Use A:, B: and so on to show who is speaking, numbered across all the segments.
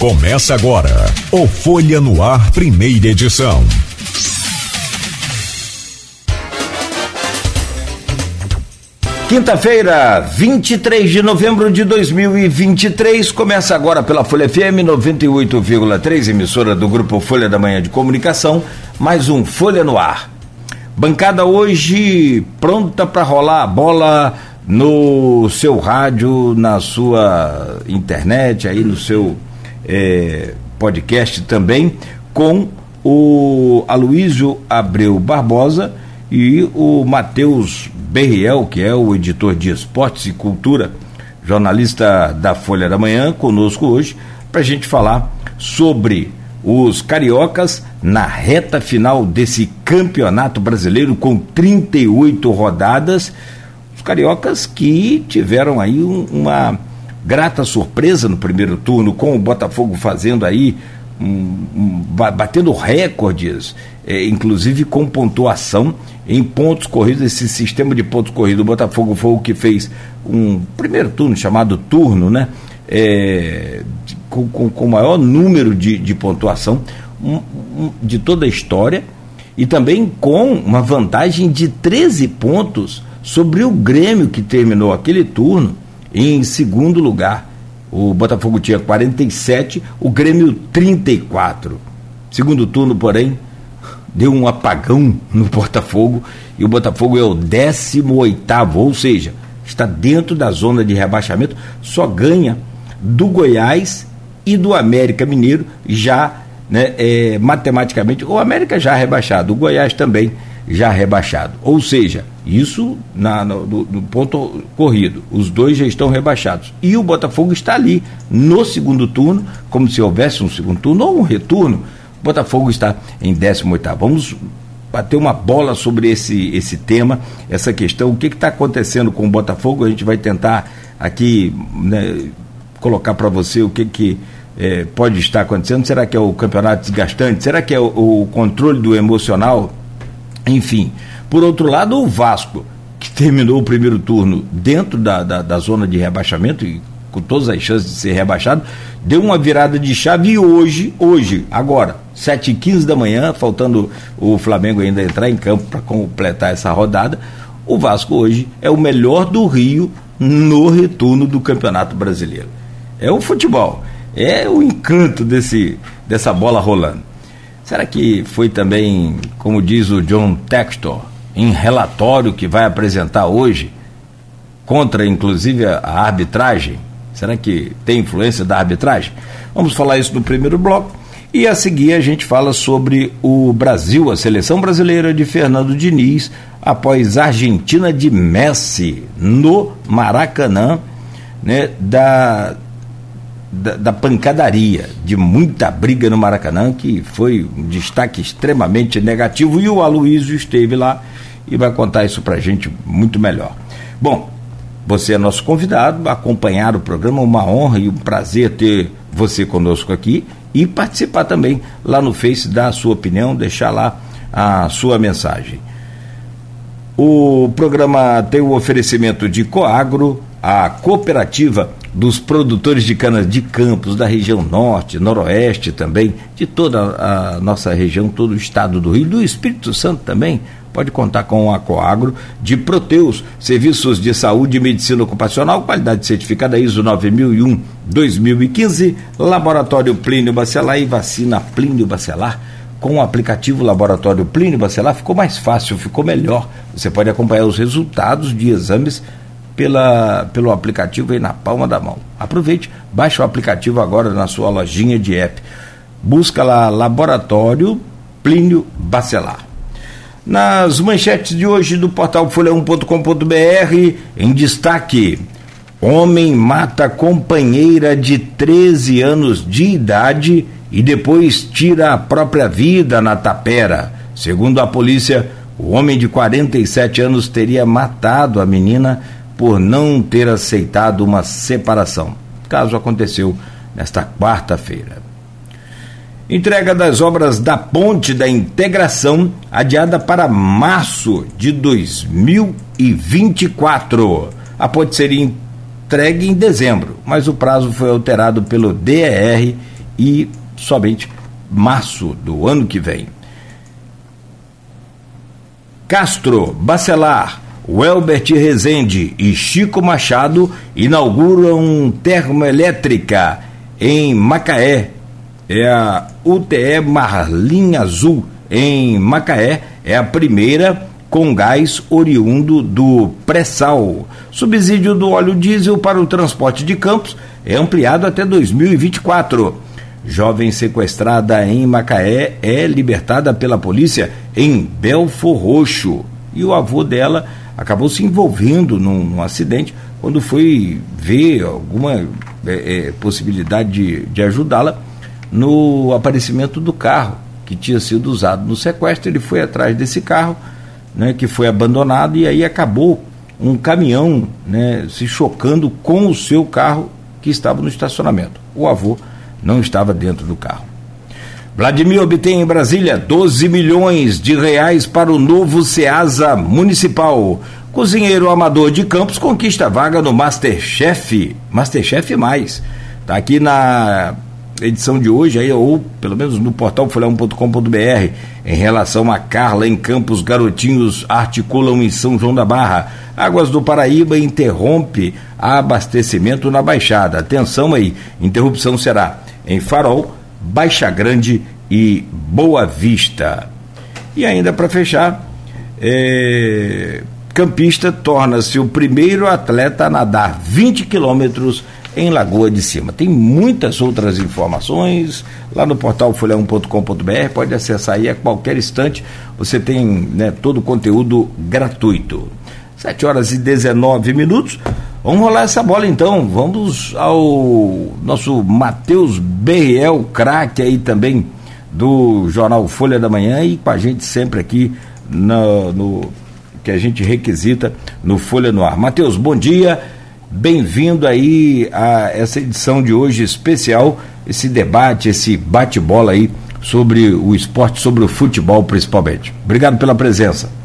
A: Começa agora o Folha no Ar, primeira edição.
B: Quinta-feira, 23 de novembro de 2023, começa agora pela Folha FM 98,3, emissora do grupo Folha da Manhã de Comunicação, mais um Folha no Ar. Bancada hoje pronta para rolar a bola no seu rádio, na sua internet, aí no seu é, podcast também, com o Aloísio Abreu Barbosa e o Matheus Berriel, que é o editor de esportes e cultura, jornalista da Folha da Manhã, conosco hoje, para a gente falar sobre os cariocas na reta final desse campeonato brasileiro com 38 rodadas. Os cariocas que tiveram aí um, uma grata surpresa no primeiro turno, com o Botafogo fazendo aí, um, um, batendo recordes, é, inclusive com pontuação em pontos corridos. Esse sistema de pontos corridos, o Botafogo foi o que fez um primeiro turno chamado turno, né? É, com, com, com, o maior número de, de pontuação um, de toda a história e também com uma vantagem de 13 pontos sobre o Grêmio que terminou aquele turno em segundo lugar. O Botafogo tinha 47, o Grêmio 34. Segundo turno, porém, deu um apagão no Botafogo e o Botafogo é o 18, ou seja, está dentro da zona de rebaixamento, só ganha do Goiás e do América Mineiro, já né, é, matematicamente, o América já rebaixado, o Goiás também já rebaixado. Ou seja, isso na, no, ponto corrido. Os dois já estão rebaixados. E o Botafogo está ali no segundo turno, como se houvesse um segundo turno ou um retorno. O Botafogo está em 18. Vamos bater uma bola sobre esse, esse tema, essa questão. O que está acontecendo com o Botafogo? A gente vai tentar aqui né, colocar para você o que, que é, pode estar acontecendo. Será que é o campeonato desgastante? Será que é o, o controle do emocional? Enfim. Por outro lado, o Vasco, que terminou o primeiro turno dentro da, da, da zona de rebaixamento e com todas as chances de ser rebaixado, deu uma virada de chave e hoje, hoje, agora, 7h15 da manhã, faltando o Flamengo ainda entrar em campo para completar essa rodada, o Vasco hoje é o melhor do Rio no retorno do Campeonato Brasileiro. É o futebol, é o encanto desse, dessa bola rolando. Será que foi também, como diz o John Textor, em relatório que vai apresentar hoje, contra inclusive a, arbitragem? Será que tem influência da arbitragem? Vamos falar isso no primeiro bloco. E a seguir a gente fala sobre o Brasil, a seleção brasileira de Fernando Diniz, após Argentina de Messi no Maracanã, né, da da, da, pancadaria, de muita briga no Maracanã, que foi um destaque extremamente negativo, e o Aloysio esteve lá e vai contar isso para a gente muito melhor. Bom, você é nosso convidado, acompanhar o programa, uma honra e um prazer ter você conosco aqui e participar também lá no Face, dar a sua opinião, deixar lá a sua mensagem. O programa tem o oferecimento de Coagro, a cooperativa dos produtores de canas de campos da região norte, noroeste também, de toda a nossa região, todo o estado do Rio, do Espírito Santo também, pode contar com a Coagro de Proteus, serviços de saúde e medicina ocupacional, qualidade certificada ISO 9001-2015, Laboratório Plínio Bacelar e vacina Plínio Bacelar. Com o aplicativo Laboratório Plínio Bacelar ficou mais fácil, ficou melhor. Você pode acompanhar os resultados de exames pela, pelo aplicativo aí na palma da mão. Aproveite, baixe o aplicativo agora na sua lojinha de app. Busca lá Laboratório Plínio Bacelar. Nas manchetes de hoje do portal folha1.com.br, em destaque: Homem mata companheira de 13 anos de idade e depois tira a própria vida na tapera. Segundo a polícia, o homem de 47 anos teria matado a menina por não ter aceitado uma separação. Caso aconteceu nesta quarta-feira. Entrega das obras da Ponte da Integração adiada para março de 2024. A ponte seria entregue em dezembro, mas o prazo foi alterado pelo DER e somente março do ano que vem. Castro, Bacelar, Welbert Rezende e Chico Machado inauguram termoelétrica em Macaé. É a UTE Marlim Azul em Macaé, é a primeira com gás oriundo do pré-sal. Subsídio do óleo diesel para o transporte de campos é ampliado até 2024. Jovem sequestrada em Macaé é libertada pela polícia em Belfor Roxo. E o avô dela acabou se envolvendo num, num acidente quando foi ver alguma é, é, possibilidade de, de ajudá-la no aparecimento do carro que tinha sido usado no sequestro. Ele foi atrás desse carro né, que foi abandonado e aí acabou um caminhão né, se chocando com o seu carro que estava no estacionamento. O avô não estava dentro do carro. Vladimir obtém em Brasília 12 milhões de reais para o novo SEASA municipal. Cozinheiro amador de Campos conquista vaga no Masterchef, Masterchef mais. Está aqui na edição de hoje, aí, ou pelo menos no portal folhão.com.br, em relação a Carla em Campos, garotinhos articulam em São João da Barra. Águas do Paraíba interrompe abastecimento na Baixada. Atenção aí, interrupção será em Farol, Baixa Grande e Boa Vista. E ainda para fechar, é... campista torna-se o primeiro atleta a nadar 20 quilômetros em Lagoa de Cima. Tem muitas outras informações lá no portal folha1.com.br, pode acessar aí a qualquer instante, você tem né, todo o conteúdo gratuito. 7 horas e 19 minutos. Vamos rolar essa bola então. Vamos ao nosso Matheus Berriel, craque aí também do jornal Folha da Manhã e com a gente sempre aqui no, no que a gente requisita no Folha no Ar. Matheus, bom dia. Bem-vindo aí a essa edição de hoje especial, esse debate, esse bate-bola aí sobre o esporte, sobre o futebol principalmente. Obrigado pela presença.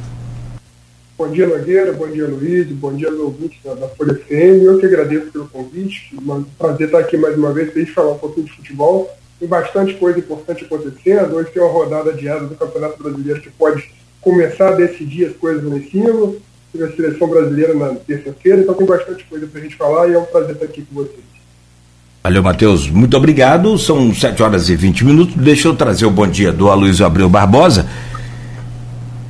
C: Bom dia, Nogueira, bom dia, Luiz, bom dia aos ouvintes da, da Folha FM. Eu que agradeço pelo convite, um prazer estar aqui mais uma vez para a gente falar um pouquinho de futebol. Tem bastante coisa importante acontecendo. Hoje tem uma rodada adiada do Campeonato Brasileiro que pode começar a decidir as coisas lá em cima tive a seleção brasileira na terça-feira, então tem bastante coisa para a gente falar e é um prazer estar aqui com vocês.
B: Valeu, Matheus. Muito obrigado. São 7 horas e 20 minutos. Deixa eu trazer o bom dia do Aloysio Abreu Barbosa,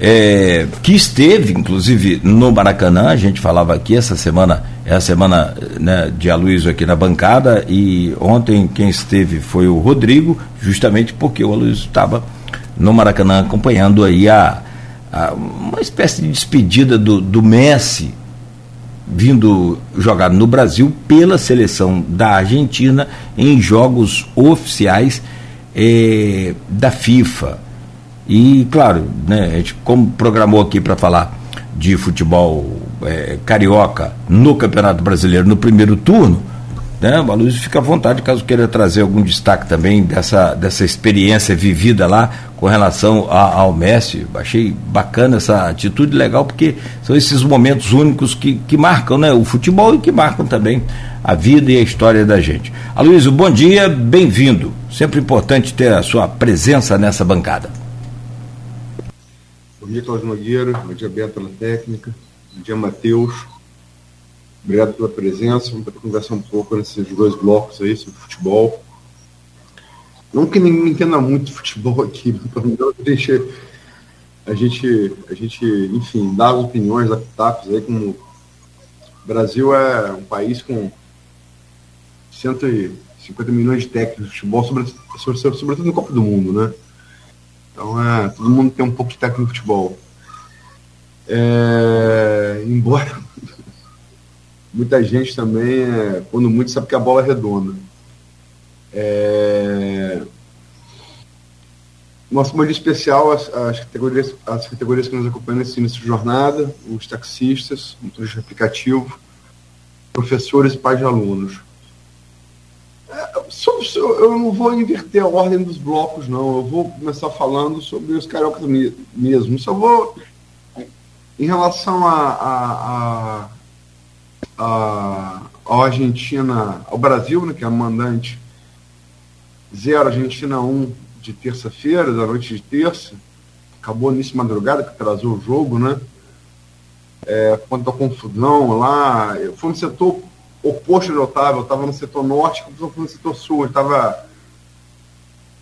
B: é, que esteve, inclusive, no Maracanã. A gente falava aqui essa semana, é a semana né, de Aloysio aqui na bancada. E ontem quem esteve foi o Rodrigo, justamente porque o Aloysio estava no Maracanã acompanhando aí a, uma espécie de despedida do, do Messi vindo jogar no Brasil pela seleção da Argentina em jogos oficiais eh, da FIFA. E, claro, né, a gente como programou aqui para falar de futebol eh, carioca no Campeonato Brasileiro no primeiro turno, né, o Aloysio fica à vontade caso queira trazer algum destaque também dessa, dessa experiência vivida lá com relação a, ao Messi. Achei bacana essa atitude, legal, porque são esses momentos únicos que, que marcam né, o futebol e que marcam também a vida e a história da gente. Aloysio, bom dia, bem-vindo. Sempre importante ter a sua presença nessa bancada.
D: Bom dia, Cláudio Nogueira. Bom dia, Beto, pela técnica. Bom dia, Matheus. Obrigado pela presença. Vamos conversar um pouco nesses dois blocos aí sobre futebol. Não que ninguém entenda muito futebol aqui, pelo menos a gente, a gente, a gente, enfim, dá opiniões, dá pitacos aí, como o Brasil é um país com 150 milhões de técnicos de futebol, sobretudo, sobretudo no Copa do Mundo, né? Então, é, todo mundo tem um pouco de técnico de futebol. É, embora muita gente também, é, quando muito, sabe que a bola é redonda. É... Nosso molho especial, as, as, categorias, as categorias que nos acompanham nesse início de jornada, os taxistas, motores aplicativo, professores e pais de alunos. É, eu não vou inverter a ordem dos blocos, não. Eu vou começar falando sobre os cariocas mesmo. Só vou, em relação a, a, a, a, a Argentina, ao Brasil, né, que é a mandante 0 Argentina 1 de terça-feira, da noite de terça. Acabou nisso madrugada, que atrasou o jogo, né? É, quanto à confusão lá, fui no setor oposto do Otávio, eu estava no setor norte, fui no setor sul, estava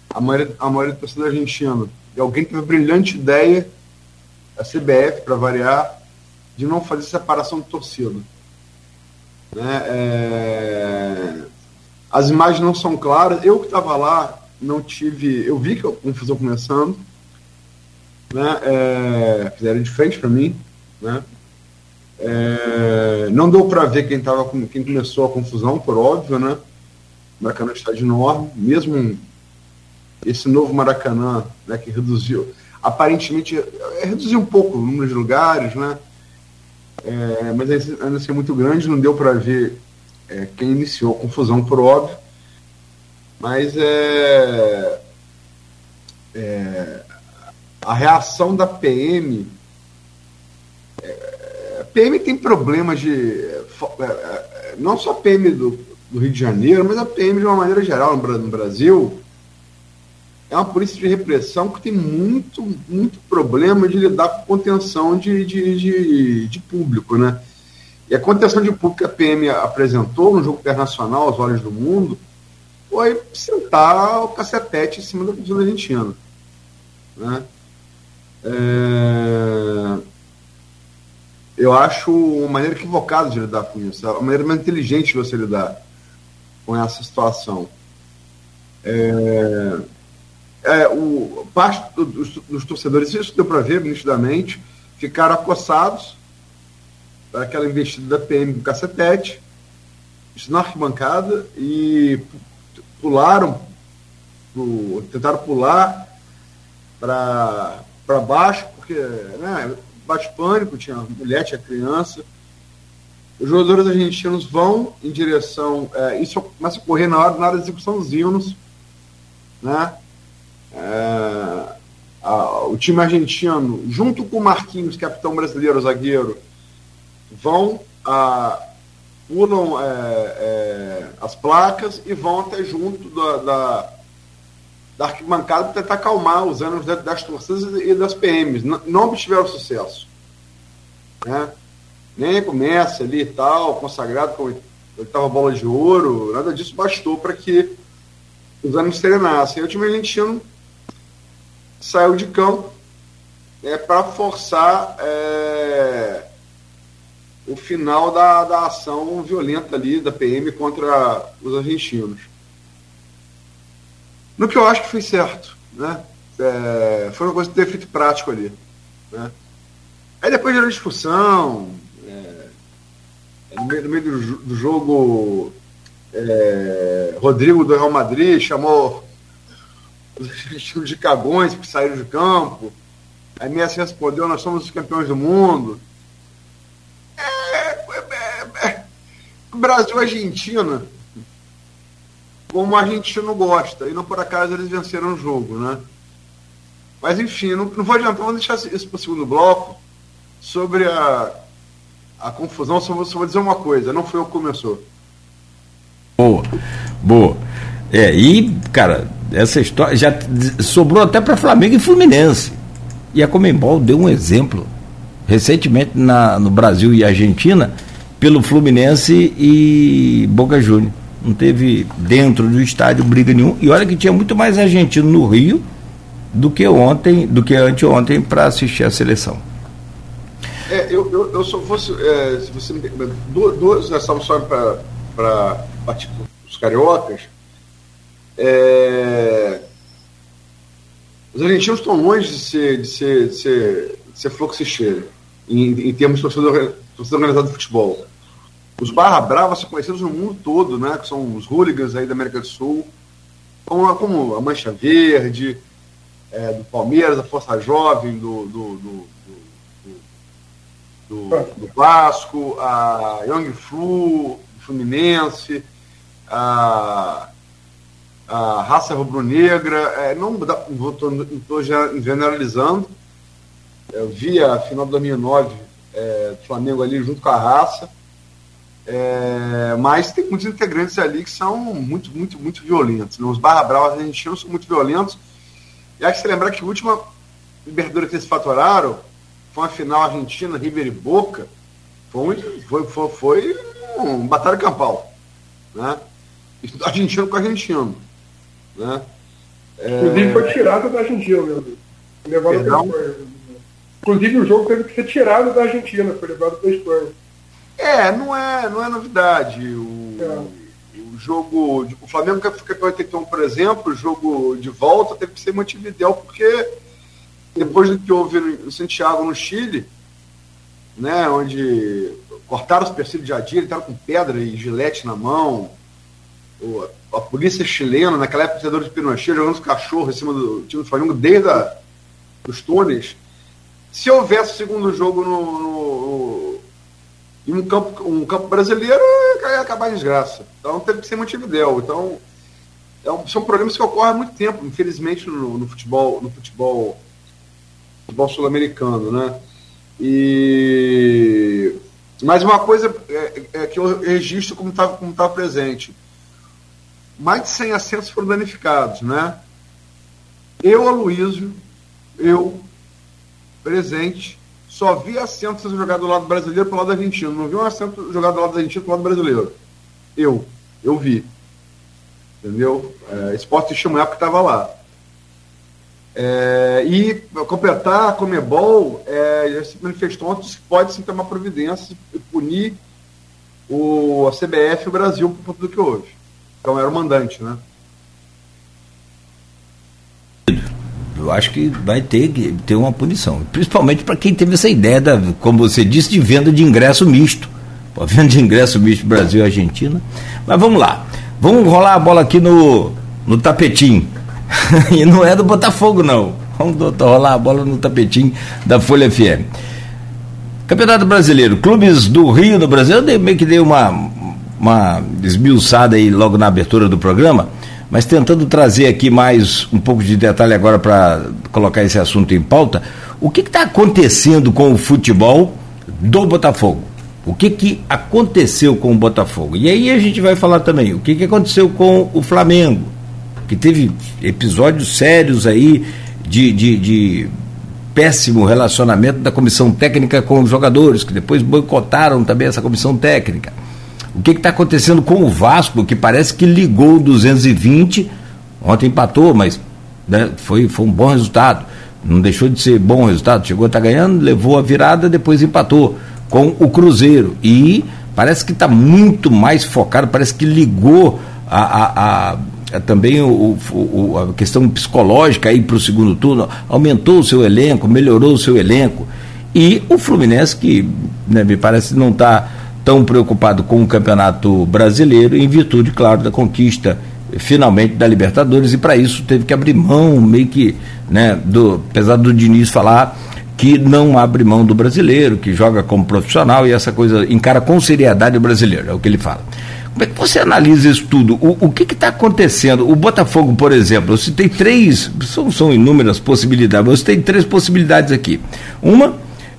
D: a maioria, a maioria do torcedor argentino. E alguém teve a brilhante ideia, a CBF, para variar, de não fazer separação de torcida. Né? É... As imagens não são claras. Eu que estava lá, não tive. Eu vi que a confusão começando. Né? É... Fizeram de frente para mim. Né? É... Não deu para ver quem, tava, quem começou a confusão, por óbvio. Né? Maracanã está enorme. Mesmo esse novo Maracanã, né, que reduziu. Aparentemente, reduziu um pouco o número de lugares, né? é, mas ainda assim é muito grande, não deu para ver é, quem iniciou a confusão, por óbvio, mas é, é a reação da PM. É, PM tem problemas de. É, não só a PM do, do Rio de Janeiro, mas a PM de uma maneira geral no Brasil é uma polícia de repressão que tem muito, muito problema de lidar com contenção de, de, de, de público, né? E a contenção de público que a PM apresentou no jogo internacional aos olhos do mundo foi sentar o cacetete em cima da argentina. Né? É... Eu acho uma maneira equivocada de lidar com isso, uma maneira mais inteligente de você lidar com essa situação. É é, o, parte dos, dos, torcedores, isso deu para ver nitidamente, ficaram acossados daquela investida da PM com cacetete, isso na arquibancada, e pularam, tentaram pular para baixo, porque né, bate pânico, tinha mulher, tinha criança. Os jogadores argentinos vão em direção. É, isso começa a ocorrer na hora, na hora da execução dos hinos, né? É, a, o time argentino, junto com o Marquinhos, capitão brasileiro, zagueiro, vão, a, pulam é, é, as placas e vão até junto da, da, da arquibancada para tentar acalmar os ânimos das torcidas e das PMs. Não, obtiveram sucesso. Né? Nem começa ali e tal, consagrado com oitava bola de ouro, nada disso bastou para que os ânimos serenassem. O time argentino saiu de campo é, para forçar é, o final da, da ação violenta ali da PM contra os argentinos. No que eu acho que foi certo, né? É, foi uma coisa de ter feito prático ali. Né? Aí depois gerou discussão, é, no meio, no meio do, do, jogo, é, Rodrigo do Real Madrid chamou os argentinos de cagões que saíram de campo. A Messi respondeu: Nós somos os campeões do mundo. É, é, é, Brasil e Argentina, como o argentino gosta, e não por acaso eles venceram o jogo, né? Mas enfim, não, não vou adiantar, vamos deixar isso para o segundo bloco sobre a, a confusão. Só vou, só vou dizer uma coisa: não foi eu que começou.
B: Boa, boa. É, e, cara, essa história já sobrou até para Flamengo e Fluminense. E a Comembol deu um exemplo recentemente na, no Brasil e Argentina pelo Fluminense e Boca Júnior. Não teve dentro do estádio briga nenhuma. E olha que tinha muito mais argentino no Rio do que ontem, do que anteontem para assistir a seleção.
D: É, eu, eu, eu só fosse. É, se você me. Duas, nós estamos só para partir os cariocas é... Os argentinos estão longe de ser, de ser, de ser, de ser fluxo cheio em, em termos de torcida organizada de futebol. Os Barra Brava são conhecidos no mundo todo, né? que são os hooligans aí da América do Sul, como, como a Mancha Verde, é, do Palmeiras, a Força Jovem, do, do, do, do, do Vasco, a Young Flu, Fluminense, a a raça rubro-negra, é, não estou generalizando, eu vi a final de 2009 é, do Flamengo ali junto com a raça, É, mas tem muitos integrantes ali que são muito, muito, muito violentos. Né? Os barra bravas argentinos são muito violentos. E acho que você lembrar que a última Libertadores que eles fatoraram foi uma final argentina, River e Boca. Foi, foi, foi, foi um batalha campal. Né? Argentino com argentino. Né?
C: É... Inclusive foi tirado da Argentina, meu Deus. Inclusive o jogo teve que ser tirado da Argentina, foi levado para a Espanha.
D: É, não é, não é novidade. O, é. o jogo. O Flamengo que foi campeão 81, por exemplo, o jogo de volta teve que ser Montevideo, porque depois do que houve no Santiago, no Chile, né, onde cortaram os percílios de Adir, ele estava com pedra e gilete na mão. O, a polícia chilena, naquela época, o de Pinochet, jogando os cachorros em cima do time do Flamengo, desde a, os túneis. Se houvesse segundo jogo no, no, em um campo, um campo brasileiro, ia acabar em desgraça. Então teve que ser Montevideo. Então, é são problemas que ocorrem há muito tempo, infelizmente, no, no futebol, no futebol, futebol sul-americano, né? E mas uma coisa é, é que eu registro como estava como tava presente. Mais de 100 assentos foram danificados, né? Eu, Aloysio, eu, presente, só vi assentos jogado do lado brasileiro pelo lado argentino. Não vi um assento jogado do lado argentino pelo lado brasileiro. Eu, eu vi. Entendeu? É, Esporte chama época que estava lá. É, e completar, a Comebol é, já se manifestou ontem que pode sim tomar providência e punir o, a CBF e o Brasil por conta do que houve. Então era o mandante, né?
B: Eu acho que vai ter que ter uma punição, principalmente para quem teve essa ideia da, como você disse, de venda de ingresso misto. Pô, venda de ingresso misto Brasil e Argentina. Mas vamos lá. Vamos rolar a bola aqui no, no tapetinho. e não é do Botafogo, não. Vamos rolar a bola no tapetinho da Folha FM. Campeonato Brasileiro, clubes do Rio no Brasil, eu meio que dei uma, uma esmiuçada aí logo na abertura do programa, mas tentando trazer aqui mais um pouco de detalhe agora para colocar esse assunto em pauta. O que está acontecendo com o futebol do Botafogo? O que, que aconteceu com o Botafogo? E aí a gente vai falar também o que, que aconteceu com o Flamengo que teve episódios sérios aí de, de, de péssimo relacionamento da comissão técnica com os jogadores, que depois boicotaram também essa comissão técnica. O que está acontecendo com o Vasco, que parece que ligou 220, ontem empatou, mas né, foi, foi um bom resultado. Não deixou de ser bom resultado, chegou a estar tá ganhando, levou a virada, depois empatou com o Cruzeiro. E parece que está muito mais focado, parece que ligou a, a, a também o, o, a questão psicológica aí para o segundo turno, aumentou o seu elenco, melhorou o seu elenco. E o Fluminense, que né, me parece não está tão preocupado com o campeonato brasileiro, em virtude, claro, da conquista finalmente da Libertadores, e para isso teve que abrir mão, meio que, né, do, apesar do Diniz falar que não abre mão do brasileiro, que joga como profissional e essa coisa encara com seriedade o brasileiro, é o que ele fala. Como é que você analisa isso tudo? O, o que está acontecendo? O Botafogo, por exemplo, você tem três, são, são inúmeras possibilidades, mas você tem três possibilidades aqui. Uma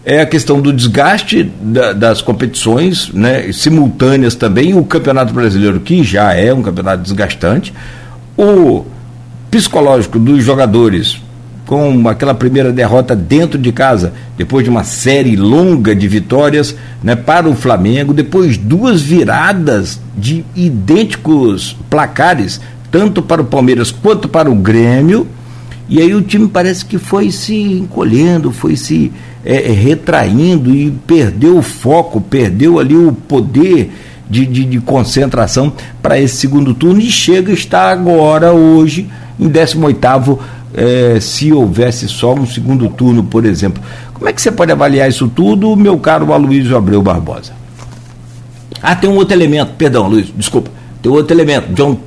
B: é a questão do desgaste da, das competições, né, simultâneas também, o Campeonato Brasileiro, que já é um campeonato desgastante, o psicológico dos jogadores com aquela primeira derrota dentro de casa, depois de uma série longa de vitórias né, para o Flamengo, depois duas viradas de idênticos placares, tanto para o Palmeiras quanto para o Grêmio, e aí o time parece que foi se encolhendo, foi se é, é retraindo e perdeu o foco, perdeu ali o poder de, de, de concentração para esse segundo turno e chega a estar agora, hoje, em 18º é, se houvesse só um segundo turno, por exemplo. Como é que você pode avaliar isso tudo, meu caro Aloysio Abreu Barbosa? Ah, tem um outro elemento, perdão, Luiz, desculpa. Tem outro elemento. John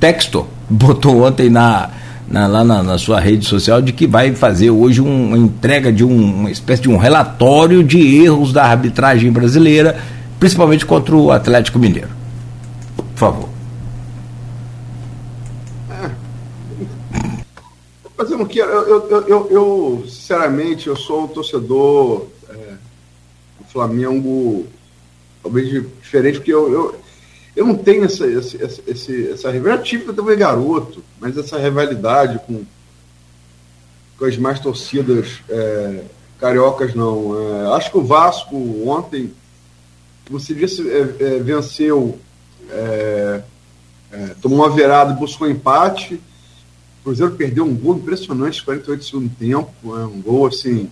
B: Textor botou ontem na, na lá na, na, sua rede social de que vai fazer hoje um, uma entrega de um, uma espécie de um relatório de erros da arbitragem brasileira, principalmente contra o Atlético Mineiro. Por favor.
D: Mas eu não quero. Eu, eu, eu, eu sinceramente, eu sou um torcedor é, do Flamengo talvez diferente, porque eu, eu, eu não tenho essa, esse, esse, essa rivalidade. tive quando eu era garoto, mas essa rivalidade com, com as mais torcidas é, cariocas, não. É, acho que o Vasco ontem, você disse, é, é, venceu, é, é, tomou uma virada e buscou empate. O Cruzeiro perdeu um gol impressionante, 48 do segundo tempo, um gol assim.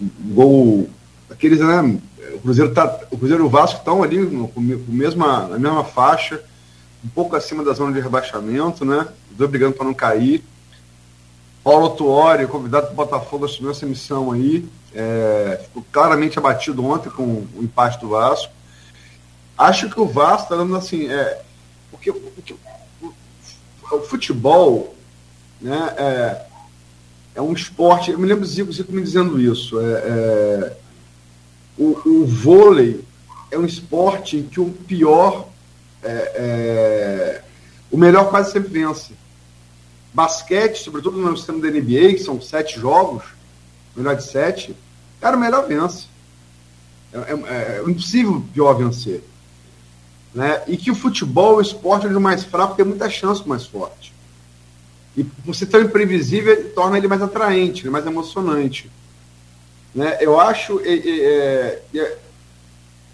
D: Um gol. Aqueles, né? O Cruzeiro, tá, o Cruzeiro e o Vasco estão ali no, com mesma, na mesma faixa, um pouco acima da zona de rebaixamento, né? Os dois brigando para não cair. Paulo Tuori, convidado do Botafogo, assumiu essa missão aí. É, ficou claramente abatido ontem com o empate do Vasco. Acho que o Vasco está dando assim. É, porque, porque o, o, futebol né, é, é, um esporte. Eu me lembro Zico, Zico me dizendo isso. É, é, o, o, vôlei é um esporte em que o pior. É, é, o melhor quase sempre vence basquete, sobretudo no sistema da NBA, que são sete jogos, melhor de sete, cara, o melhor vence. É, é, é impossível pior vencer. Né? E que o futebol, o esporte, é o mais fraco, tem muita chance do mais forte. E você tão imprevisível torna ele mais atraente, mais emocionante. Né? Eu acho é, é,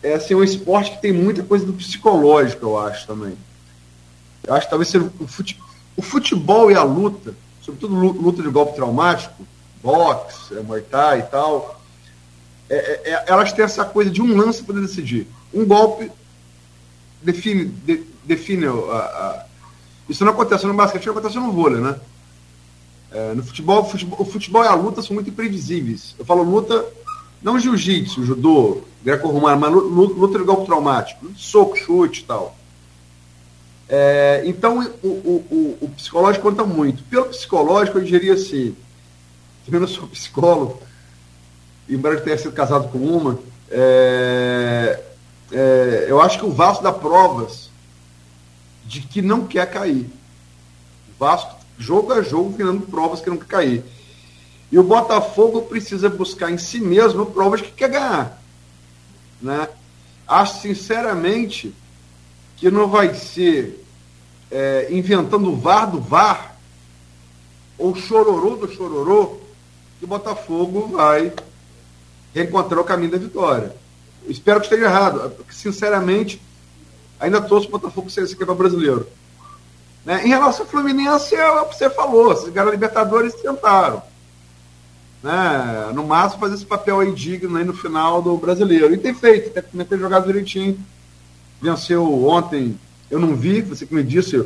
D: é, assim, um esporte que tem muita coisa do psicológico, eu acho também. Eu acho que talvez seja o futebol o futebol e a luta, sobretudo luta de golpe traumático, boxe, é, muay thai e tal, é, é, é elas têm essa coisa de um lance para decidir. Um golpe define, de, define a, a, Isso não acontece no basquete, não acontece no vôlei, né? É, no futebol, futebol, o futebol e a luta são muito imprevisíveis. Eu falo luta, não jiu-jitsu, judô, greco-romano, mas luta de golpe traumático, soco, chute e tal. É, então, o, o, o, o, psicológico conta muito. Pelo psicológico, eu diria assim: eu não sou psicólogo, embora eu tenha sido casado com uma, é, é, eu acho que o Vasco dá provas de que não quer cair. O Vasco, jogo a jogo, virando provas que não quer cair. E o Botafogo precisa buscar em si mesmo provas que quer ganhar. Né? Acho, sinceramente, que não vai ser é, inventando o VAR do VAR, ou chororô do chororô, que o Botafogo vai reencontrar o caminho da vitória. Espero que esteja errado, sinceramente, ainda torço o Botafogo ser esse campeão brasileiro. Né? Em relação ao Fluminense, é o que você falou, se ganharam a Libertadores tentaram. Né? No máximo, fazer esse papel aí digno aí no final do brasileiro. E tem feito, tem, tem jogado direitinho. Venceu ontem eu não vi, você que me disse,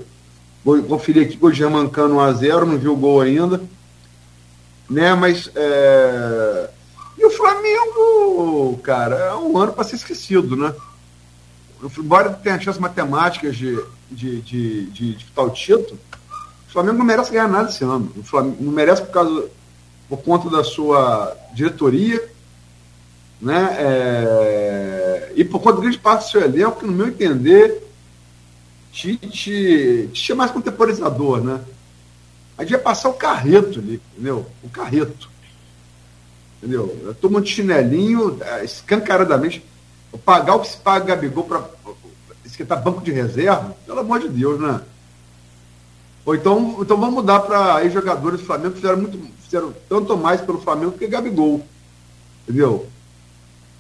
D: vou conferir aqui com o Germancano 1x0, não vi o gol ainda. Né, mas. É... E o Flamengo, cara, é um ano para ser esquecido, né? Embora tenha chance matemáticas de, de, de, de, de o título, o Flamengo não merece ganhar nada esse ano. O Flamengo não merece por causa por conta da sua diretoria, né? É, e por conta de grande parte do seu elenco, que, no meu entender, Tite, Tite é mais contemporizador, né? A gente vai passar o carreto ali, entendeu? O carreto. Entendeu? Toma um chinelinho, é, escancaradamente. Pagar o que se paga Gabigol para esquentar banco de reserva, pelo amor de Deus, né? Ou então, então vamos mudar para aí jogadores do Flamengo que fizeram muito, fizeram tanto mais pelo Flamengo que Gabigol. Entendeu?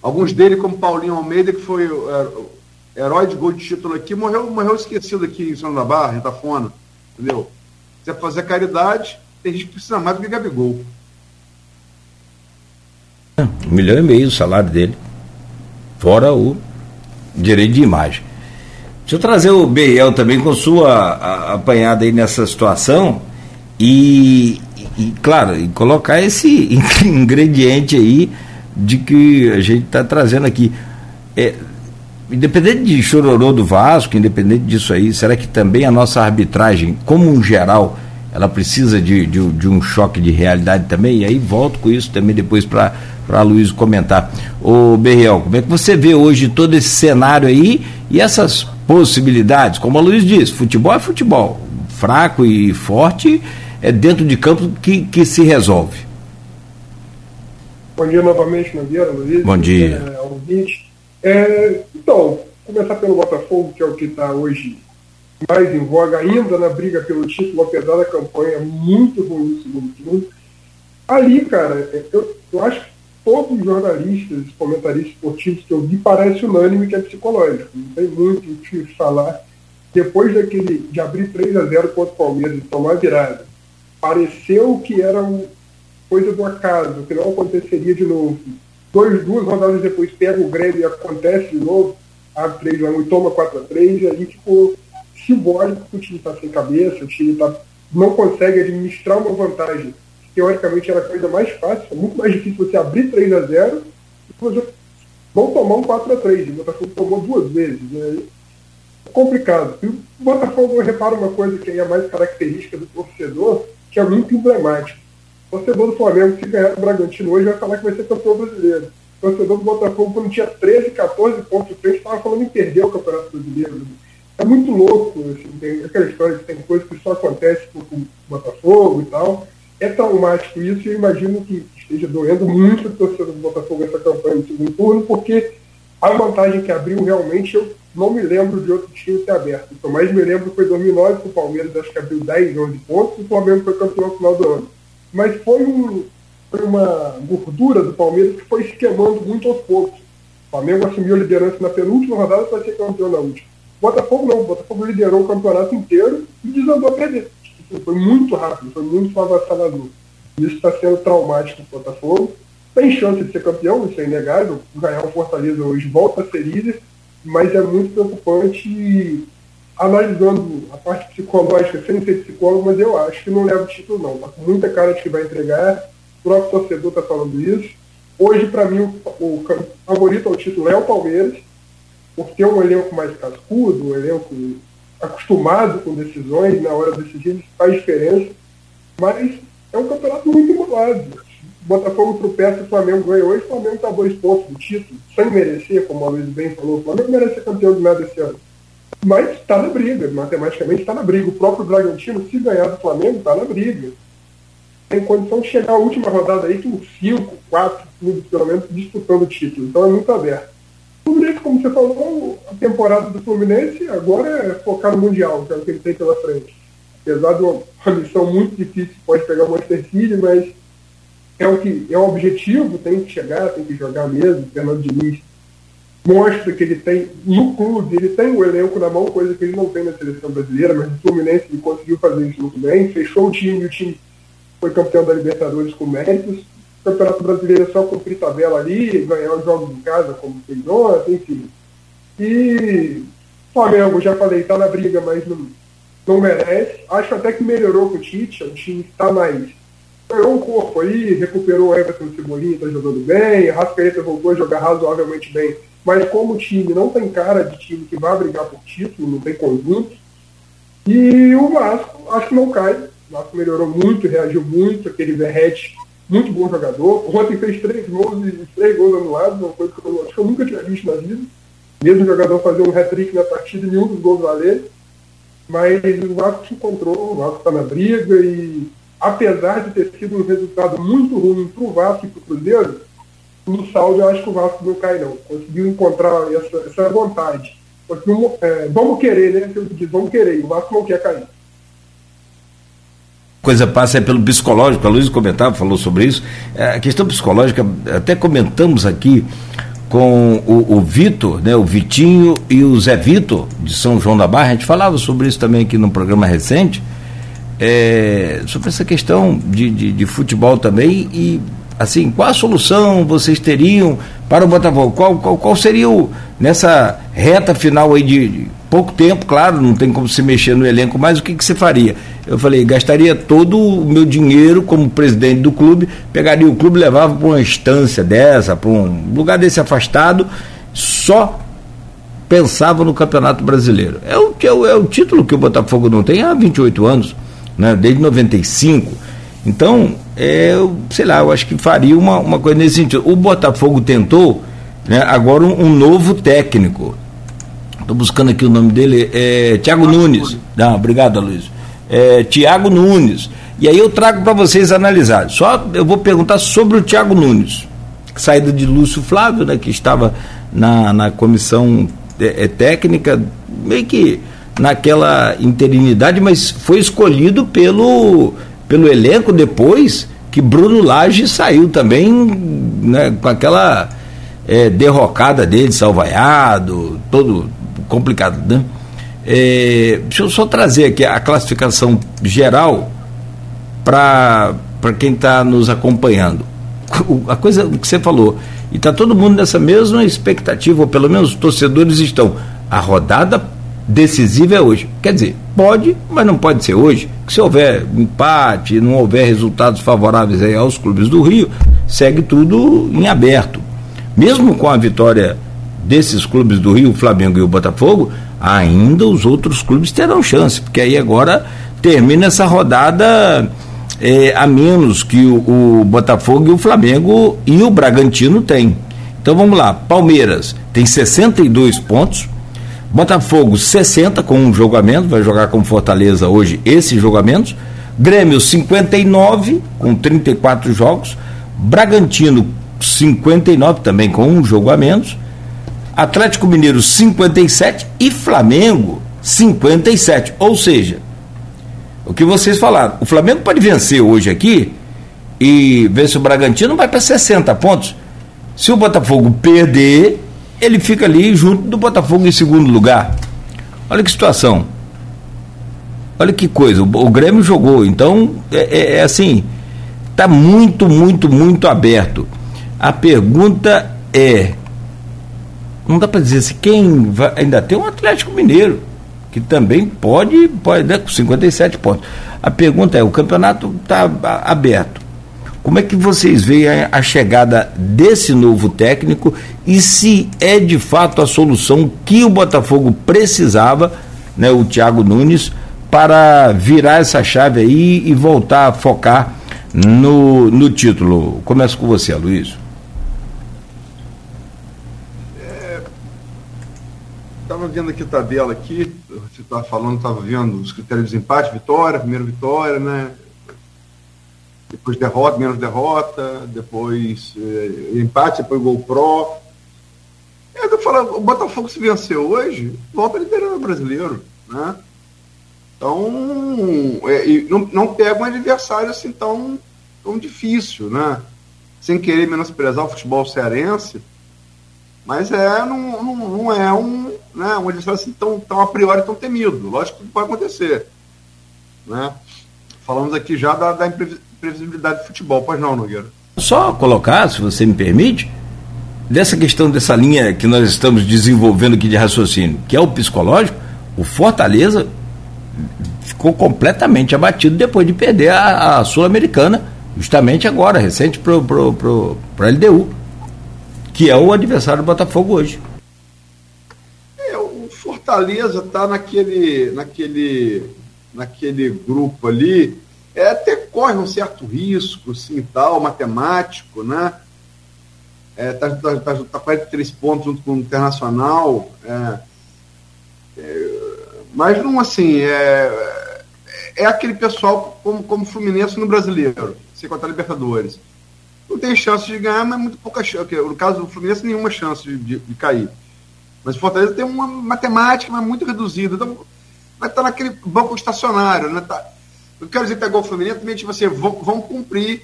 D: Alguns dele, como Paulinho Almeida, que foi é, herói de gol de título aqui, morreu, morreu esquecido aqui em São da Barra, em Itafona. Entendeu? Se você fazer caridade, tem gente que precisa mais do que Gabigol.
B: Um milhão e meio o salário dele. Fora o direito de imagem. Deixa eu trazer o Beiel também com sua apanhada aí nessa situação e, e, claro, e colocar esse ingrediente aí de que a gente está trazendo aqui. É, independente de chororô do Vasco, independente disso aí, será que também a nossa arbitragem, como um geral, ela precisa de, de, de um choque de realidade também? E aí volto com isso também depois para para Luiz comentar. Ô Berriel, como é que você vê hoje todo esse cenário aí e essas possibilidades? Como a Luiz disse, futebol é futebol. Fraco e forte é dentro de campo que, que se resolve.
C: Bom dia novamente, Nogueira, Luiz.
B: Bom dia.
C: É, ouvinte. É, então, começar pelo Botafogo, que é o que está hoje mais em voga, ainda na briga pelo título, apesar da campanha muito ruim no segundo turno. Ali, cara, eu, eu acho que todos os jornalistas, comentaristas esportivos que eu vi, parece unânime que é psicológico. Não tem muito o que falar. Depois daquele de abrir 3 a 0 contra o Palmeiras e tomar virada, pareceu que era uma coisa do acaso, que não aconteceria de novo. Dois, duas rodadas depois pega o Grêmio e acontece de novo, abre 3 a 1 e toma 4 a 3 e aí ficou simbólico que o time está sem cabeça, o time tá, não consegue administrar uma vantagem. Teoricamente era a coisa mais fácil, é muito mais difícil você abrir 3 a 0 e você não tomar um 4 a 3 O Botafogo tomou duas vezes. Né? É complicado. E o Botafogo repara uma coisa que é mais característica do torcedor, que é muito emblemático. O torcedor do Flamengo, se ganhar o Bragantino hoje, vai falar que vai ser campeão brasileiro. O torcedor do Botafogo, quando tinha 13, 14 pontos frente, estava falando em perder o Campeonato Brasileiro. É muito louco, assim, tem aquela história que tem coisas que só acontece com o Botafogo e tal. É traumático isso e eu imagino que esteja doendo muito o torcedor do Botafogo essa campanha no segundo turno, porque a vantagem que abriu realmente eu não me lembro de outro time ter aberto. O que eu mais me lembro foi 2009, que o Palmeiras acho que abriu 10, 11 pontos, e o Flamengo foi campeão no final do ano. Mas foi, um, uma gordura do Palmeiras que foi se queimando muito aos poucos. O Flamengo assumiu a liderança na penúltima rodada para ser campeão na última. Botafogo não, o Botafogo liderou o campeonato inteiro e desandou a perder. Foi muito rápido, foi muito avassalador. Isso está sendo traumático para o Botafogo. Tem chance de ser campeão, isso é inegável. Ganhar o Fortaleza hoje volta a ser líder mas é muito preocupante analisando a parte psicológica, sem ser psicólogo, mas eu acho que não leva o título não. Tá com muita cara de que vai entregar, o próprio torcedor está falando isso. Hoje, para mim, o, o, favorito ao título é o Palmeiras, por ter um elenco mais cascudo, um elenco acostumado com decisões, na hora de decidir faz diferença, mas é um campeonato muito embolado. Botafogo tropeça o Flamengo ganha hoje, o Flamengo está dois pontos do título, sem merecer, como a Luiz bem falou, o Flamengo merece ser campeão de nada esse ano. Mas está na briga, matematicamente está na briga. O próprio Bragantino, se ganhar do Flamengo, está na briga. Tem condição de chegar à última rodada aí com cinco, quatro clubes, pelo menos, disputando o título. Então é muito aberto. Fluminense, como você falou, a temporada do Fluminense agora é focar no Mundial, que é o que ele tem pela frente. Apesar de uma, missão muito difícil, pode pegar o Manchester City, mas é o que é o objetivo, tem que chegar, tem que jogar mesmo. O Fernando Diniz mostra que ele tem no clube, ele tem o elenco na mão, coisa que ele não tem na seleção brasileira, mas o Fluminense conseguiu fazer isso muito bem, fechou o time, o time foi campeão da Libertadores com méritos. O Campeonato Brasileiro é só cumprir tabela ali, ganhar os jogos em casa, como fez ontem, enfim. E Flamengo, já falei, está na briga, mas não, não merece. Acho até que melhorou com o Tite, o time está mais ganhou um corpo aí, recuperou o Everton Cebolinha, está jogando bem, Rascaeta voltou a jogar razoavelmente bem, mas como time não tem cara de time que vai brigar por título, não tem conjunto. E o Vasco, acho que não cai. O Vasco melhorou muito, reagiu muito, aquele Verrete, muito bom jogador. Ontem fez três gols e três gols anulados, uma coisa que eu, acho que eu nunca tinha visto na vida. Mesmo o jogador fazer um hat-trick na partida e nenhum dos gols valer. Mas o Vasco se encontrou, o Vasco está na briga e apesar de ter sido um resultado muito ruim para o Vasco e para o Cruzeiro, no saldo eu acho que o Vasco não cai não. Conseguiu encontrar essa, essa vontade. Conseguiu, é, vamos querer, né? Vamos querer, o Vasco não quer cair.
B: Coisa passa é pelo psicológico, a Luiz comentava, falou sobre isso. É, a questão psicológica, até comentamos aqui com o, o Vitor, né, o Vitinho e o Zé Vitor, de São João da Barra, a gente falava sobre isso também aqui num programa recente é, sobre essa questão de, de, de, futebol também e assim qual a solução vocês teriam para o Botafogo? Qual, qual, qual seria o nessa reta final aí de, de, pouco tempo claro não tem como se mexer no elenco mas o que, que você faria? Eu falei gastaria todo o meu dinheiro como presidente do clube pegaria o clube levava para uma instância dessa para um lugar desse afastado só pensava no Campeonato Brasileiro. É o é o, é o título que o Botafogo não tem há 28 anos né, desde 95. Então, eu, sei lá, eu acho que faria uma, uma coisa nesse sentido. O Botafogo tentou né, agora um, um novo técnico. Estou buscando aqui o nome dele, é Tiago Nunes. Não, obrigado, Luiz. É, Tiago Nunes. E aí eu trago para vocês analisar. Só eu vou perguntar sobre o Tiago Nunes. saída de Lúcio Flávio, né, que estava na, na comissão é, é, técnica, meio que naquela interinidade, mas foi escolhido pelo, pelo elenco depois que Bruno Lage saiu também né, com aquela é, derrocada dele, salvaiado, todo complicado, né? É, deixa eu só trazer aqui a classificação geral para quem está nos acompanhando. A coisa que você falou, e está todo mundo nessa mesma expectativa, ou pelo menos os torcedores estão. A rodada decisiva é hoje. Quer dizer, pode, mas não pode ser hoje. Que se houver empate, não houver resultados favoráveis aí aos clubes do Rio, segue tudo em aberto. Mesmo com a vitória desses clubes do Rio, o Flamengo e o Botafogo, ainda os outros clubes terão chance, porque aí agora termina essa rodada é, a menos que o, o, Botafogo e o Flamengo e o Bragantino têm. Então vamos lá, Palmeiras tem 62 pontos, Botafogo 60 com um jogamento, vai jogar com Fortaleza hoje esses jogamentos, Grêmio 59 com 34 jogos, Bragantino 59 também com um jogo a menos, Atlético Mineiro 57 e Flamengo 57. Ou seja, o que vocês falaram, o Flamengo pode vencer hoje aqui e ver se o Bragantino vai para 60 pontos. Se o Botafogo perder, ele fica ali junto do Botafogo em segundo lugar. Olha que situação. Olha que coisa. O, o Grêmio jogou, então é, é, é assim, está muito, muito, muito aberto. A pergunta é não dá para dizer se quem vai, ainda tem um Atlético Mineiro que também pode, pode né, com 57 pontos. A pergunta é, o campeonato está aberto. Como é que vocês veem a, chegada desse novo técnico e se é de fato a solução que o Botafogo precisava, né, o Thiago Nunes, para virar essa chave aí e voltar a focar no, no título? Começo com você, Luiz.
D: estava vendo aqui a tabela aqui, você estava falando, estava vendo os critérios de empate, vitória, primeiro vitória, né? Depois derrota, menos derrota, depois eh, empate, depois gol pro. É, eu falo, o Botafogo se vencer hoje, volta liderando o brasileiro, né? Então, é, não, não pega um adversário assim tão, tão difícil, né? Sem querer menosprezar o futebol cearense, mas é, não, não, não é um, né, um adversário assim tão, tão a priori tão temido. Lógico que pode acontecer. Né? Falamos aqui já da, da imprevisibilidade do futebol, pois não, Nogueira?
B: Só colocar, se você me permite, dessa questão dessa linha que nós estamos desenvolvendo aqui de raciocínio, que é o psicológico, o Fortaleza ficou completamente abatido depois de perder a, a Sul-Americana, justamente agora, recente, para o LDU, que é o adversário do Botafogo hoje.
D: Fortaleza está naquele, naquele, naquele grupo ali, é, até corre um certo risco, assim, tal, matemático, né? É, tá, tá, tá, tá 43 pontos junto com o Internacional, é, é, mas não assim, é, é aquele pessoal como, como Fluminense no brasileiro, se contar Libertadores. Não tem chance de ganhar, mas muito pouca chance. No caso do Fluminense, nenhuma chance de, de, de cair. Mas o Fortaleza tem uma matemática mas muito reduzida. Então, vai estar naquele banco estacionário. Né? Tá, eu quero dizer que igual o Fluminense, também, tipo assim, vão, vão cumprir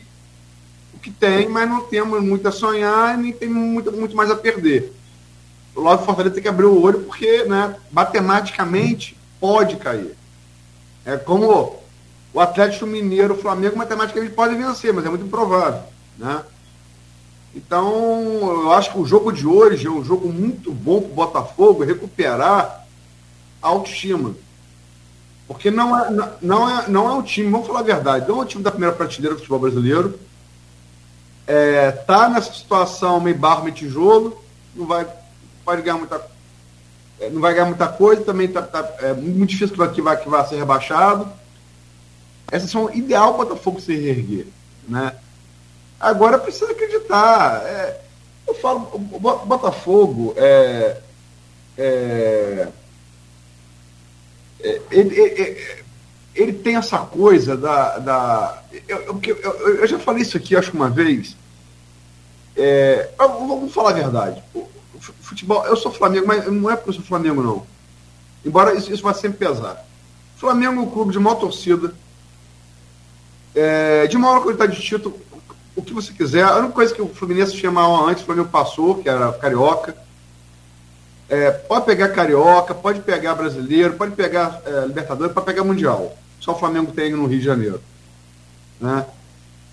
D: o que tem, mas não temos muito a sonhar e nem tem muito, muito mais a perder. O do Fortaleza tem que abrir o olho porque, né, matematicamente, pode cair. É como o Atlético Mineiro, o Flamengo, matematicamente pode vencer, mas é muito improvável. Né? Então, eu acho que o jogo de hoje é um jogo muito bom para o Botafogo recuperar a autoestima. Porque não é, não, é, não é um time, vamos falar a verdade, não é um time da primeira prateleira do futebol brasileiro. É, tá nessa situação meio barro, meio tijolo, não vai, pode ganhar muita, é, não vai ganhar muita coisa, também tá, tá é muito difícil que vai, que vai ser rebaixado. Essa são ideal para o Botafogo se reerguer. Né? Agora precisa acreditar. É, eu falo, o Botafogo é, é, é ele, ele, ele, tem essa coisa da. da eu, eu, eu, já falei isso aqui, acho uma vez. É, vamos falar a verdade. Futebol, eu sou Flamengo, mas não é porque eu sou Flamengo, não. Embora isso, isso vai sempre pesar. Flamengo é um clube de maior torcida, é, de maior qualidade de título, o que você quiser. A única coisa que o Fluminense chamava antes, o Flamengo passou, que era Carioca. É, pode pegar Carioca, pode pegar Brasileiro, pode pegar é, Libertadores, pode pegar Mundial. Só o Flamengo tem no Rio de Janeiro. Né?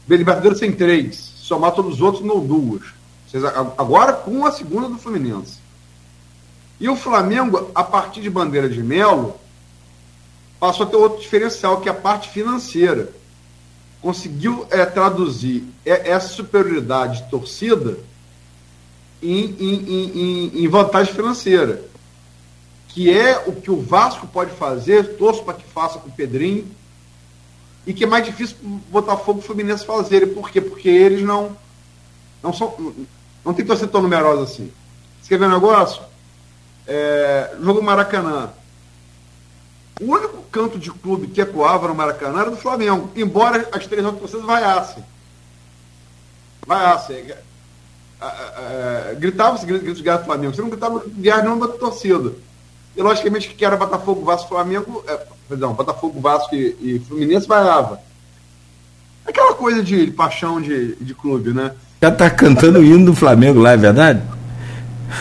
D: Libertadores tem três, somar todos os outros, não duas. Agora com a segunda do Fluminense. E o Flamengo, a partir de Bandeira de Melo, passou a ter outro diferencial, que é a parte financeira conseguiu é, traduzir essa superioridade de torcida em, em, em, em, vantagem financeira, que é o que o Vasco pode fazer, torço para que faça com o Pedrinho, e que é mais difícil o Botafogo e o Fluminense fazerem. Por quê? Porque eles não, não são. Não tem torcida tão numerosa assim. Você quer ver um negócio? É, jogo Maracanã. O único canto de clube que ecoava no Maracanã era do Flamengo, embora as três outras torcidas vaiassem. Vaiassem. É, é, é, gritava-se gritos de do Flamengo. Você não gritava guerra nenhuma da torcida. E logicamente que era Botafogo, Vasco, Flamengo, é, perdão, Botafogo, Vasco e, e Fluminense vaiava. Aquela coisa de, de paixão de, de clube, né?
B: Já tá cantando o hino do Flamengo lá, é verdade?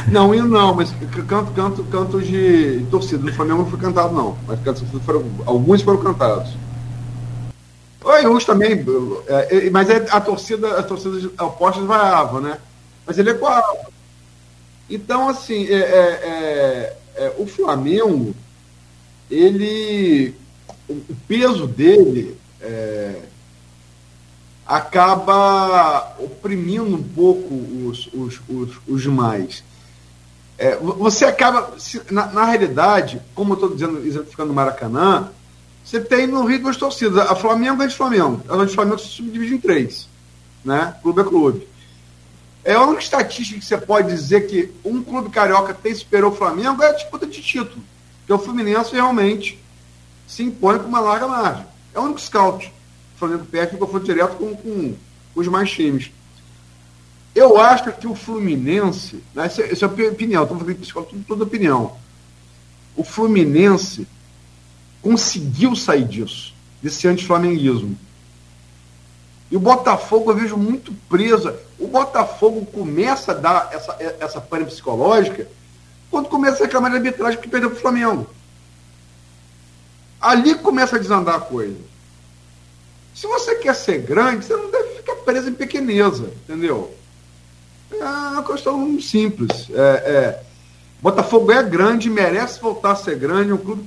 D: Não, hino não, mas canto, canto, canto de torcida. No Flamengo não foi cantado, não. Mas cantos foram, alguns foram cantados. O Ayus também, é, é, mas é, a torcida, a torcida opostas vaiava, né? Mas ele é qual? Então, assim, é, é, é, o Flamengo, ele. O peso dele acaba oprimindo um pouco os, os, os, os demais. É, você acaba, na, na, realidade, como eu estou dizendo, exemplificando no Maracanã, você tem no Rio duas torcidas. A Flamengo é de Flamengo. A de Flamengo se subdivide em três. Né? Clube é clube. É a única estatística que você pode dizer que um clube carioca tem superou o Flamengo é a disputa de título. Que o Fluminense realmente se impõe com uma larga margem. É o único scout. O Flamengo perde porque foi direto com, com, os mais times. Eu acho que o Fluminense, né, essa, essa é a opinião, estou falando psicólogo, tudo, toda opinião. O Fluminense conseguiu sair disso, desse anti-flamenguismo. E o Botafogo eu vejo muito preso. O Botafogo começa a dar essa, essa pane psicológica quando começa a reclamar de arbitragem que perdeu para o Flamengo. Ali começa a desandar a coisa. Se você quer ser grande, você não deve ficar preso em pequeneza, entendeu? É uma questão simples. É, é, Botafogo é grande, merece voltar a ser grande. Um clube,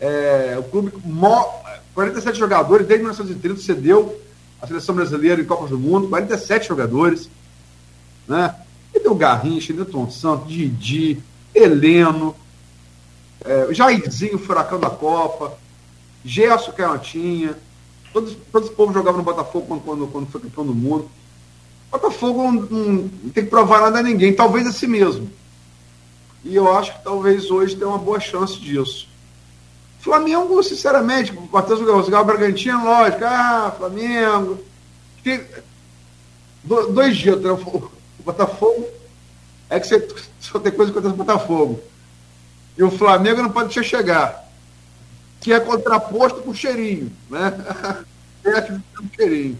D: é, um clube mo, 47 jogadores, desde 1930 cedeu a seleção brasileira em Copas do Mundo, 47 jogadores. Né? E deu Garrincha, Newton Santos, Didi, Heleno, é, Jairzinho, Furacão da Copa, Gerson Canhotinha. Todos, todos os povos jogavam no Botafogo quando, quando, quando foi campeão do mundo. Botafogo não, não, tem que provar nada a ninguém, talvez a si mesmo. E eu acho que talvez hoje tenha uma boa chance disso. Flamengo, sinceramente, o Cortez o Bragantino, lógico, ah, Flamengo. dois dias, né? o Botafogo é que você só tem coisa contra o Botafogo. E o Flamengo não pode deixar chegar. Que é contraposto com o cheirinho, né? É com cheirinho.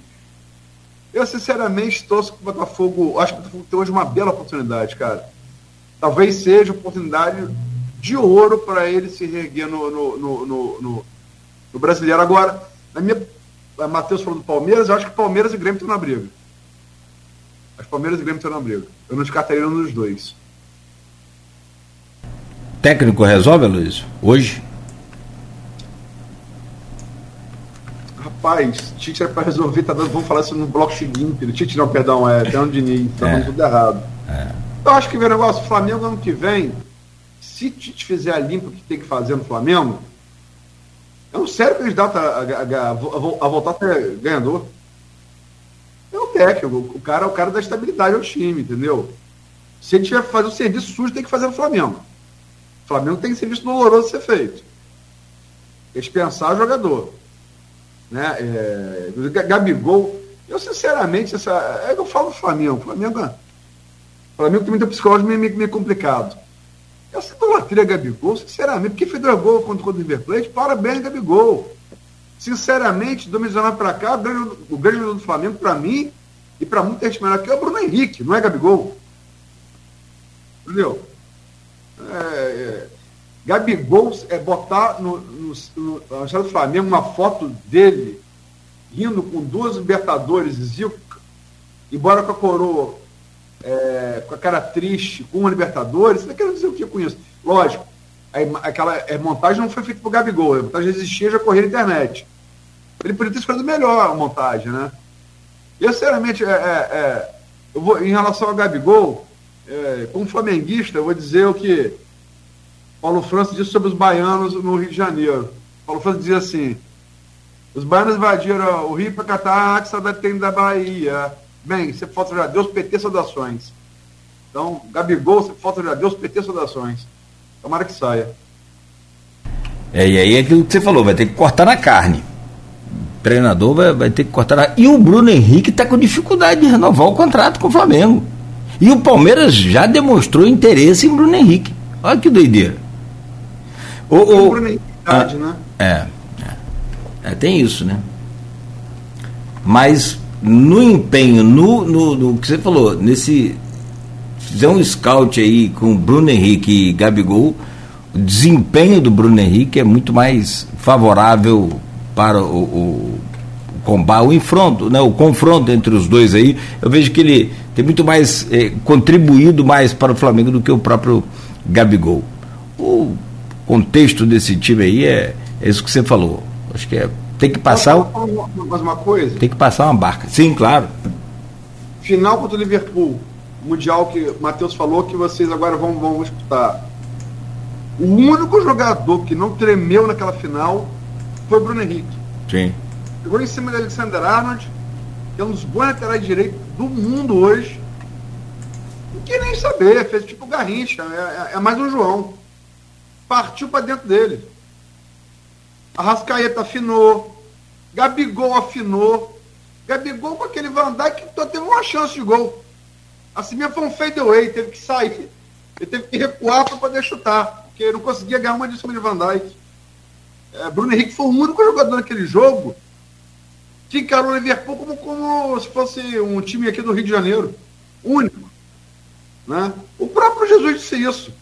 D: Eu, sinceramente, torço que o Botafogo. Acho que o Botafogo tem hoje uma bela oportunidade, cara. Talvez seja oportunidade de ouro para ele se reerguer no, no, no, no, brasileiro. Agora, na minha. A Matheus falou do Palmeiras, eu acho que Palmeiras e Grêmio estão na briga. As Palmeiras e Grêmio estão na briga. Eu não descartaria um dos dois.
B: Técnico resolve, Luiz? Hoje?
D: Rapaz, Tite era para resolver, tá dando, vamos falar isso no bloco seguinte. Tite não, perdão, é Fernando Diniz, tá é. tudo errado. É. Eu acho que o negócio, o Flamengo ano que vem, se Tite fizer a limpa que tem que fazer no Flamengo, é um sério candidato a, a, a, a voltar a ser ganhador. É o técnico, o cara é o cara da estabilidade ao time, entendeu? Se ele tiver que fazer o serviço sujo, tem que fazer no Flamengo. O Flamengo tem serviço doloroso a ser feito. Dispensar o jogador. Né? É, Gabigol, Eu, sinceramente, essa, é que eu falo do Flamengo. Flamengo, o Flamengo tem psicológico meio, meio, meio complicado. Essa idolatria Gabigol, sinceramente, porque fez dois gols contra, o River Plate, parabéns, Gabigol. Sinceramente, de 2019 para cá, o grande, o grande do Flamengo, para mim, e para muita gente melhor aqui, é o Bruno Henrique, não é Gabigol. Entendeu? É, é, Gabigol é botar no, no, no, no do Flamengo uma foto dele rindo com duas Libertadores e Zico, embora com a coroa, é, com a cara triste, com uma Libertadores, você quer dizer o que com isso? Lógico, a, aquela a montagem não foi feita por Gabigol, a montagem existia já corria na internet. Ele poderia ter escolhido melhor a montagem, né? Eu, sinceramente, é, é, é, eu vou, em relação ao Gabigol, é, como flamenguista, eu vou dizer o que Paulo França disse sobre os baianos no Rio de Janeiro. Paulo França dizia assim: os baianos invadiram o Rio para catar, que saudade tem da Bahia. Bem, você falta já Deus, PT saudações. Então, Gabigol, você falta já Deus, PT saudações. Tomara que saia.
B: É, e aí é aquilo que você falou, vai ter que cortar na carne. O treinador vai, vai ter que cortar na... E o Bruno Henrique está com dificuldade de renovar o contrato com o Flamengo. E o Palmeiras já demonstrou interesse em Bruno Henrique. Olha que doideira.
D: O, o, Bruno Henrique, ah, né?
B: É, é, é. Tem isso, né? Mas no empenho, no, no, no que você falou, nesse. Fizer um scout aí com Bruno Henrique e Gabigol, o desempenho do Bruno Henrique é muito mais favorável para o, o, o combate, o né, o confronto entre os dois aí. Eu vejo que ele tem muito mais eh, contribuído mais para o Flamengo do que o próprio Gabigol. O contexto desse time aí é, é isso que você falou. Acho que é, tem que passar.
D: Mais uma coisa?
B: Tem que passar uma barca. Sim, claro.
D: Final contra o Liverpool, Mundial que o Matheus falou que vocês agora vão, vão disputar. O único jogador que não tremeu naquela final foi o Bruno Henrique.
B: Sim.
D: Chegou em cima de Alexander Arnold, que é um dos bons laterais direitos do mundo hoje. Não quer nem saber, fez tipo Garrincha, é, é, é mais um João. Partiu para dentro dele. Arrascaeta afinou, Gabigol afinou. Gabigol com aquele Van Dijk só teve uma chance de gol. Assim mesmo foi um fadeaway, teve que sair. Ele teve que recuar para poder chutar, porque não conseguia ganhar uma de cima de Van Dijk. É, Bruno Henrique foi o único jogador naquele jogo que encarou o Liverpool como, como se fosse um time aqui do Rio de Janeiro. Único. Né? O próprio Jesus disse isso.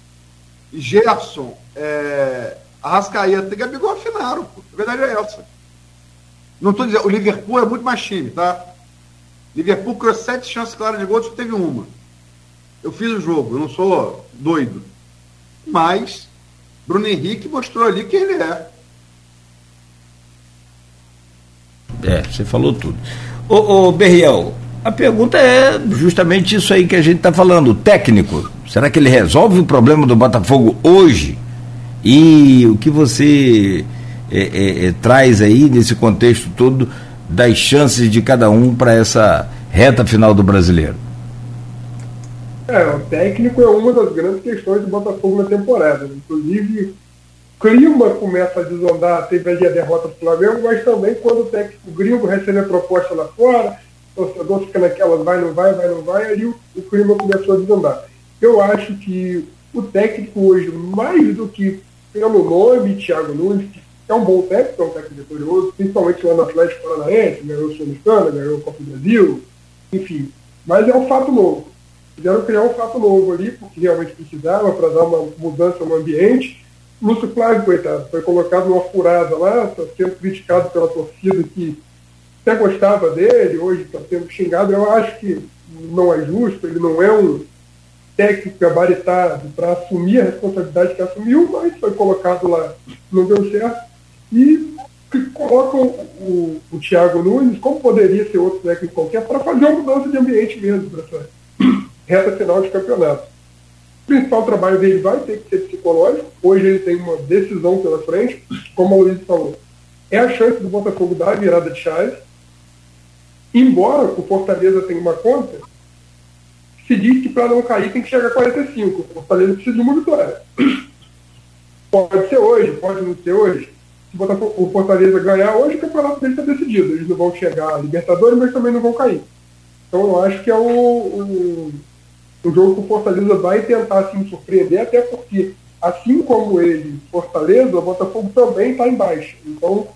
D: Gerson, é, Arrascaeta e Gabigol afinaram. A verdade é essa. Não estou dizendo, o Liverpool é muito mais time, tá? Liverpool criou sete chances claras de gol, só teve uma. Eu fiz o jogo, eu não sou doido. Mas Bruno Henrique mostrou ali quem ele é.
B: É, você falou tudo. Ô, ô Berriel, a pergunta é justamente isso aí que a gente está falando. O técnico, será que ele resolve o problema do Botafogo hoje? E o que você é, é, é, traz aí nesse contexto todo das chances de cada um para essa reta final do brasileiro?
C: É, o técnico é uma das grandes questões do Botafogo na temporada. Inclusive, clima começa a desandar, teve ali a derrota do Flamengo, mas também quando o técnico gringo recebe a proposta lá fora, o torcedor fica naquela vai, não vai, vai, não vai, aí o, o clima começou a desandar. Eu acho que o técnico hoje, mais do que pelo nome, Thiago Nunes, que é um bom técnico, é um técnico vitorioso, principalmente lá no Atlético Paranaense, ganhou o Sul-Americana, ganhou o Copa do Brasil, enfim. Mas é um fato novo. Quiseram criar um fato novo ali, porque realmente precisava, para dar uma mudança no ambiente Lúcio Flávio, coitado, foi colocado numa furada lá, está sendo criticado pela torcida que até gostava dele, hoje está sendo xingado. Eu acho que não é justo, ele não é um técnico gabaritado para assumir a responsabilidade que assumiu, mas foi colocado lá, não deu certo. E colocam o, o Thiago Nunes, como poderia ser outro técnico qualquer, para fazer uma mudança de ambiente mesmo para essa reta final de campeonato. O principal trabalho dele vai ter que ser psicológico. Hoje ele tem uma decisão pela frente, como a Luiz falou. É a chance do Botafogo dar a virada de chave. Embora o Fortaleza tenha uma conta, se diz que para não cair tem que chegar a 45. O Fortaleza precisa de uma vitória. Pode ser hoje, pode não ser hoje. se o Fortaleza ganhar hoje, o campeonato dele está decidido. Eles não vão chegar a Libertadores, mas também não vão cair. Então eu acho que é o, o, o jogo que o Fortaleza vai tentar assim, surpreender, até porque, assim como ele, Fortaleza, o Botafogo também está embaixo. Então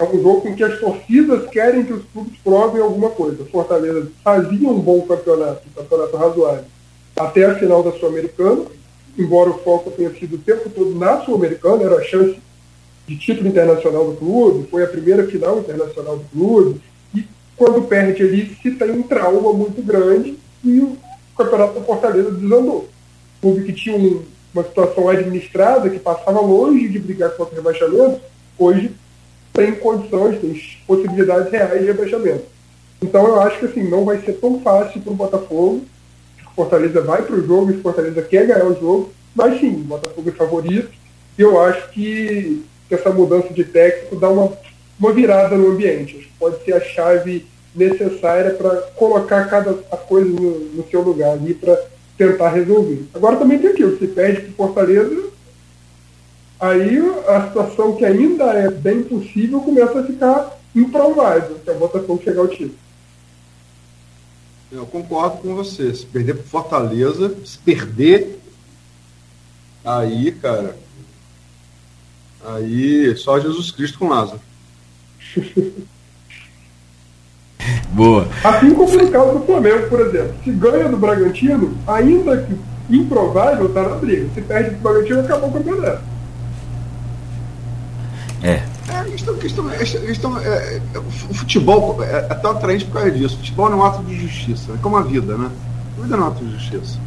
C: é um jogo em que as torcidas querem que os clubes provem alguma coisa. Fortaleza fazia um bom campeonato, um campeonato razoável, até a final da Sul-Americana, embora o foco tenha sido o tempo todo na Sul-Americana, era a chance de título internacional do clube, foi a primeira final internacional do clube, e quando perde ali se tem um trauma muito grande e o campeonato da Fortaleza desandou. O clube que tinha um, uma situação administrada, que passava longe de brigar contra o rebaixamento, hoje tem condições, tem possibilidades reais de rebaixamento. Então eu acho que assim, não vai ser tão fácil para o Botafogo. O Fortaleza vai para o jogo o Fortaleza quer ganhar o jogo, mas sim, o Botafogo é favorito. E eu acho que que essa mudança de técnico dá uma, uma virada no ambiente. Pode ser a chave necessária para colocar cada coisa no, no seu lugar ali para tentar resolver. Agora também tem aquilo, se perde para Fortaleza, aí a situação que ainda é bem possível começa a ficar improvável, que é o Botafogo chegar ao título.
D: Eu concordo com você. Se perder para Fortaleza, se perder, aí, cara, Aí só Jesus Cristo com Lázaro.
B: Boa.
C: Assim como no caso do Flamengo, por exemplo. Se ganha do Bragantino, ainda que improvável, está na briga. Se perde do Bragantino, acabou o campeonato.
B: É.
D: É, questão, questão, questão, é, é, o futebol é, é tão atraente por causa disso. O futebol é um ato de justiça, é como a vida, né? A vida é um ato de justiça.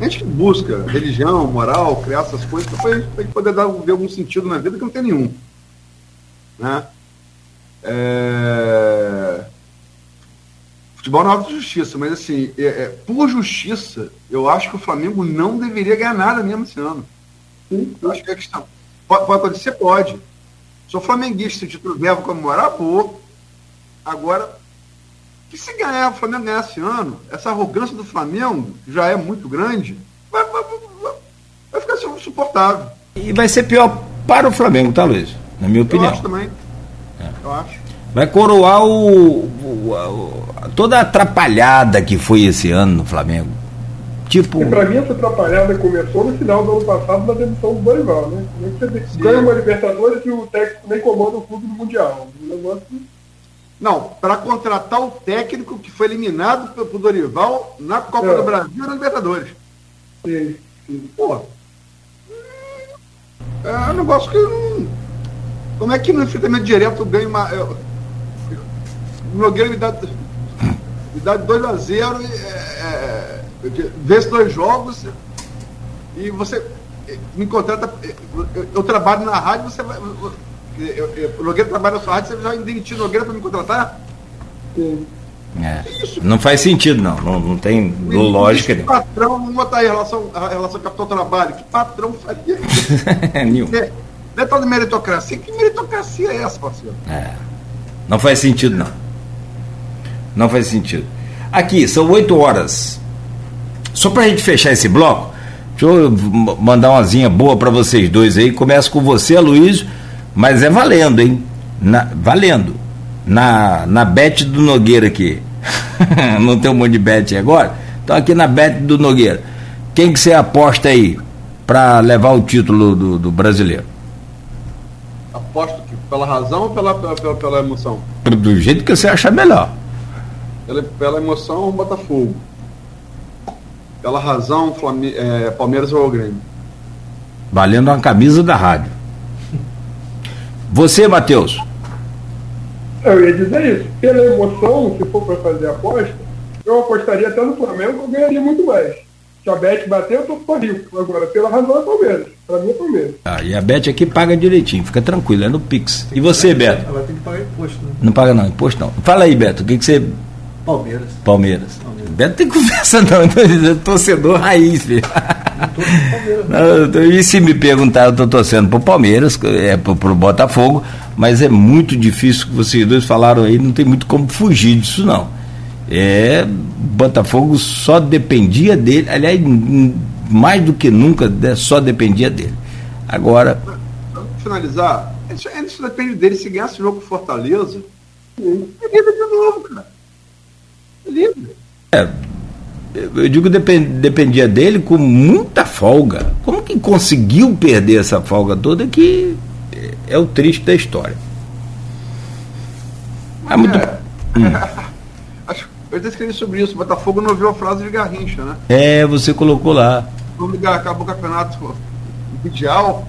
D: A gente busca religião, moral, criar essas coisas para poder dar, ver algum sentido na vida que não tem nenhum. Né? É... Futebol não é de justiça, mas assim, é, é, por justiça, eu acho que o Flamengo não deveria ganhar nada mesmo esse ano. Eu acho que a questão. Pode, pode acontecer? Pode. Sou flamenguista, título verbo comemorar, pô. Agora, que se ganhar o Flamengo ganhar esse ano, essa arrogância do Flamengo, que já é muito grande, vai, vai, vai, vai ficar insuportável.
B: E vai ser pior para o Flamengo, tá, Luiz? Na minha opinião. Eu
D: acho também. É. Eu acho.
B: Vai coroar o, o, toda a atrapalhada que foi esse ano no Flamengo. Tipo...
C: E pra mim essa atrapalhada começou no final do ano passado na demissão do Dorival, né? Como é que você ganha uma Libertadores e o técnico nem comanda o clube do Mundial? Um negócio
D: não, para contratar o técnico que foi eliminado pelo Dorival na Copa é. do Brasil e na Libertadores.
C: Sim, sim.
D: Pô. É um negócio que não. Como é que no enfrentamento direto ganha uma. Eu, o Nogueira me dá, me dá 2x0 e é, é, vence dois jogos e você me contrata. Eu, eu trabalho na rádio, você vai eu, eu, o Nogueira trabalha na sua rádio, você já demitiu o Nogueira para me contratar?
B: Sim. É. Não faz sentido, não. Não, não tem lógica.
D: Que patrão, vamos botar aí a relação, a relação capital-trabalho. Que patrão faria isso?
B: Nenhum.
D: É, não é tal de meritocracia. Que meritocracia é essa, parceiro?
B: É. Não faz sentido, não. Não faz sentido. Aqui, são 8 horas. Só para a gente fechar esse bloco, deixa eu mandar uma zinha boa para vocês dois aí. Começa com você, Luiz mas é valendo, hein? Na, valendo. Na, na bet do Nogueira aqui. Não tem um monte de bet agora? Então aqui na bet do Nogueira. Quem que você aposta aí para levar o título do, do brasileiro?
D: Aposto que pela razão ou pela, pela, pela emoção?
B: Do jeito que você achar melhor.
D: Pela, pela emoção, Botafogo. Pela razão, Flamengo, é, Palmeiras ou Grêmio.
B: Valendo uma camisa da rádio. Você, Matheus?
C: Eu ia dizer isso. Pela emoção, se for para fazer aposta, eu apostaria até no Flamengo, eu ganharia muito mais. Se a Bet bater, eu tô rico. Agora, pela razão, é Palmeiras. Para mim é Palmeiras.
B: Ah, e a Bet aqui paga direitinho, fica tranquilo, é no Pix. e você, Beto?
E: Ela tem que pagar imposto, né?
B: Não paga não, imposto não. Fala aí, Beto, o que, que você.
E: Palmeiras.
B: Palmeiras. Palmeiras. Beto tem conversa não, torcedor raiz, filho. Não, e se me perguntar, eu estou torcendo para o Palmeiras, é para o Botafogo, mas é muito difícil que vocês dois falaram aí, não tem muito como fugir disso não. É, Botafogo só dependia dele, aliás, mais do que nunca, né, só dependia dele. Agora.
D: finalizar, Isso, isso depende dele. Se ganhar esse jogo com Fortaleza, é livre de novo, cara. É livre.
B: É, eu digo depend, dependia dele com muita folga. Como que conseguiu perder essa folga toda que é o triste da história.
D: É muito. É. Hum. Acho, eu até escrevi sobre isso. Botafogo não viu a frase de Garrincha, né?
B: É, você colocou lá.
D: Vamos ligar, acabou o campeonato mundial.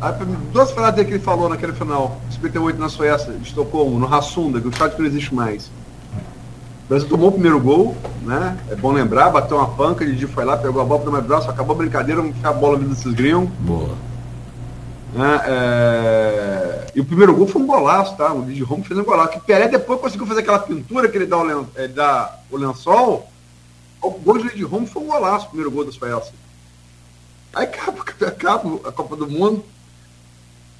D: Aí, duas frases que ele falou naquele final, 58 na Suécia, de Estocolmo, no Rassunda, que o estádio não existe mais. O Brasil tomou o primeiro gol, né? É bom lembrar, bateu uma panca, Didi foi lá, pegou a bola pro meu braço, acabou a brincadeira, vamos ficar a bola vindo desses gringos.
B: Boa.
D: Né? É... E o primeiro gol foi um golaço, tá? O Didi Romo fez um golaço. Que Pelé depois conseguiu fazer aquela pintura que ele dá o, len... ele dá o lençol. O gol de Didi Romo foi um golaço, o primeiro gol da Suécia. Aí acaba, acaba a Copa do Mundo.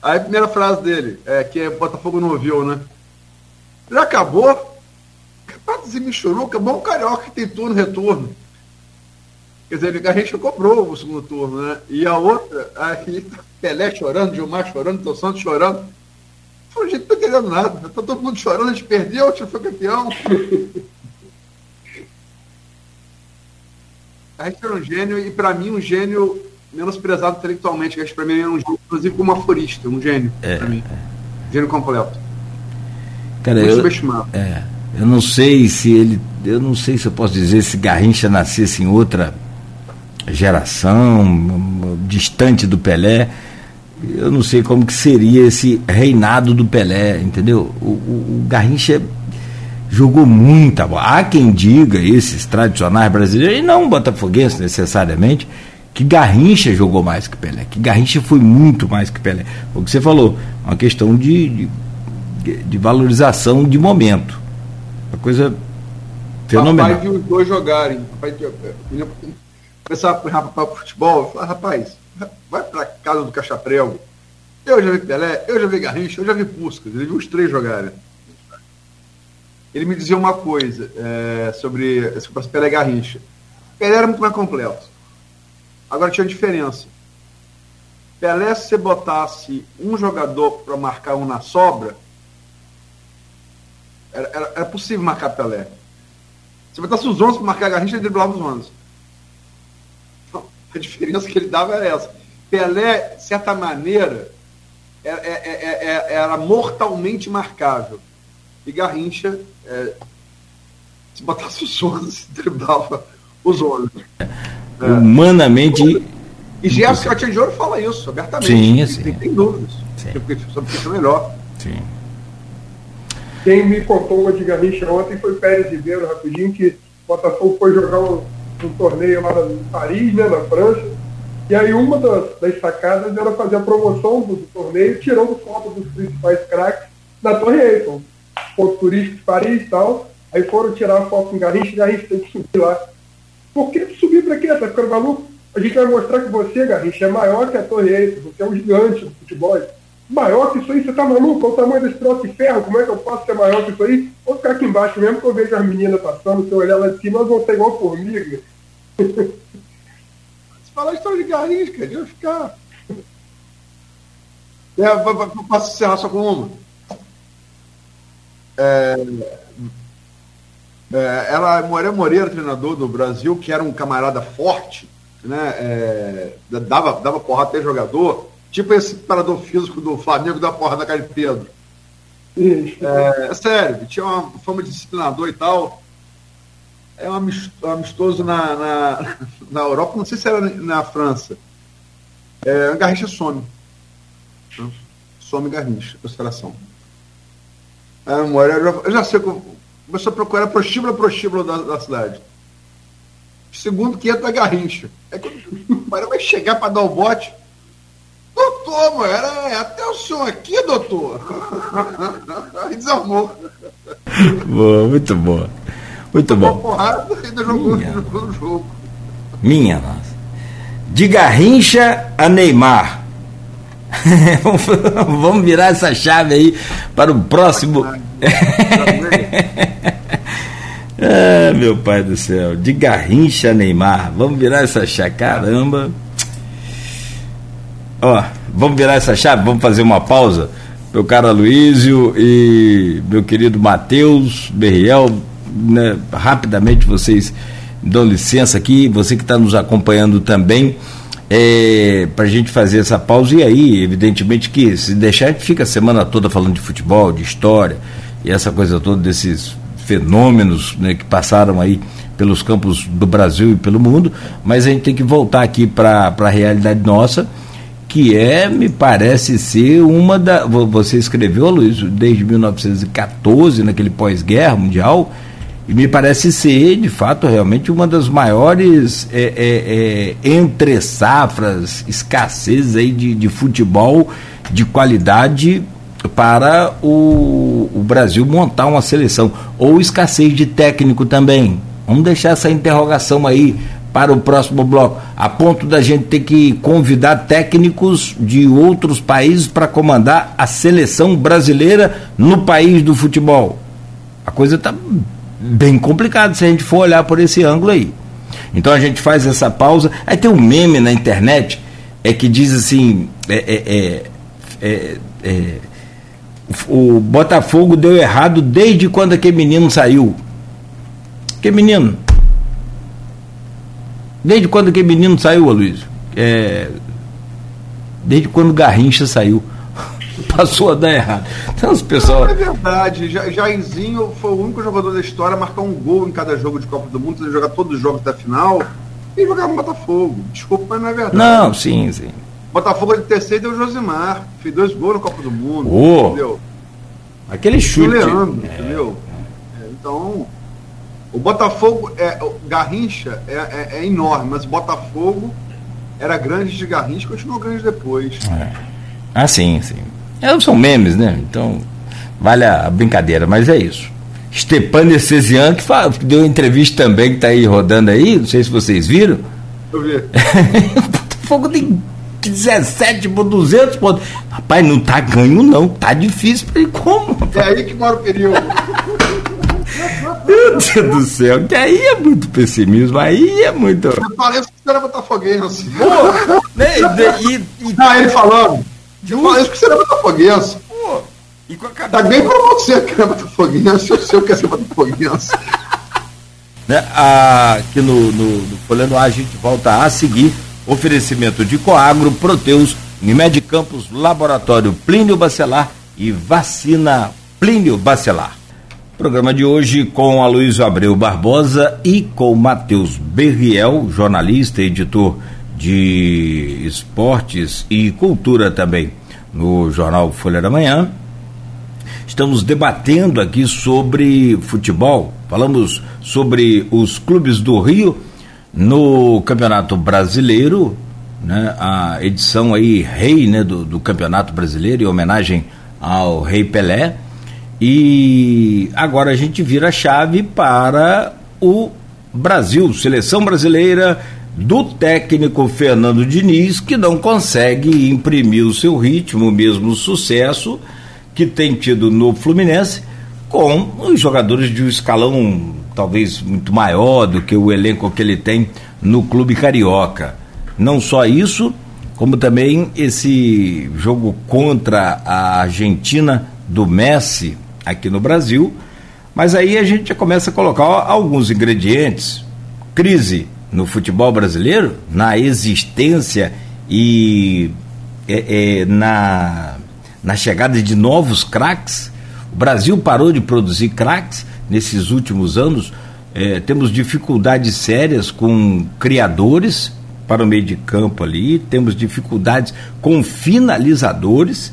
D: Aí a primeira frase dele, é, que é Botafogo não ouviu, né? Já acabou? De me chorou, acabou o Carioca que tem turno retorno. Quer dizer, a gente cobrou o segundo turno, né? E a outra, aí Pelé chorando, Gilmar chorando, Tô Santos chorando. Falei, gente, não tô entendendo nada. Tá todo mundo chorando, a gente perdeu, a gente foi campeão. a gente era um gênio, e para mim um gênio menosprezado intelectualmente, que para mim é um gênio, inclusive como aforista, um gênio, é, para mim. É. Gênio completo.
B: Cara, eu, é, eu não sei se ele, eu não sei se eu posso dizer se Garrincha nascesse em outra geração, distante do Pelé, eu não sei como que seria esse reinado do Pelé, entendeu? O, o, o Garrincha jogou muita bola. Há quem diga, esses tradicionais brasileiros, e não botafoguenses necessariamente, que Garrincha jogou mais que Pelé, que Garrincha foi muito mais que Pelé. O que você falou, uma questão de, de, de valorização de momento. Coisa fenomenal.
D: Papai viu os dois jogarem. Papai, começar a para o futebol, falar, rapaz, vai para casa do Caixa Prego. Eu já vi Pelé, eu já vi Garrincha, eu já vi Puskas, ele viu os três jogarem. Ele me dizia uma coisa é, sobre, sobre Pelé e Garrincha. Pelé era muito mais completo. Agora tinha diferença. Pelé, se você botasse um jogador para marcar um na sobra, era, era, era, possível marcar Pelé. Se botasse os 11 para marcar Garrincha, ele driblava os 11. A diferença que ele dava era essa. Pelé, de certa maneira, era, é, é, é, era mortalmente marcável. E Garrincha, é, se botasse os 11, driblava os 11.
B: É. Humanamente.
D: E Gerson Catinha de Ouro fala isso abertamente.
B: Sim, sim.
D: Tem, tem dúvidas. Sim. Porque sobre que é melhor.
B: Sim.
C: Quem me contou uma de Garrincha ontem foi Pérez Ribeiro, rapidinho, que o Botafogo foi jogar um um torneio lá em Paris, né, na França. E aí uma das, das sacadas era fazer a promoção do, do torneio, tirando foto dos principais craques na Torre Eiffel, ponto turístico de Paris e tal. Aí foram tirar a foto com Garrincha, Garrincha tem que subir lá. Por que subir para quê? Tá ficando maluco? A gente vai mostrar que você, Garrincha, é maior que a Torre Eiffel, você é um gigante do futebol. Maior que isso aí, você tá maluco? Olha o tamanho desse troço de ferro, como é que eu posso ser maior que isso aí? Vou ficar aqui embaixo mesmo que eu vejo as meninas passando, se eu olhar lá de cima, elas vão ser igual formiga.
D: Se falar história de Garrincha, devia ficar. É, posso encerrar só com uma? É, é, ela, Moreira Moreira, treinador do Brasil, que era um camarada forte, né? É, dava, dava porrada até jogador, tipo esse parador físico do Flamengo da porra da cara de Pedro. É, é, sério, tinha uma fama de disciplinador e tal é um amistoso na, na, na Europa, não sei se era na França. É, Garrincha some. Some Garrincha, seleção. É, eu já sei como. Começou a procurar prostíbulo prostíbulo da, da cidade. Segundo que entra Garrincha. É quando o vai chegar para dar o bote. Doutor, mano, era, é, até o senhor aqui, doutor. Aí desarmou.
B: Boa, muito boa. Muito bom.
D: Porrada, ainda jogou, Minha. jogou no jogo.
B: Minha nossa. De Garrincha a Neymar. Vamos virar essa chave aí para o próximo. ah, meu pai do céu. De Garrincha a Neymar. Vamos virar essa chave. Caramba. Ó, vamos virar essa chave, vamos fazer uma pausa. Meu caro Aloysio e meu querido Matheus, Berriel, né, rapidamente vocês dão licença aqui, você que está nos acompanhando também, é, para a gente fazer essa pausa. E aí, evidentemente, que se deixar, a gente fica a semana toda falando de futebol, de história e essa coisa toda desses fenômenos né, que passaram aí pelos campos do Brasil e pelo mundo, mas a gente tem que voltar aqui para a realidade nossa, que é, me parece ser uma da. Você escreveu, Luiz, desde 1914, naquele pós-guerra mundial, e me parece ser, de fato, realmente uma das maiores é, é, é, entre safras, escassez aí de, de futebol de qualidade para o, o Brasil montar uma seleção. Ou escassez de técnico também. Vamos deixar essa interrogação aí para o próximo bloco, a ponto da gente ter que convidar técnicos de outros países para comandar a seleção brasileira no país do futebol. A coisa está bem complicada se a gente for olhar por esse ângulo aí. Então a gente faz essa pausa. Aí tem um meme na internet é que diz assim: é, é, é, é, é o Botafogo deu errado desde quando aquele menino saiu. Que menino? Desde quando aquele menino saiu, Aloysio? É, desde quando Garrincha saiu. Passou a dar errado. Então, os pessoal...
D: Não, é verdade. Jairzinho foi o único jogador da história a marcar um gol em cada jogo de Copa do Mundo, jogar todos os jogos da final e jogar no Botafogo. Desculpa, mas não é verdade.
B: Não, sim, sim.
D: Botafogo de terceiro deu o Josimar. Fez dois gols na Copa do Mundo.
B: Oh, entendeu? Aquele chute. O
D: Leandro, é. entendeu? É, então, o Botafogo, é, o Garrincha é, é, é, enorme, mas o Botafogo era grande de Garrincha e continuou grande depois.
B: É. Ah, sim, sim. É, são memes, né? Então, vale a brincadeira, mas é isso. Stepan Necesian, que, fala, que deu entrevista também, que está aí rodando aí, não sei se vocês viram.
D: Eu vi.
B: o Botafogo tem 17 por 200 pontos. Rapaz, não tá ganho não, tá difícil para ele como?
D: É aí que mora o período.
B: Meu Deus do céu, que aí é muito pessimismo, aí é muito.
D: Parece que você era botafoguense.
B: Pô, né, e, e,
D: ah, ele falando. Parece que você era botafoguense.
B: Pô, e com a
D: cabeça... Tá bem pra você que é botafoguense, eu sei o que é ser botafoguense.
B: né, aqui no, no, no Folhando A a gente volta a seguir oferecimento de Coagro, Proteus, Unimed Campos, Laboratório Plínio Bacelar e Vacina Plínio Bacelar. Programa de hoje com Aloysio Abreu Barbosa e com Matheus Berriel, jornalista, editor de esportes e cultura também no jornal Folha da Manhã. Estamos debatendo aqui sobre futebol. Falamos sobre os clubes do Rio no Campeonato Brasileiro, né, a edição aí rei né, do, do Campeonato Brasileiro, em homenagem ao Rei Pelé. E agora a gente vira a chave para o Brasil, seleção brasileira do técnico Fernando Diniz, que não consegue imprimir o seu ritmo, o mesmo sucesso que tem tido no Fluminense, com os jogadores de um escalão talvez muito maior do que o elenco que ele tem no clube carioca. Não só isso, como também esse jogo contra a Argentina do Messi, aqui no Brasil, mas aí a gente já começa a colocar alguns ingredientes. Crise no futebol brasileiro, na existência e é, é, na, na chegada de novos craques. O Brasil parou de produzir craques nesses últimos anos. É, temos dificuldades sérias com criadores para o meio de campo ali, temos dificuldades com finalizadores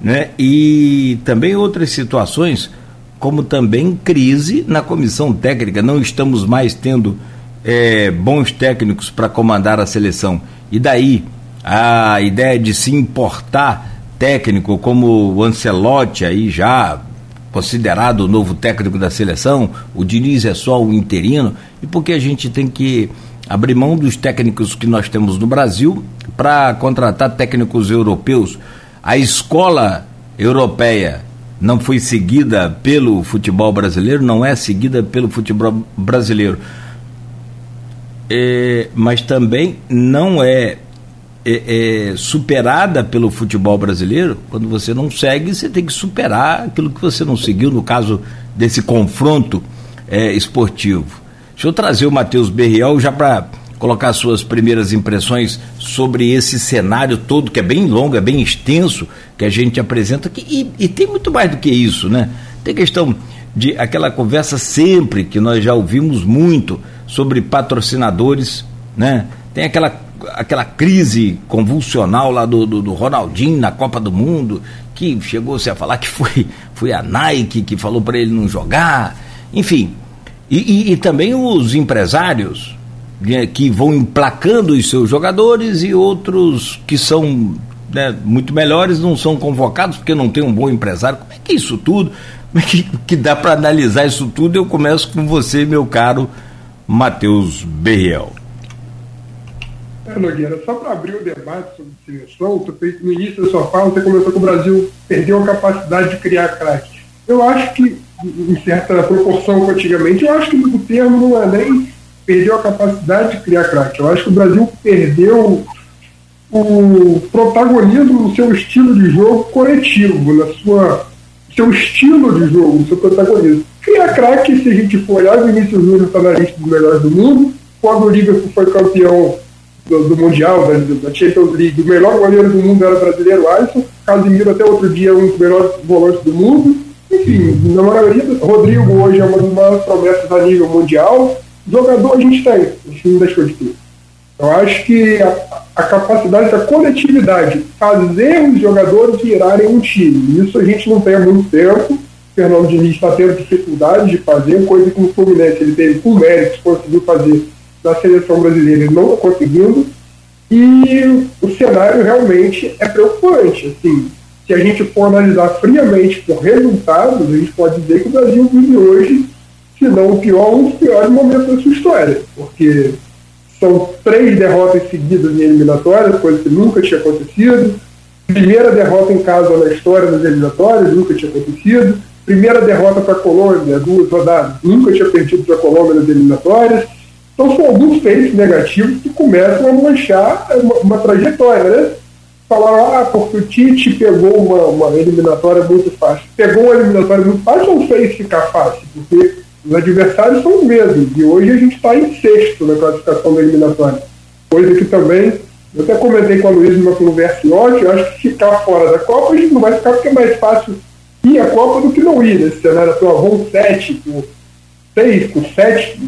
B: né? e também outras situações, como também crise na comissão técnica. Não estamos mais tendo é, bons técnicos para comandar a seleção. E daí a ideia de se importar técnico como o Ancelotti, aí já considerado o novo técnico da seleção, o Diniz é só o interino, e porque a gente tem que abrir mão dos técnicos que nós temos no Brasil para contratar técnicos europeus a escola europeia não foi seguida pelo futebol brasileiro, não é seguida pelo futebol brasileiro. É, mas também não é é, é, superada pelo futebol brasileiro, quando você não segue, você tem que superar aquilo que você não seguiu, no caso desse confronto é, esportivo. Deixa eu trazer o Matheus Berriel já para colocar suas primeiras impressões sobre esse cenário todo, que é bem longo, é bem extenso, que a gente apresenta aqui. E, e tem muito mais do que isso, né? Tem questão de aquela conversa sempre que nós já ouvimos muito sobre patrocinadores, né? Tem aquela, aquela crise convulsional lá do, do, do Ronaldinho na Copa do Mundo, que chegou-se a falar que foi, foi a Nike que falou para ele não jogar, enfim. E, e, e também os empresários, né, que vão emplacando os seus jogadores e outros que são né, muito melhores não são convocados porque não tem um bom empresário. Como é que é isso tudo? Como é que, que dá para analisar isso tudo? Eu começo com você, meu caro Matheus Berriel.
C: É, Nogueira, só para abrir o debate sobre seleção, no início da sua fala, você começou que o Brasil perdeu a capacidade de criar craques. Eu acho que, em certa proporção antigamente, eu acho que o termo não é nem perdeu a capacidade de criar craque. Eu acho que o Brasil perdeu o protagonismo no seu estilo de jogo coletivo, na sua seu estilo de jogo, no seu protagonismo. Criar craque, se a gente for olhar, Vinícius Júnior está na lista dos melhores do mundo, quando o Liverpool foi campeão do, do Mundial, da, da, Champions League, o melhor goleiro do mundo era o brasileiro Alisson, Casimiro até outro dia um dos melhores volantes do mundo, enfim, na maioria, Rodrigo hoje é uma das maiores promessas a nível mundial, Jogador a gente tem, a gente não deixou de ter. Eu acho que a, a capacidade da coletividade fazer os jogadores virarem um time. Isso a gente não tem há muito tempo. Fernando Diniz está tendo dificuldade de fazer, coisa que o Fluminense ele teve com méritos, conseguiu fazer na seleção brasileira, ele não está conseguindo. E o cenário realmente é preocupante. Assim, se a gente for analisar friamente por resultados, a gente pode dizer que o Brasil vive hoje se não o pior, um dos piores momentos da sua história, porque são três derrotas seguidas em eliminatórias, coisa que nunca tinha acontecido. Primeira derrota em casa na história das eliminatórias, nunca tinha acontecido. Primeira derrota para a Colômbia, duas rodadas, nunca tinha perdido para a Colômbia nas eliminatórias. Então são alguns feitos negativos que começam a manchar uma, uma trajetória, né? Falaram, ah, porque o Tite pegou uma, uma eliminatória muito fácil. Pegou uma eliminatória muito fácil ou fez ficar fácil? Porque os adversários são os mesmos, e hoje a gente está em sexto na classificação da eliminatória. Coisa que também, eu até comentei com a Luiz numa conversa ontem, eu acho que ficar fora da Copa a gente não vai ficar porque é mais fácil ir à Copa do que não ir nesse cenário atual. Vão sete, com seis, com sete,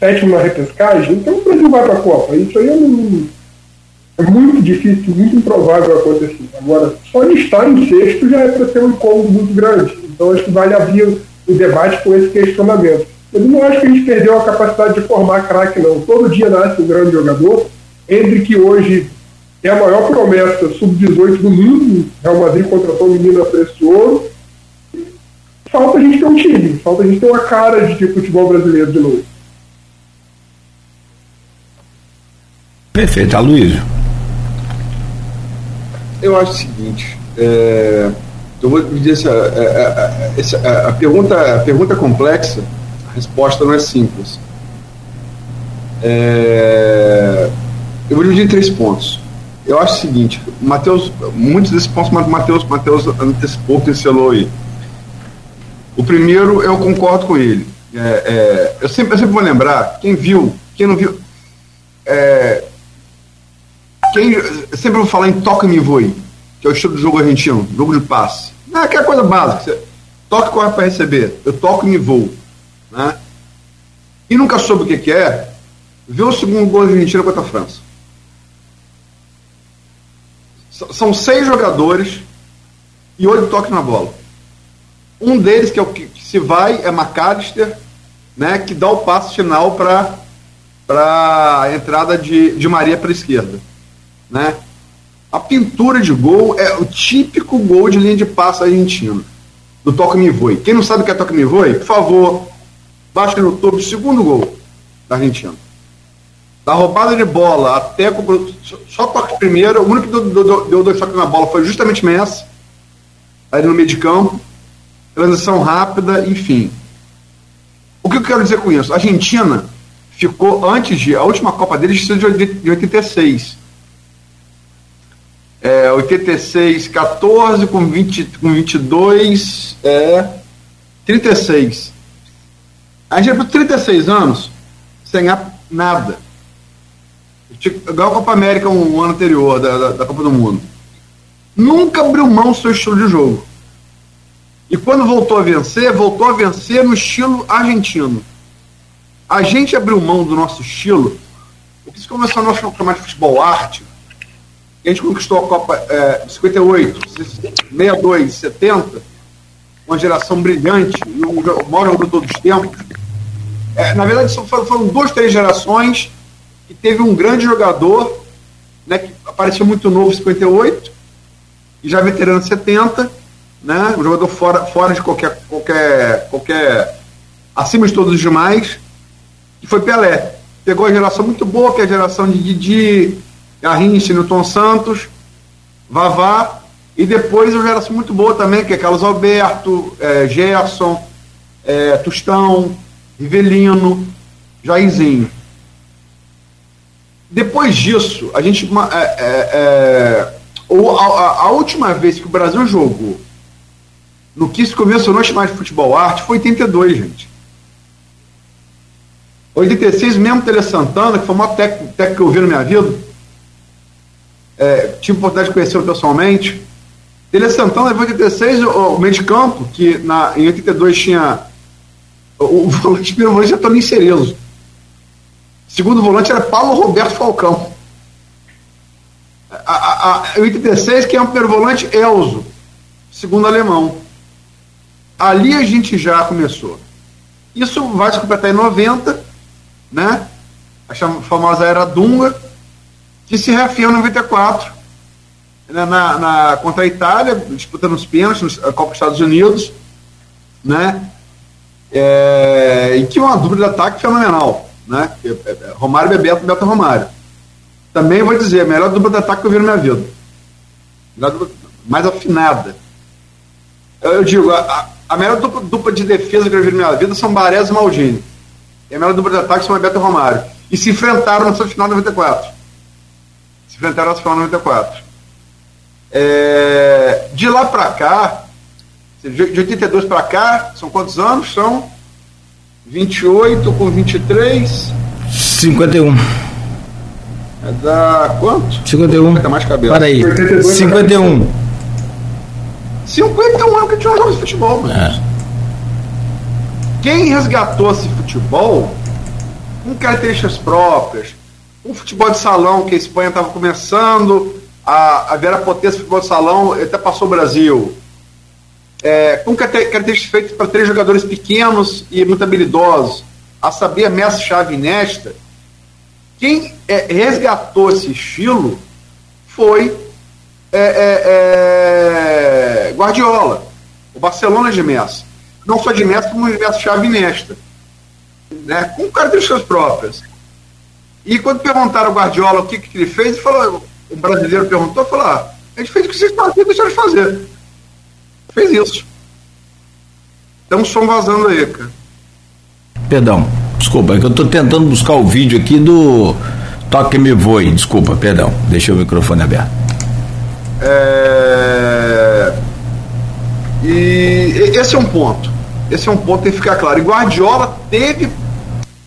C: sétimo na repescagem, então o Brasil vai para a Copa. Isso aí é, é muito difícil, muito improvável acontecer. Agora, só de estar em sexto já é para ser um incômodo muito grande. Então acho que vale abrir o debate com esse questionamento. Eu não acho que a gente perdeu a capacidade de formar craque, não. Todo dia nasce um grande jogador. Entre que hoje é a maior promessa sub-18 do mundo, Real Madrid contratou um menino a preço de ouro. Falta a gente ter um time, falta a gente ter uma cara de futebol brasileiro de novo.
B: Perfeito, Aloysio.
D: Eu acho o seguinte, é, eu vou dizer assim, a, a, pergunta, a pergunta complexa, a resposta não é simples. É, eu vou dividir em três pontos. Eu acho o seguinte, Mateus, muitos desses pontos Mateus, Mateus antecipou, pincelou aí. O primeiro, eu concordo com ele. É, é, eu, sempre, eu sempre vou lembrar, quem viu, quem não viu, é, quem, sempre vou falar em toca-me voe, que é o estilo do jogo argentino, jogo de passe. É aquela coisa básica. Você toca e corre para receber. Eu toco e me vou. Né? E nunca soube o que, que é, vê o segundo gol da Argentina contra a França. São seis jogadores e oito toques na bola. Um deles, que é o que se vai, é McAllister, né, que dá o passo final para a entrada de, de Maria para a esquerda. Né? A pintura de gol é o típico gol de linha de passe argentino, do Toque Me Voe. Quem não sabe o que é Toque Me Voe, por favor, baixe no topo, segundo gol da Argentina. Da roubada de bola até só toque primeiro, o único que deu, deu, deu dois toques na bola foi justamente Messi, ali no meio de campo, transição rápida, enfim. O que eu quero dizer com isso? A Argentina ficou antes de a última Copa deles de 86 86, 14, com, 20, com 22, é 36. A gente por 36 anos sem nada. Igual a Copa América um, ano anterior, da, da, da, Copa do Mundo. Nunca abriu mão do seu estilo de jogo. E quando voltou a vencer, voltou a vencer no estilo argentino. A gente abriu mão do nosso estilo, o que se começou a nós chamar de futebol arte, a gente conquistou a Copa é, 58, 62, 70, uma geração brilhante, o maior jogador de todos os tempos. É, na verdade, foram, foram duas, três gerações que teve um grande jogador, né, que apareceu muito novo em 58, e já veterano em 70, né, um jogador fora, fora de qualquer, qualquer, qualquer. acima de todos os demais, que foi Pelé. Pegou a geração muito boa, que é a geração de Didi, Garrincha, Newton Santos, Vavá, e depois uma geração muito boa também, que é Carlos Alberto, é, Gerson, é, Tostão, Rivelino, Jairzinho. Depois disso, a gente. É, é, é a, a, última vez que o Brasil jogou no que se convencionou chamar de futebol arte foi 82, gente. 86, mesmo Tele Santana, que foi o maior técnico, técnico que eu vi na minha vida, é, tive a oportunidade de conhecê-lo pessoalmente. Tele Santana levou 86 o, o meio de campo, que na, em 82 tinha o, o volante primeiro volante é Toninho Cerezo. Segundo volante era Paulo Roberto Falcão. A, a, a, 86, quem é o primeiro volante? Elzo. Segundo alemão. Ali a gente já começou. Isso vai se completar em 90, né? A famosa era Dunga, que se reafirma em 94, né? na, na, contra a Itália, disputando os pênaltis, na Copa dos Estados Unidos, né? É, e que é uma dupla de ataque fenomenal, né? É, é, Romário Bebeto Beto Romário. Também vou dizer, a melhor dupla de ataque que eu vi na minha vida. mais afinada. Eu digo, a, a melhor dupla, dupla, de defesa que eu vi na minha vida são Barés e Maldini. E a melhor dupla de ataque são Beto Romário. E se enfrentaram na sua final 94. Se enfrentaram sua final 94. É, de lá para cá, de 82 para cá, são quantos anos? São 28 com 23.
B: 51.
D: É da quanto?
B: 51.
D: Tá mais cabelo.
B: Para aí. 51.
D: 51 anos que tinha um jogo de futebol, mano. É. Quem resgatou esse futebol com características próprias, um futebol de salão que a Espanha estava começando a, a ver a potência futebol de salão, até passou o Brasil é, com características feitas para três jogadores pequenos e muito habilidosos, a saber, Messi, Chave e Nesta, quem é, resgatou esse estilo foi é, é, é Guardiola, o Barcelona de Messi. Não só de Messi, como de Messi, Chave e Nesta. Né, com características próprias. E quando perguntaram ao Guardiola o que, que ele fez, ele falou, o brasileiro perguntou, falou, ah, a gente fez o que vocês faziam, deixaram de fazer fez isso. Tem um som vazando aí, cara.
B: Perdão, desculpa, é que eu estou tentando buscar o vídeo aqui do Toque Me Voe. Desculpa, perdão, deixei o microfone aberto.
D: É... E esse é um ponto. Esse é um ponto que tem que ficar claro. E Guardiola teve,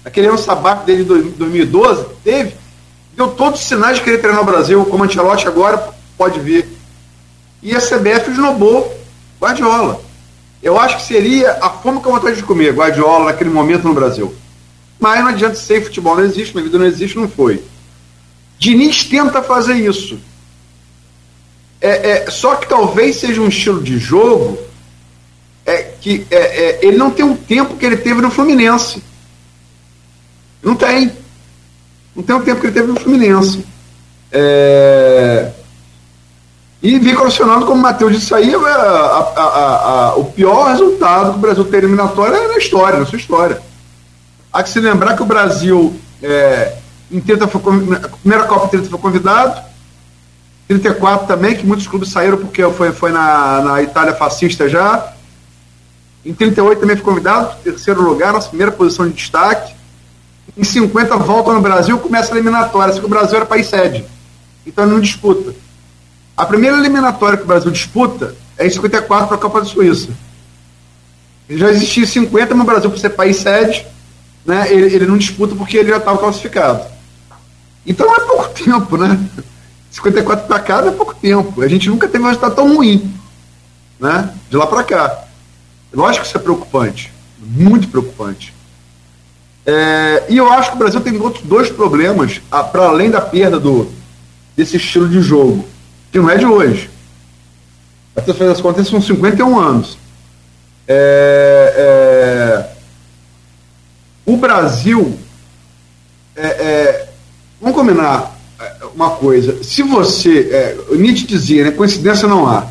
D: aquele ano sabático dele de 2012, teve, deu todos os sinais de querer treinar no Brasil, como Antelote agora pode vir. E a CBF esnobou Guardiola. Eu acho que seria a fome com vontade de comer Guardiola naquele momento no Brasil. Mas não adianta ser futebol não existe, minha vida não existe, não foi. Diniz tenta fazer isso. É, é, só que talvez seja um estilo de jogo é, que é, é, ele não tem o tempo que ele teve no Fluminense. Não tem. Não tem o tempo que ele teve no Fluminense. É, e vem colecionando, como o Matheus disse aí, a, a, a, o pior resultado que o Brasil tem eliminatória é na história, na sua história. Há que se lembrar que o Brasil, é, em 30 foi, a primeira Copa 30 foi convidado, 34 também, que muitos clubes saíram porque foi, foi na, na Itália fascista já. Em 38 também foi convidado, terceiro lugar, nossa primeira posição de destaque. Em 50 volta no Brasil, começa a eliminatória, assim que o Brasil era país sede. Então ele não disputa. A primeira eliminatória que o Brasil disputa é em 54 para a Copa da Suíça. Já existia 50, mas o Brasil, por ser país sede, né, ele, ele não disputa porque ele já estava classificado. Então é pouco tempo, né? 54 para cá é pouco tempo. A gente nunca teve um resultado tão ruim, né? De lá para cá. Lógico que isso é preocupante, muito preocupante. É, e eu acho que o Brasil tem outros dois problemas, para além da perda do, desse estilo de jogo, que não é de hoje. Até fazer as contas, são 51 anos. É, é, o Brasil, é, é, vamos combinar uma coisa, se você, é, Nietzsche dizia, né, coincidência não há.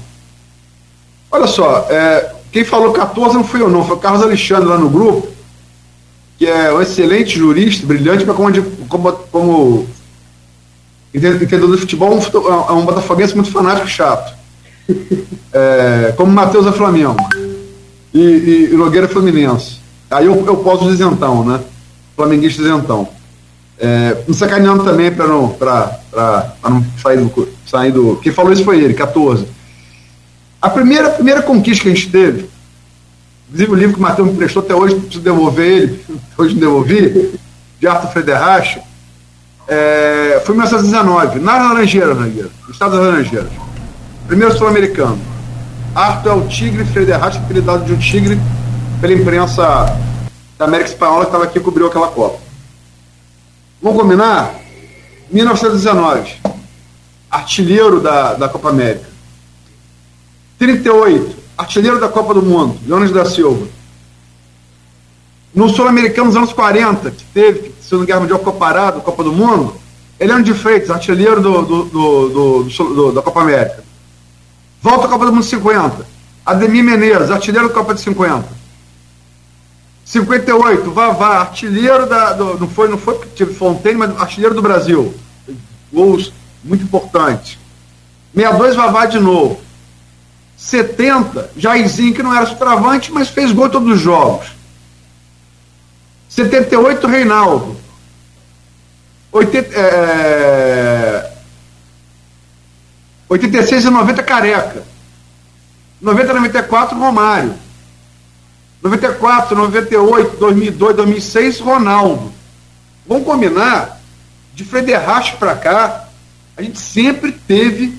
D: Olha só, é, quem falou 14 não fui eu não, foi o Carlos Alexandre lá no grupo, que é um excelente jurista, brilhante, mas como, como, como entendedor de futebol, é um botafoguense muito fanático e chato. É, como Matheus é Flamengo. E, e, e Nogueira é Fluminense. Aí eu, eu posso dizer então, né? Flamenguista isentão. É, me sacaneando também para não, pra, pra, pra não sair do, sair do. Quem falou isso foi ele, 14. A primeira, a primeira conquista que a gente teve Inclusive o livro que o Matheus me prestou até hoje, preciso devolver ele, hoje não devolvi, de Arthur Frederich, é, foi em 1919, nas Laranjeiras, Rangueira, no estado das Laranjeiras. Primeiro sul-americano. Arthur é o tigre, Frederich, apelidado de um tigre pela imprensa da América Espanhola que estava aqui e cobriu aquela Copa. Vamos combinar? 1919, artilheiro da, da Copa América. 38, artilheiro da Copa do Mundo, Jonas da Silva. No Sul-Americano dos anos 40, que teve, se não Guerra Mundial parado, Copa do Mundo, Eliano de Freitas, artilheiro do, do, do, da Copa América. Volta à Copa do Mundo 50. Ademir Menezes, artilheiro da Copa de 50. 58, Vavá, artilheiro da. Do, não foi, não foi porque tive Fontaine, mas artilheiro do Brasil. Gols muito importantes. 62, Vavá de novo. 70, Jairzinho, que não era sustravante, mas fez gol todos os jogos. 78, Reinaldo. 80, é... 86 e 90, Careca. 90 94, Romário. 94, 98, 2002, 2006, Ronaldo. Vamos combinar, de Frederich para cá, a gente sempre teve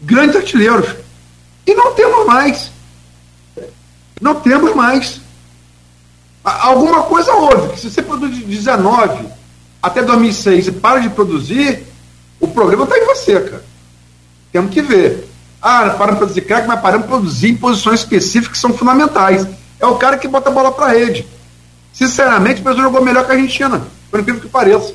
D: grandes artilheiros. E não temos mais. Não temos mais. Alguma coisa houve, que se você produz de 19 até 2006 e para de produzir, o problema está em você, cara. Temos que ver. Ah, para de produzir crack, mas paramos de produzir em posições específicas que são fundamentais. É o cara que bota a bola para a rede. Sinceramente, o Brasil jogou melhor que a Argentina, por incrível que pareça.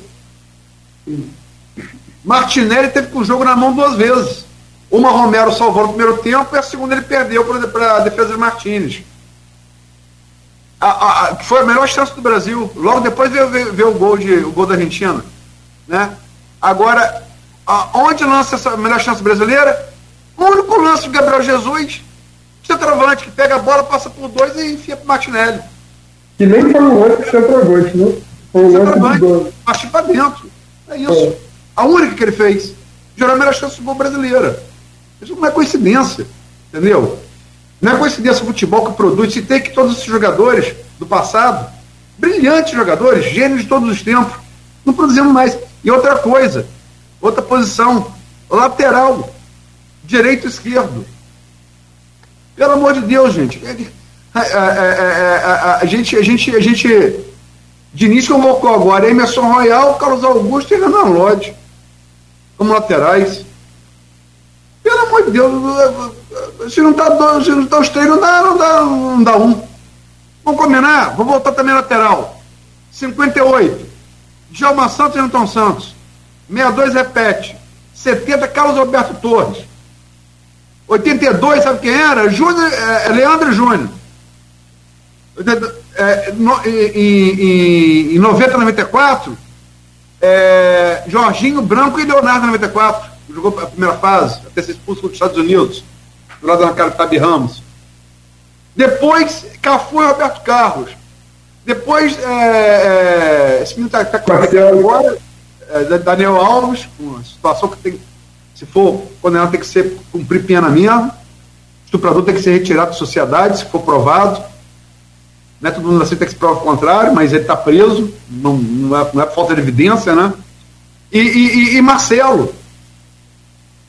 D: Martinelli teve com o jogo na mão duas vezes. Uma Romero salvou no primeiro tempo e a segunda ele perdeu para a defesa de Martins. A, a, a, foi a melhor chance do Brasil. Logo depois veio, veio, veio o, gol de, o gol da Argentina. Né? Agora, onde lança essa melhor chance brasileira? O único lance de Gabriel Jesus, centroavante, que pega a bola, passa por dois e enfia para Martinelli.
C: Que nem foi um lance de centroavante, né? Foi um lance de dois.
D: para dentro. É isso. É. A única que ele fez. Gerou a melhor chance do gol brasileira. Isso não é coincidência, entendeu? Não é coincidência o futebol que produz. Se tem que todos esses jogadores do passado, brilhantes jogadores, gênios de todos os tempos, não produzimos mais. E outra coisa, outra posição, lateral, direito esquerdo. Pelo amor de Deus, gente. A, a, a, a gente, a gente, a gente, Diniz convocou agora Emerson Royal, Carlos Augusto e Renan Lodge como laterais. Pelo amor de Deus, se não está dois, se não tá os três, não dá, não dá, não dá um. Vamos combinar? Vou voltar também lateral. 58. Djalma Santos e Newton Santos. 62 repete. 70, Carlos Alberto Torres. 82, sabe quem era? Júnior, é, é Leandro Júnior. É, no, em, em, em 90, 94, é, Jorginho Branco e Leonardo 94 jogou a primeira fase, até ser expulso contra os Estados Unidos, do lado da cara Tabi Ramos. Depois, Cafu e Roberto Carlos. Depois, é, é, esse menino está tá, tá agora, é, Daniel Alves, uma situação que tem Se for condenado, tem que ser cumprir pena mesmo. Estuprador tem que ser retirado da sociedade, se for provado. Método não aceita que se prova o contrário, mas ele está preso, não, não, é, não é falta de evidência, né? E, e, e Marcelo.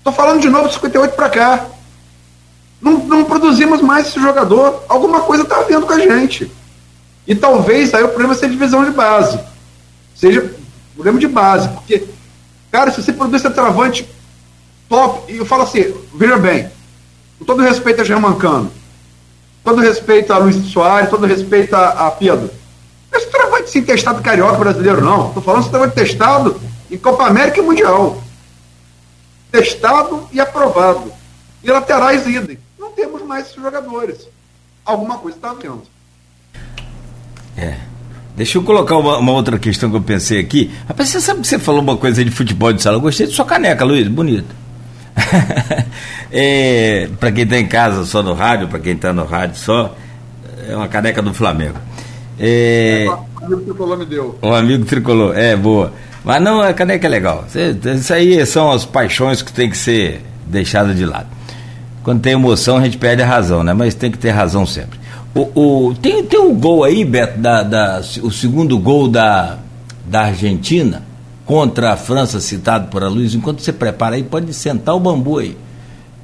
D: Estou falando de novo de 58 para cá. Não, não produzimos mais esse jogador. Alguma coisa está havendo com a gente. E talvez aí o problema seja divisão de base. Seja problema de base. Porque, cara, se você produz travante top, e eu falo assim, veja bem, com todo respeito a Jean Mancano, todo respeito a Luiz Soares, todo respeito a, a Pedro. Esse travante sem testado carioca brasileiro, não. Estou falando esse travante testado em Copa América e Mundial. Testado e aprovado. E laterais idem. Não temos mais esses jogadores. Alguma coisa está havendo.
B: É. Deixa eu colocar uma, uma, outra questão que eu pensei aqui. Rapaz, você sabe que você falou uma coisa de futebol de sala? Eu gostei de sua caneca, Luiz, bonita. é, para quem está em casa só no rádio, para quem está no rádio só, é uma caneca do Flamengo. É,
D: um amigo tricolor me deu.
B: Um amigo tricolor, é, boa. Mas não, a caneca é legal. Isso aí são as paixões que tem que ser deixadas de lado. Quando tem emoção, a gente perde a razão, né? Mas tem que ter razão sempre. O, o, tem, tem um gol aí, Beto, da, da, o segundo gol da, da Argentina contra a França, citado por a Luiz. Enquanto você prepara aí, pode sentar o bambu aí.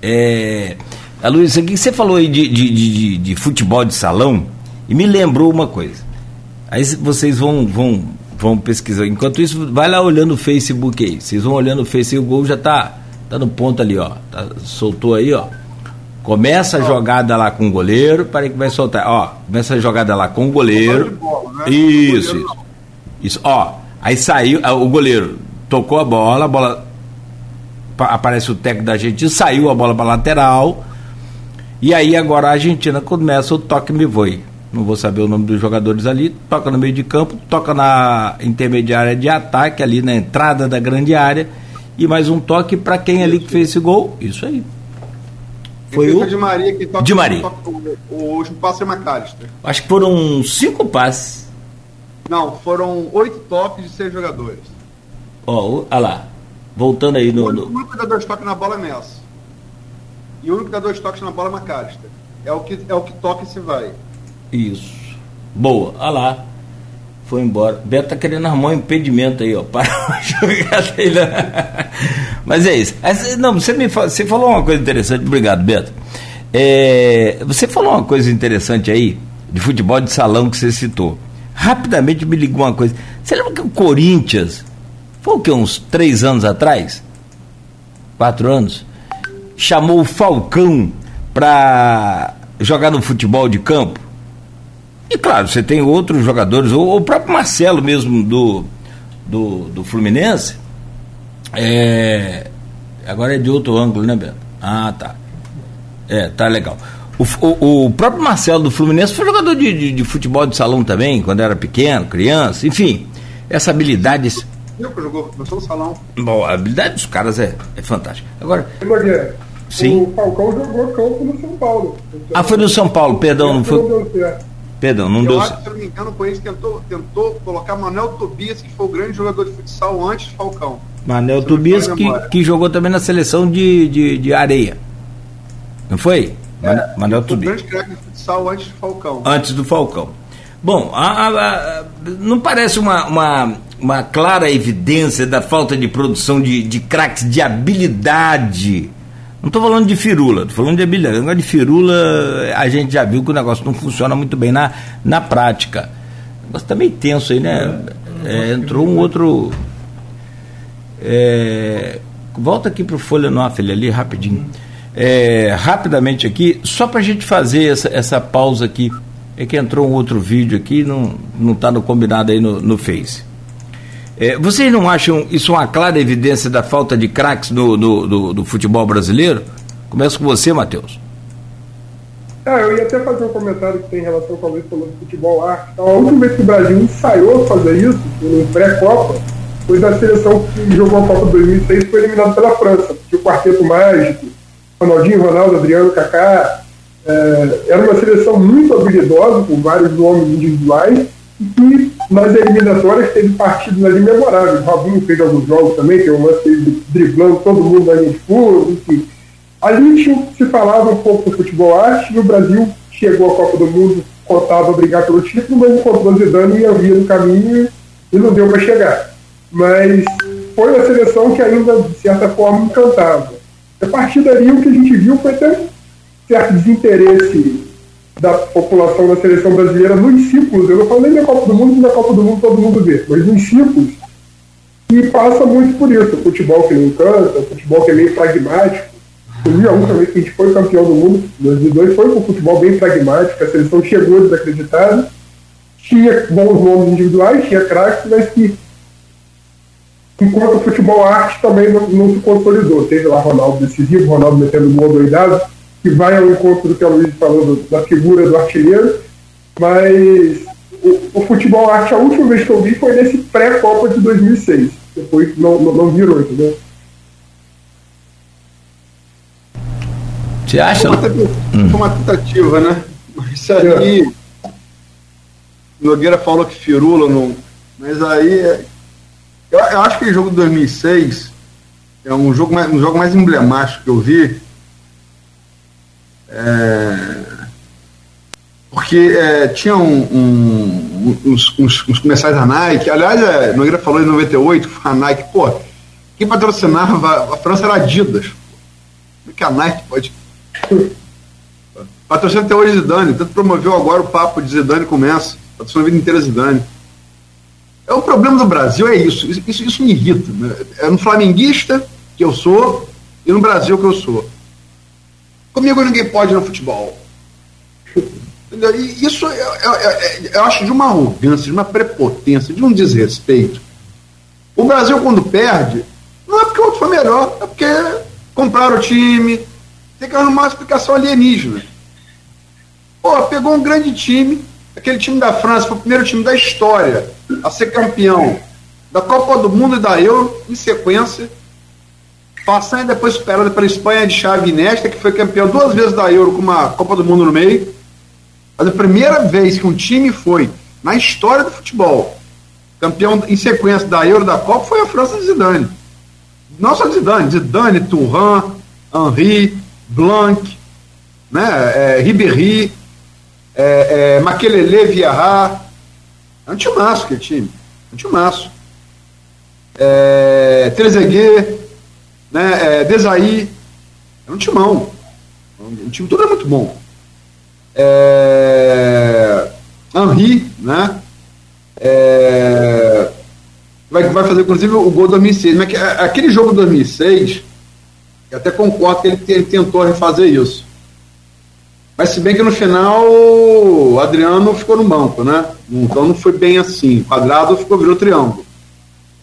B: É, a Luiz, aqui você falou aí de, de, de, de, futebol de salão e me lembrou uma coisa. Aí vocês vão, vão, vão pesquisar. Enquanto isso, vai lá olhando o Facebook aí. Vocês vão olhando o Facebook, o gol já tá, tá no ponto ali, ó. Tá, soltou aí, ó. Começa a jogada lá com o goleiro, para que vai soltar. Ó, começa a jogada lá com o goleiro. Bola, né? Isso, isso. Isso, ó. Aí saiu, o goleiro tocou a bola, a bola aparece o técnico da Argentina, saiu a bola para lateral. E aí agora a Argentina começa o toque me voe. Não vou saber o nome dos jogadores ali, toca no meio de campo, toca na intermediária de ataque ali na entrada da grande área e mais um toque para quem ali que fez esse gol. Isso aí.
D: Foi o de Maria que toca
B: de Maria.
D: Toca, o, o último passe é McAllister.
B: Acho que foram cinco passes.
D: Não, foram oito toques de seis jogadores.
B: Ó, oh, olha lá. Voltando aí no. O
D: único que dá dois toques na bola é Messi. E o único que dá dois toques na bola é McAllister. É o que, é o que toca e se vai.
B: Isso. Boa, olha lá. Foi embora. Beto tá querendo arrumar um impedimento aí, ó. Para dele. Mas é isso. Não, você me você falou uma coisa interessante. Obrigado, Beto. É, você falou uma coisa interessante aí, de futebol de salão que você citou. Rapidamente me ligou uma coisa. Você lembra que o Corinthians, foi o que, uns três anos atrás? Quatro anos? Chamou o Falcão para jogar no futebol de campo? E claro, você tem outros jogadores, ou o próprio Marcelo mesmo do, do, do Fluminense. É, agora é de outro ângulo, né, Beto? Ah, tá. É, tá legal. O, o, o próprio Marcelo do Fluminense foi jogador de, de, de, futebol de salão também, quando era pequeno, criança, enfim. Essa habilidade.
D: Eu que jogou, no salão.
B: Bom, a habilidade dos caras é, é fantástica. Agora.
C: Sim. O Falcão jogou campo no São Paulo.
B: Ah, foi no São Paulo, perdão, não foi. Perdão, não
D: eu
B: deu
D: acho, se eu não me engano, o Corinthians tentou, tentou colocar Manuel Tobias, que foi o grande jogador de futsal antes de Falcão.
B: Manuel Tobias, que, que jogou também na seleção de, de, de areia. Não foi?
D: É, Manuel Tobias. O grande craque de futsal antes do Falcão.
B: Antes do Falcão. Bom, a, a, a, não parece uma, uma, uma, clara evidência da falta de produção de, de craques de habilidade não estou falando de firula, estou falando de habilidade. Negócio de firula, a gente já viu que o negócio não funciona muito bem na, na prática. O negócio está meio tenso aí, né? É, entrou um outro. É, volta aqui para o Folha ali, rapidinho. É, rapidamente aqui, só para a gente fazer essa, essa pausa aqui. É que entrou um outro vídeo aqui, não está no combinado aí no, no Face. É, vocês não acham isso uma clara evidência da falta de craques no, no, no, no, futebol brasileiro? Começo com você, Matheus.
C: Ah, eu ia até fazer um comentário que tem relação com a Luiz falou do futebol arte. Então, a última vez que o Brasil ensaiou fazer isso, no pré-Copa, foi da seleção que jogou a Copa 2006 e foi eliminado pela França. Tinha o Quarteto Mágico, Ronaldinho, Ronaldo, Adriano, Kaká. É, era uma seleção muito habilidosa, com vários nomes individuais, e nas eliminatórias teve partidos ali memoráveis. O Rabinho fez alguns jogos também, tem um lance driblando todo mundo na linha de fundo, enfim. Ali se falava um pouco do futebol arte e o Brasil chegou à Copa do Mundo cotado a brigar pelo título, mas encontrou Zidane e havia no caminho e não deu para chegar. Mas foi uma seleção que ainda, de certa forma, encantava. A partir dali, o que a gente viu foi até certo desinteresse da população da seleção brasileira nos ciclos. Eu não falo nem da Copa do Mundo, que na Copa do Mundo todo mundo vê, mas nos ciclos. E passa muito por isso. O futebol que não encanta, o futebol que é meio pragmático. 2001 também, que a gente foi campeão do mundo, 2002 foi com um futebol bem pragmático, a seleção chegou desacreditada, tinha bons nomes individuais, tinha craques, mas que enquanto o futebol arte também não, não, se consolidou. Teve lá Ronaldo decisivo, Ronaldo metendo gol doidado, que vai ao encontro do que a Luiz falou do, da figura do artilheiro, mas o, o, futebol arte, a última vez que eu vi foi nesse pré-Copa de 2006. Depois não, não, não virou, entendeu?
B: Você acha?
D: Foi uma, hum. uma tentativa, né? Mas aí. É. Nogueira falou que firula, não, mas aí. É, eu, eu, acho que o jogo de 2006 é um jogo, mais, um jogo mais emblemático que eu vi. É, porque é, tinha um, um, uns, uns, uns, comerciais da Nike. Aliás, é, Nogueira falou em 98 a Nike, pô, quem patrocinava a França era Adidas. Como é que a Nike pode Patrocina até hoje Zidane, tanto promoveu agora o papo de Zidane começa. Patrocina a vida inteira Zidane. É o problema do Brasil, é isso. Isso, isso me irrita. Né? É no flamenguista que eu sou e no Brasil que eu sou. Comigo ninguém pode no futebol. E isso eu, eu, eu, eu, acho de uma arrogância, de uma prepotência, de um desrespeito. O Brasil, quando perde, não é porque o outro foi melhor, é porque compraram o time, tem que arrumar uma explicação alienígena. Pô, pegou um grande time, aquele time da França, foi o primeiro time da história a ser campeão da Copa do Mundo e da Euro em sequência, passando e depois superando pela Espanha de chave Inesta, que foi campeão duas vezes da Euro com uma Copa do Mundo no meio. Mas a primeira vez que um time foi, na história do futebol, campeão em sequência da Euro da Copa foi a França de Zidane. Não só Zidane, Zidane, Turan, Henri, Blanc, né, é, Ribéry, é, é, Maquelele, Viarra. É um aquele time. É um timaço. É, Trezeguet, né, é, Desaí. É um timão. O time todo é muito bom. É, Henri, né? É, vai, vai fazer, inclusive, o gol de 2006. Mas aquele jogo de 2006 eu até concordo que ele tentou refazer isso. Mas se bem que no final o Adriano ficou no banco, né? Então não foi bem assim. Quadrado ficou virou triângulo.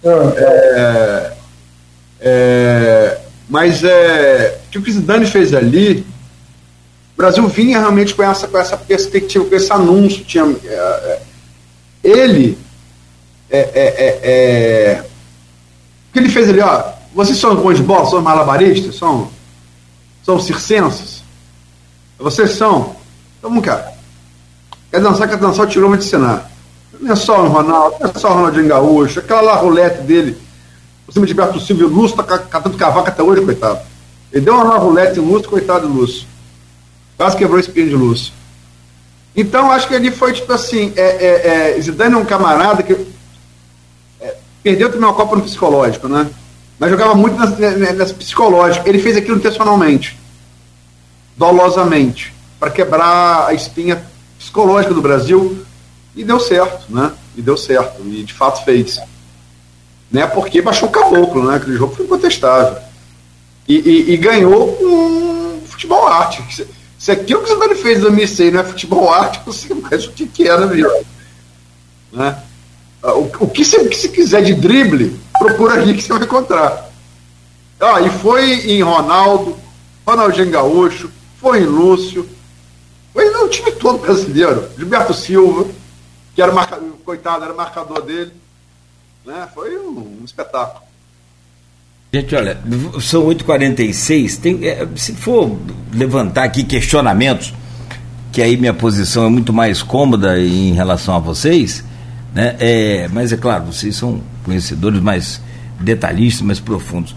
D: Ah. É, é, mas é, o que o Zidane fez ali, o Brasil vinha realmente com essa, com essa perspectiva, com esse anúncio. Tinha, é, é ele, é, é, é, o que ele fez ali, ó, vocês são bons de bola? São malabaristas? São, são circenses? Vocês são? Então vamos cá. Quer dançar, quer dançar, tirou uma de ensinar. Não é só o Ronaldo, não é só o Ronaldinho Gaúcho, aquela lá dele, por cima de Beto Silvio, Lúcio tá catando cavaco até hoje, coitado. Ele deu uma rolete em Lúcio, coitado de Lúcio. Quase quebrou o espinho de Lúcio. Então, acho que ele foi tipo assim: é, é, é, Zidane é um camarada que é, perdeu também uma Copa no psicológico, né? mas jogava muito nessa, nessa psicológica. Ele fez aquilo intencionalmente, dolosamente, para quebrar a espinha psicológica do Brasil e deu certo, né? E deu certo, e de fato fez. Né? Porque baixou o caboclo, né? Aquele jogo foi incontestável. E, e, e ganhou com futebol arte. Se, se aquilo que você fez em 2006 não é futebol arte, você mais o que, que era mesmo. Né? O, o, o que se quiser de drible, procura ali que você vai encontrar. Ah, e foi em Ronaldo, Ronaldinho Gaúcho, foi em Lúcio, foi no time todo brasileiro. Gilberto Silva, que era marcador, coitado, era marcador dele. Né? Foi um, um espetáculo.
B: Gente, olha, são 8h46. Tem, é, se for levantar aqui questionamentos, que aí minha posição é muito mais cômoda em relação a vocês, Né? É, mas é claro, vocês são conhecedores mais detalhistas, mais profundos.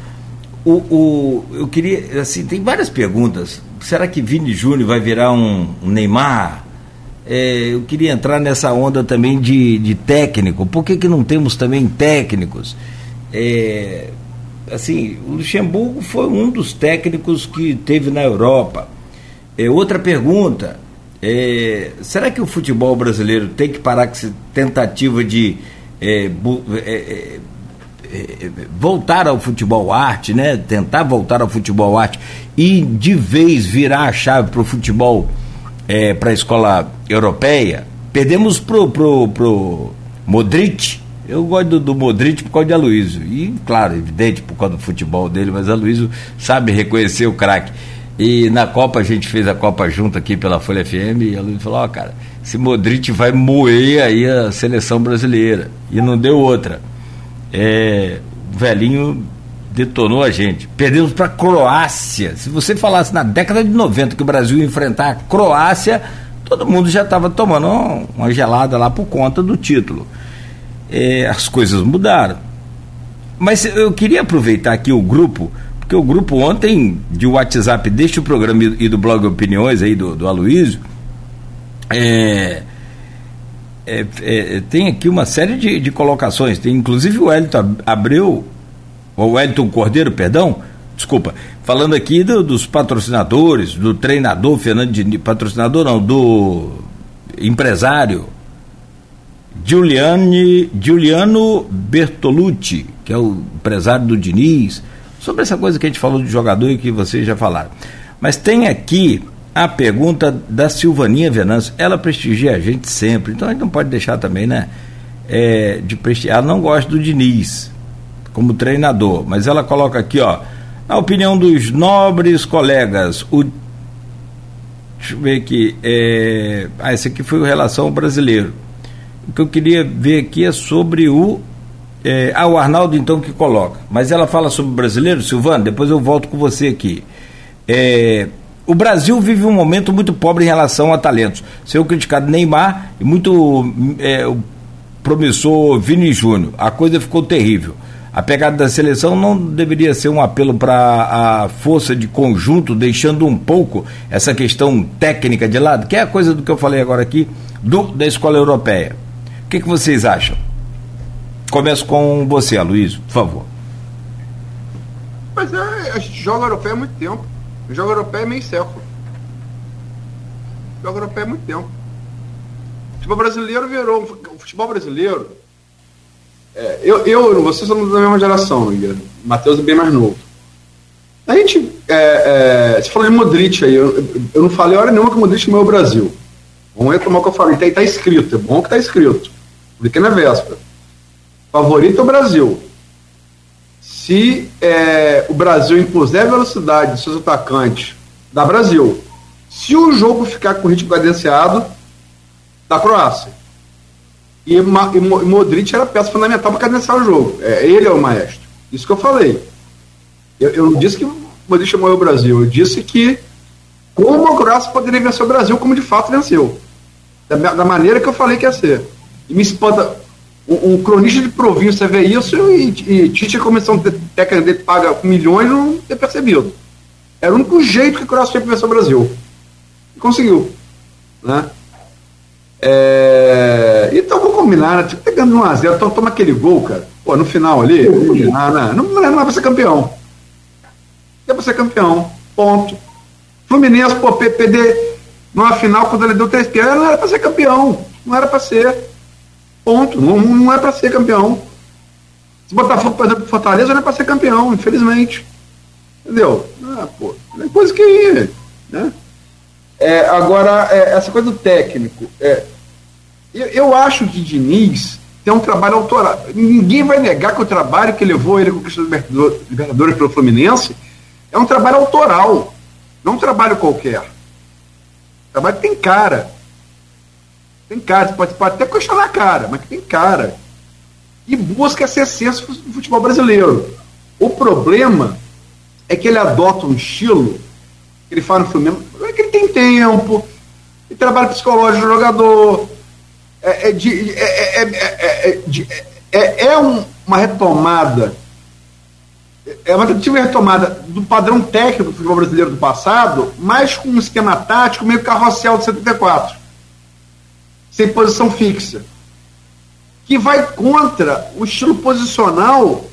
B: O, o, eu queria, assim, tem várias perguntas. Será que Vini Júnior vai virar um, um Neymar? É, eu queria entrar nessa onda também de, de técnico. Por que, que não temos também técnicos? É, assim, o Luxemburgo foi um dos técnicos que teve na Europa. É, outra pergunta: é, será que o futebol brasileiro tem que parar com essa tentativa de é, é, é, é, voltar ao futebol arte, né? Tentar voltar ao futebol arte e de vez virar a chave para o futebol para a escola europeia? Perdemos pro, pro, pro Modric. Eu gosto do, do Modric por causa de Aloysio. E, claro, evidente por causa do futebol dele, mas Aloysio sabe reconhecer o craque. E na Copa a gente fez a Copa junto aqui pela Folha FM e a Luiz falou, ó, oh, cara, esse Modric vai moer aí a seleção brasileira. E não deu outra. É, o velhinho detonou a gente. Perdemos para a Croácia. Se você falasse na década de 90 que o Brasil ia enfrentar a Croácia, todo mundo já estava tomando uma gelada lá por conta do título. É, as coisas mudaram. Mas eu queria aproveitar aqui o grupo porque o grupo ontem de WhatsApp deste programa e do blog Opiniões aí do, do Aloysio, é, é, é, tem aqui uma série de, de colocações. Tem inclusive o Wellington Abreu, o Wellington Cordeiro, perdão, desculpa, falando aqui do, dos patrocinadores, do treinador Fernando Diniz, patrocinador não, do empresário Giuliani, Giuliano Bertolucci, que é o empresário do Diniz sobre essa coisa que a gente falou de jogador e que vocês já falaram. Mas tem aqui a pergunta da Silvaninha Venâncio. Ela prestigia a gente sempre, então a gente não pode deixar também, né? É, de prestigiar. Ela não gosta do Diniz como treinador, mas ela coloca aqui, ó, a opinião dos nobres colegas. O, deixa eu ver aqui. É, ah, esse aqui foi o Relação Brasileiro. O que eu queria ver aqui é sobre o é, ah, o Arnaldo então que coloca. Mas ela fala sobre o brasileiro, Silvano, depois eu volto com você aqui. É, o Brasil vive um momento muito pobre em relação a talentos. Seu criticado Neymar e muito é, o promissor Vini Júnior. A coisa ficou terrível. A pegada da seleção não deveria ser um apelo para a força de conjunto, deixando um pouco essa questão técnica de lado, que é a coisa do que eu falei agora aqui, do, da escola europeia. O que, que vocês acham? Começo com você, Aloysio, por favor.
D: Mas é, a gente joga europeu há muito tempo. Joga europeu é meio século. Joga europeu há muito tempo. O futebol brasileiro virou. O futebol brasileiro. É, eu, eu, vocês são da mesma geração, Matheus é bem mais novo. A gente. É, é, você falou de Modric aí. Eu, eu não falei hora nenhuma que o Modric não é o Brasil. Vamos retomar o que eu falei. Está tá escrito. É bom que está escrito. Porque na véspera favorito é o Brasil. Se é, o Brasil impuser velocidade dos seus atacantes, dá Brasil. Se o jogo ficar com ritmo cadenciado, dá Croácia. E, e, e Modric era peça fundamental para cadenciar o jogo. É, ele é o maestro. Isso que eu falei. Eu, eu não disse que Modric chamou o Brasil. Eu disse que como a Croácia poderia vencer o Brasil, como de fato venceu. Da, da maneira que eu falei que ia ser. E me espanta um, cronista de província vê isso e, e Tite, a comissão técnica dele paga milhões, não ter percebido. Era o único jeito que o Croácia tinha para vencer o Brasil. E conseguiu. Né? É... Então vou combinar, né? Tipo, pegando 1x0, então toma aquele gol, cara. Pô, no final ali, ah, não, não, não, não é pra ser campeão. Não é pra ser campeão. Ponto. Fluminense, pô, PPD numa final, quando ele deu três pés, não era pra ser campeão. Não era pra ser. Ponto. Não, não é para ser campeão. Se Botafogo, por exemplo, Fortaleza, não é para ser campeão, infelizmente. Entendeu? Ah, pô, é coisa que. Né? É, agora, é, essa coisa do técnico. É, eu, eu acho que Diniz tem um trabalho autoral. Ninguém vai negar que o trabalho que levou ele a conquista do Libertadores pelo Fluminense é um trabalho autoral. Não um trabalho qualquer. O trabalho tem cara. Tem cara, você pode, pode até questionar a cara, mas tem cara. E busca essa essência do futebol brasileiro. O problema é que ele adota um estilo, que ele fala no Fluminense, é que ele tem tempo, ele trabalha psicológico do jogador, é, é, é, é, é, é, um, uma retomada, é uma tentativa retomada do padrão técnico do futebol brasileiro do passado, mas com um esquema tático meio carrossel de 74, sem posição fixa, que vai contra o estilo posicional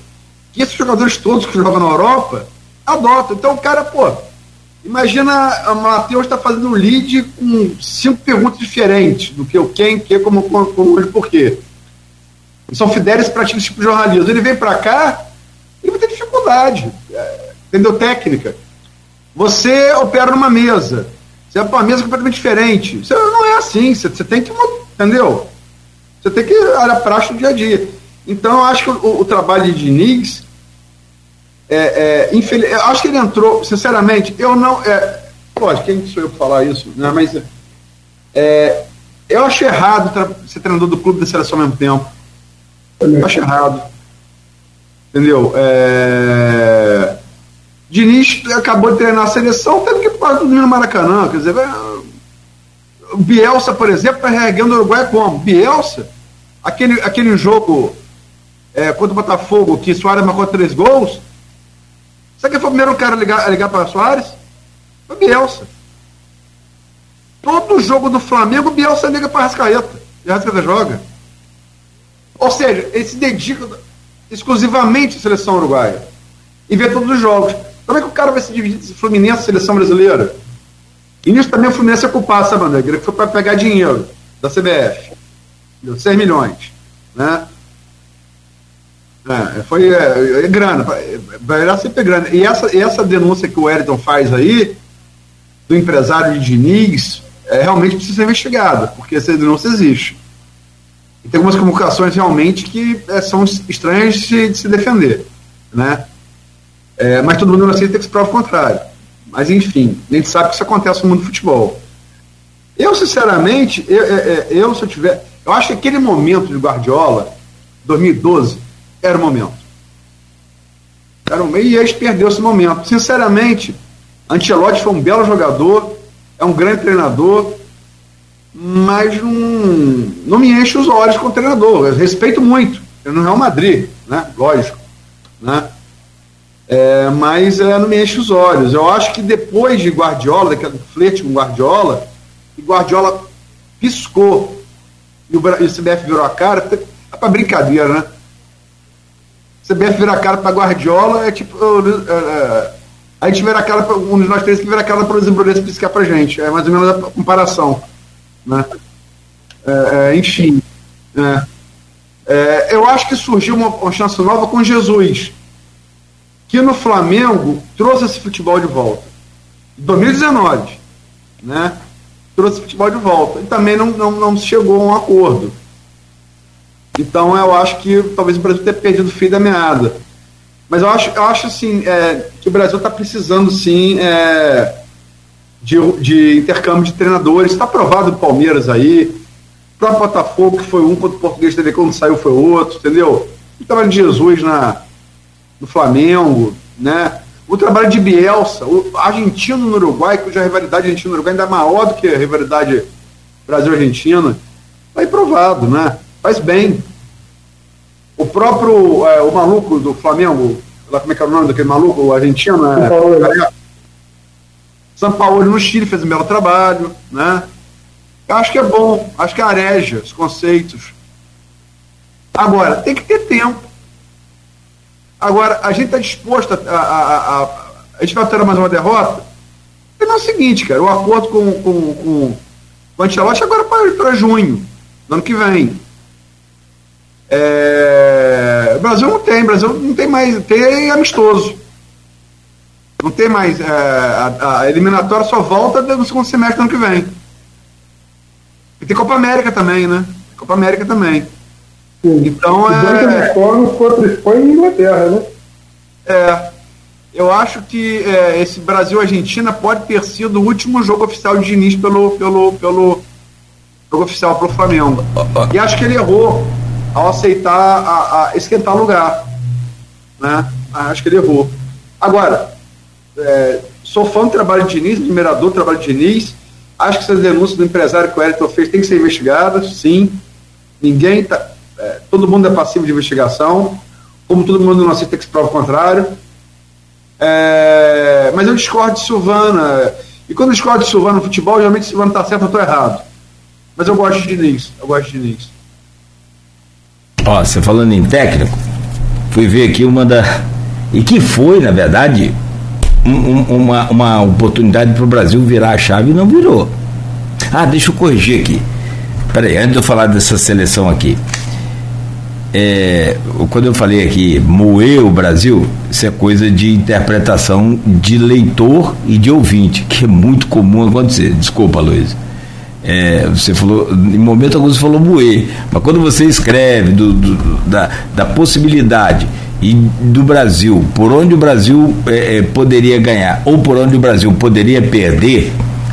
D: que esses jogadores todos que jogam na Europa adotam. Então o cara, pô, Imagina Matheus está fazendo um lead com cinco perguntas diferentes do que o quem, que, como, como, hoje, por quê. São fidelis para esse tipo de jornalismo. Ele vem para cá, ele vai ter dificuldade, é, entendeu? Técnica. Você opera numa mesa, você é para uma mesa completamente diferente. Você não é assim, você, você tem que, entendeu? Você tem que olhar prática do dia a dia. Então, eu acho que o, o trabalho de Diniz é, é, eu acho que ele entrou, sinceramente, eu não. É, lógico, quem sou eu para falar isso? Né, mas é, eu acho errado ser treinador do clube da seleção ao mesmo tempo. Eu acho errado. Entendeu? É, Diniz acabou de treinar a seleção, teve que parar tudo no Maracanã. Quer dizer, o Bielsa, por exemplo, está reerguendo o Uruguai como? Bielsa, aquele, aquele jogo é, contra o Botafogo, que Soares marcou três gols, Sabe quem foi o primeiro cara a ligar, a ligar para Soares? Foi Bielsa. Todo jogo do Flamengo, Bielsa liga para Rascaeta. E a Rascaeta joga. Ou seja, ele se dedica exclusivamente à seleção uruguaia. E vê todos os jogos. Como é que o cara vai se dividir entre Fluminense e seleção brasileira? E nisso também o Fluminense é culpado, sabe, André? Que foi para pegar dinheiro da CBF. 6 milhões. Né? É, foi é, é grana, vai sempre grana. E essa, essa denúncia que o Wellington faz aí, do empresário de Diniz, é, realmente precisa ser investigada, porque essa denúncia existe. E tem algumas comunicações realmente que é, são estranhas de se, de se defender. Né? É, mas todo mundo aceita que se prova o contrário. Mas enfim, a gente sabe que isso acontece no mundo do futebol. Eu, sinceramente, eu, eu, é, eu se eu tiver. Eu acho que aquele momento de Guardiola, 2012, era o momento. Era um, e eles perdeu esse momento. Sinceramente, Ancelotti foi um belo jogador, é um grande treinador, mas não, não me enche os olhos como treinador. Eu respeito muito. Ele no Real Madrid, né? Lógico. Né? É, mas é, não me enche os olhos. Eu acho que depois de Guardiola, daquele flerte com Guardiola, e Guardiola piscou e o, e o CBF virou a cara, é para brincadeira, né? CBF vira a cara para Guardiola, é tipo. Uh, a gente vira a cara, pra, um de nós três que vira a cara para os embrulhos piscar para gente. É mais ou menos a comparação. Né? É, é, enfim. É. é, eu acho que surgiu uma, uma chance nova com Jesus, que no Flamengo trouxe esse futebol de volta. Em 2019. Né? Trouxe futebol de volta. E também não, não, não chegou a um acordo. Então eu acho que talvez o Brasil tenha perdido o fio da meada. Mas eu acho, eu acho assim, é, que o Brasil está precisando sim é, de, de intercâmbio de treinadores. Está aprovado o Palmeiras aí. O próprio Botafogo, que foi um contra o Português TV, quando saiu foi outro, entendeu? O trabalho de Jesus na, no Flamengo, né? O trabalho de Bielsa, o argentino no Uruguai, cuja rivalidade argentino-uruguai ainda é maior do que a rivalidade Brasil-Argentina, está provado, né? Faz bem. O próprio, é, o maluco do Flamengo, lá como é que é o nome daquele maluco, o argentino, é, São Paulo no Chile fez um belo trabalho, né? Eu acho que é bom, acho que é areja os conceitos. Agora, tem que ter tempo. Agora, a gente está disposto a, a, a, a, gente vai ter mais uma derrota? E não é o seguinte, cara, o acordo com, com, com, com o Ancelotti agora para junho, no ano que vem. É, o Brasil não tem, o Brasil não tem mais, tem amistoso. Não tem mais. É, a, a, eliminatória só volta no segundo semestre do ano que vem. E tem Copa América também, né? Copa América também.
C: Sim. Então é. contra Espanha e Inglaterra, né?
D: É. Eu acho que é, esse Brasil-Argentina pode ter sido o último jogo oficial de Diniz pelo, pelo, pelo jogo oficial para o Flamengo. E acho que ele errou ao aceitar a, a esquentar lugar. Né? Acho que ele errou. Agora, é, sou fã do trabalho de Diniz, admirador do trabalho de Diniz. Acho que essas denúncias do empresário que o Elton fez têm que ser investigadas, sim. Ninguém tá. É, todo mundo é passivo de investigação, como todo mundo não aceita que se prova o contrário. É, mas eu discordo de Silvana. E quando eu discordo de Silvana no futebol, geralmente Silvana está certo ou estou errado. Mas eu gosto de Diniz. Eu gosto de Diniz.
B: Ó, você falando em técnico, fui ver aqui uma da. E que foi, na verdade, um, uma, uma oportunidade para o Brasil virar a chave e não virou. Ah, deixa eu corrigir aqui. Peraí, antes de eu falar dessa seleção aqui. É, quando eu falei aqui moer o Brasil, isso é coisa de interpretação de leitor e de ouvinte, que é muito comum acontecer. Desculpa, Luiz. É, você falou, em momento algum você falou moer, mas quando você escreve do, do, da, da possibilidade e do Brasil, por onde o Brasil é, é, poderia ganhar ou por onde o Brasil poderia perder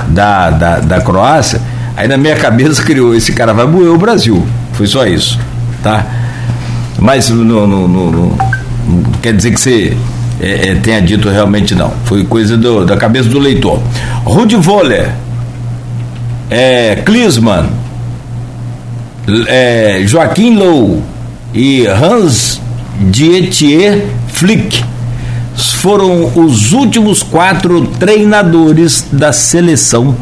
B: da, da, da Croácia, aí na minha cabeça criou esse cara vai moer o Brasil. Foi só isso, tá? Mas não, não, não, não quer dizer que você é, é, tenha dito realmente não. Foi coisa do, da cabeça do leitor. Rudi Voller, é, Klinsmann, é, Joaquim Low e Hans Dietier Flick foram os últimos quatro treinadores da seleção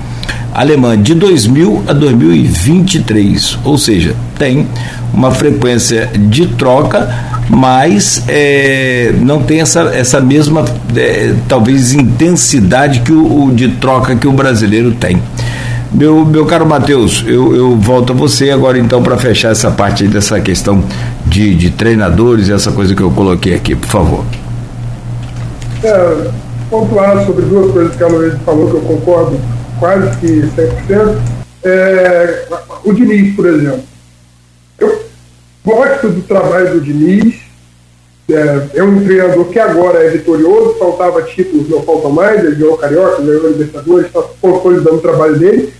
B: alemã de 2000 a 2023, ou seja, tem uma frequência de troca, mas é, não tem essa, essa mesma é, talvez intensidade que o, o, de troca que o brasileiro tem. Meu, meu caro Matheus, eu, eu volto a você agora então para fechar essa parte dessa questão de, de treinadores essa coisa que eu coloquei aqui, por favor.
C: É, pontuar sobre duas coisas que a Luiz falou que eu concordo quase que 100%. É, o Diniz, por exemplo. Eu gosto do trabalho do Diniz. É, é um treinador que agora é vitorioso, faltava títulos, não faltam mais, ele ganhou Carioca, ganhou Libertadores, está consolidando o trabalho dele.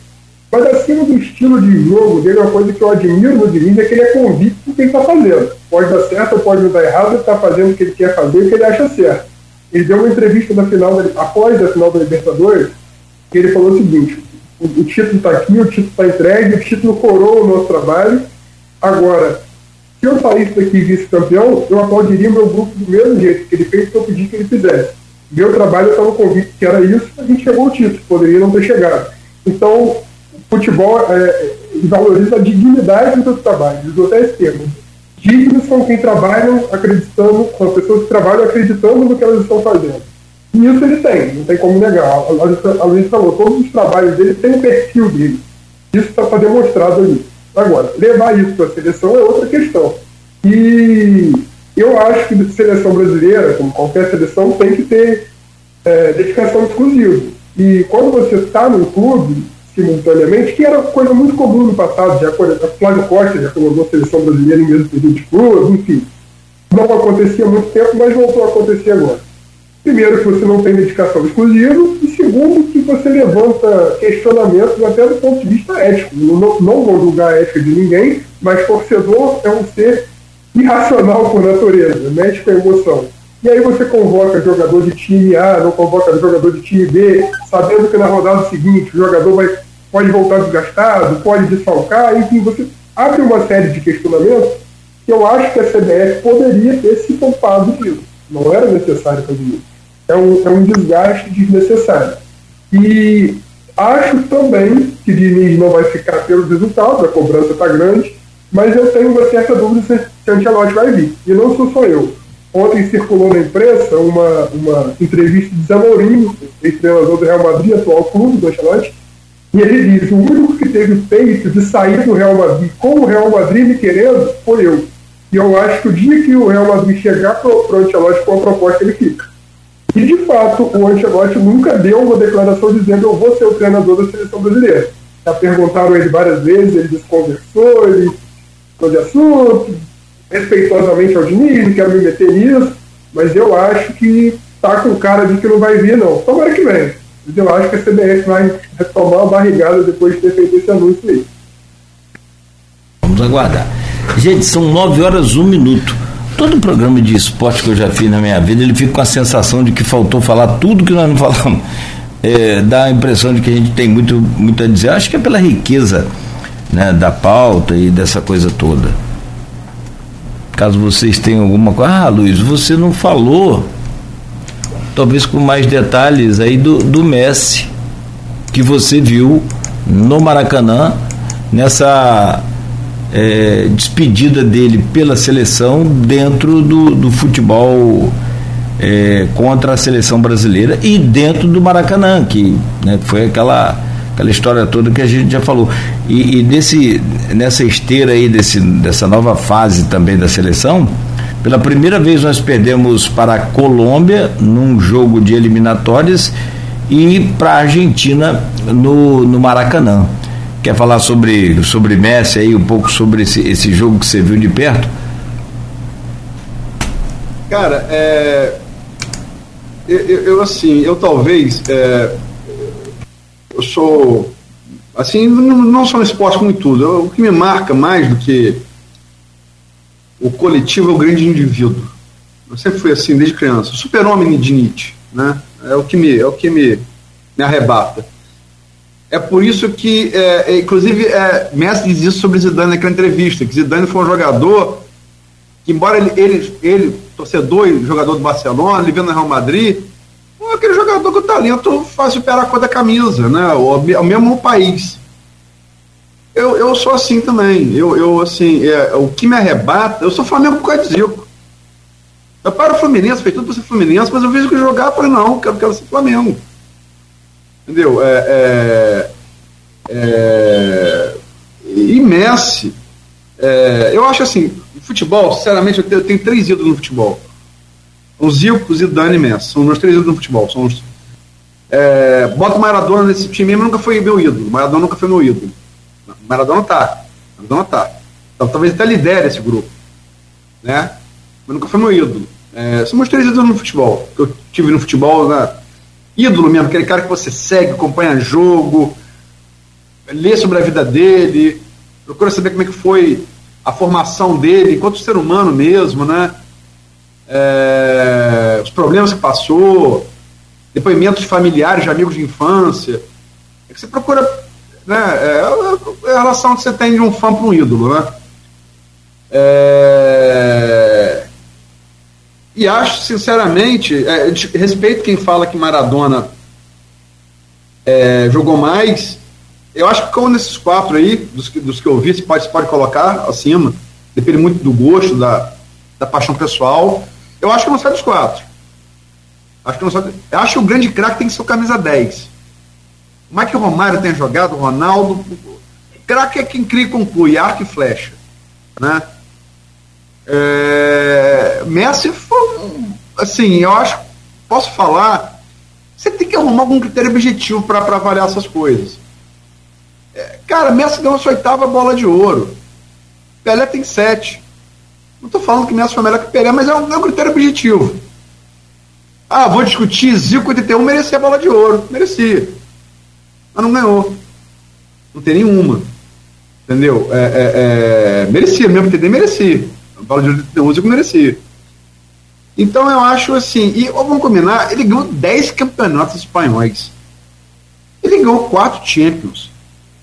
C: Mas acima do estilo de jogo dele, uma coisa que eu admiro no Diniz é que ele é convicto do que ele está fazendo. Pode dar certo ou pode dar errado, ele está fazendo o que ele quer fazer o que ele acha certo. Ele deu uma entrevista na final da, após a final da Libertadores, que ele falou o seguinte: o, o título está aqui, o título está entregue, o título coroa o nosso trabalho. Agora, se eu saísse daqui vice-campeão, eu aplaudiria meu grupo do mesmo jeito, que ele fez que eu pedi que ele fizesse. Meu trabalho, estava convicto que era isso, a gente chegou ao título, poderia não ter chegado. Então, futebol é, valoriza a dignidade do trabalho, usou até esse termo. Dignos são quem trabalham acreditando, são as pessoas que trabalham acreditando no que elas estão fazendo. E isso ele tem, não tem como negar. A Luiz falou, todos os trabalhos dele têm o perfil dele. Isso está demonstrado ali. Agora, levar isso para a seleção é outra questão. E eu acho que a seleção brasileira, como qualquer seleção, tem que ter é, dedicação exclusiva. E quando você está no clube, simultaneamente, que era coisa muito comum no passado, já Flávio Costa já comandou a seleção brasileira em mesmo período de clube, enfim. Não acontecia há muito tempo, mas voltou a acontecer agora. Primeiro, que você não tem dedicação exclusiva, e segundo, que você levanta questionamentos até do ponto de vista ético. Não, não vou julgar a ética de ninguém, mas torcedor é um ser irracional por natureza, mexe com a emoção. E aí você convoca jogador de time A, não convoca jogador de time B, sabendo que na rodada seguinte o jogador vai, pode voltar desgastado, pode desfalcar, enfim, você abre uma série de questionamentos que eu acho que a CBF poderia ter se poupado disso. Não era necessário fazer isso. É um, é um desgaste desnecessário. E acho também que Diniz não vai ficar pelos resultados, a cobrança está grande, mas eu tenho uma certa dúvida se, Ancelotti vai vir. E não sou só eu. Ontem circulou na imprensa uma, uma entrevista de Zamorim, ex-treinador do Real Madrid, atual clube do Ancelotti, e ele diz: o único que teve peito de sair do Real Madrid com o Real Madrid me querendo foi eu. E eu acho que o dia que o Real Madrid chegar para o Ancelotti com a proposta, ele fica. E de fato, o Ancelotti nunca deu uma declaração dizendo eu vou ser o treinador da seleção brasileira. Já perguntaram ele várias vezes, ele desconversou, ele ficou de assunto, respeitosamente ao Diniz, não quero me meter nisso, mas eu acho que tá com cara de que não vai vir, não. Tomara que venha. Eu acho que a CBF vai retomar a barrigada depois de ter feito esse anúncio aí.
B: Vamos aguardar. Gente, são nove horas um minuto. Todo programa de esporte que eu já fiz na minha vida, ele fica com a sensação de que faltou falar tudo que nós não falamos. É, dá a impressão de que a gente tem muito, muito a dizer. Acho que é pela riqueza né, da pauta e dessa coisa toda. Caso vocês tenham alguma coisa. Ah, Luiz, você não falou, talvez com mais detalhes aí do, do Messi, que você viu no Maracanã, nessa é, despedida dele pela seleção dentro do, do futebol é, contra a seleção brasileira e dentro do Maracanã, que né, foi aquela, aquela história toda que a gente já falou. E, e nesse, nessa esteira aí, desse, dessa nova fase também da seleção, pela primeira vez nós perdemos para a Colômbia num jogo de eliminatórias e para a Argentina no, no Maracanã. Quer falar sobre, sobre Messi aí, um pouco sobre esse, esse jogo que você viu de perto?
D: Cara, é, eu, eu, assim, eu talvez é, eu sou assim, não, não só no esporte como em tudo. O que me marca mais do que o coletivo é o grande indivíduo. Eu sempre fui assim desde criança. Super-homem de Nietzsche, né? É o que me, é o que me, me arrebata. É por isso que, é, é, inclusive, é, Messi diz isso sobre Zidane naquela entrevista, que Zidane foi um jogador que, embora ele, ele, ele torcedor e jogador do Barcelona, ele vendo no Real Madrid, é aquele jogador o talento faz superar a cor da camisa, né? O, o mesmo país. Eu, eu sou assim também. Eu, eu assim, é, o que me arrebata, eu sou Flamengo por causa de Zico. Eu paro o Fluminense, fez tudo para ser Fluminense, mas eu vejo que jogar, eu falei, não, quero, quero ser Flamengo. Entendeu? É, é, é, e Messi, é, eu acho assim, futebol, sinceramente, eu tenho, eu tenho, três ídolos no futebol. O Zico, Zidane e Messi. São meus três ídolos no futebol. São os, é, bota o Maradona nesse time, mas nunca foi meu ídolo. Maradona nunca foi meu ídolo. Maradona tá. Maradona tá. Então, talvez até lidere esse grupo. Né? Mas nunca foi meu ídolo. É, são meus três ídolos no futebol. Que eu tive no futebol, né? ídolo mesmo, aquele cara que você segue, acompanha jogo, lê sobre a vida dele, procura saber como é que foi a formação dele enquanto ser humano mesmo, né? É, os problemas que passou, depoimentos familiares de amigos de infância. É que você procura. Né, é, é a relação que você tem de um fã para um ídolo, né? É, e acho, sinceramente, é, respeito quem fala que Maradona é, jogou mais. Eu acho que como nesses quatro aí, dos que, dos que eu vi, você pode, pode colocar acima, depende muito do gosto, da, da paixão pessoal. Eu acho que não sai dos quatro. Acho que não sai, acho que o grande craque tem que ser o camisa 10. O que o Romário tem jogado, o Ronaldo. Craque é quem cria e conclui, arco e flecha. Né? É, Messi foi, assim, eu acho, posso falar, você tem que arrumar algum critério objetivo para avaliar essas coisas. É, cara, Messi ganhou sua oitava bola de ouro. Pelé tem sete. Não estou falando que Messi foi melhor que Pelé, mas é um, é um critério objetivo. Ah, vou discutir, Zico 81 merecia a bola de ouro. Merecia. Mas não ganhou. Não tem nenhuma. Entendeu? É, é, é merecia, mesmo TD merecia. Paulo de 11 que merecia. Então eu acho assim, e vamos combinar, ele ganhou 10 campeonatos espanhóis. Ele ganhou 4 Champions.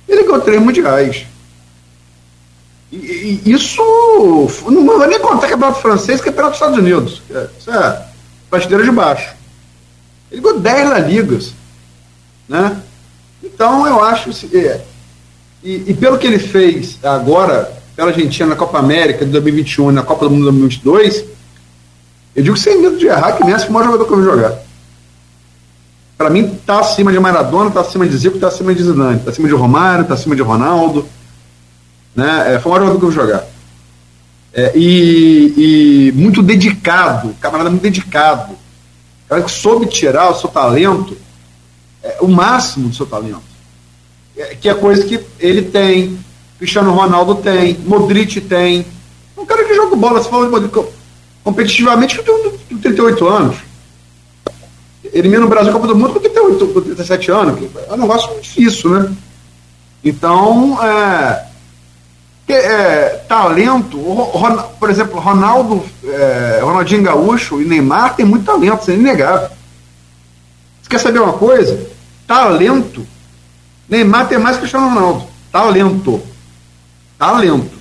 D: Ele ganhou 3 mundiais. E, e, isso não vou nem contar campeonato francês, campeonato dos Estados Unidos. Isso é prateleira de baixo. Ele ganhou 10 La Ligas. Né? Então eu acho. É, e, e pelo que ele fez agora, pela Argentina na Copa América de 2021 e na Copa do Mundo de 2022, eu digo sem medo de errar que Messi foi o maior jogador que eu vi jogar. Para mim, está acima de Maradona, está acima de Zico, está acima de Zidane, está acima de Romário, está acima de Ronaldo. Né? É, foi o maior jogador que eu vi jogar. É, e, e, muito dedicado, camarada muito dedicado. Cara que soube tirar o seu talento, é, o máximo do seu talento. É, que é coisa que ele tem, Cristiano Ronaldo tem, Modric tem. Um cara que joga bola, você fala de Modric competitivamente, que tem 38 anos. Elimina o Brasil Copa do Mundo com 38, com 37 anos. É um negócio difícil, né? Então, é, é, talento, por exemplo, Ronaldo, é, Ronaldinho Gaúcho e Neymar tem muito talento, isso é inegável. Você quer saber uma coisa? Talento, Neymar tem mais que Cristiano Ronaldo. Talento. Talento.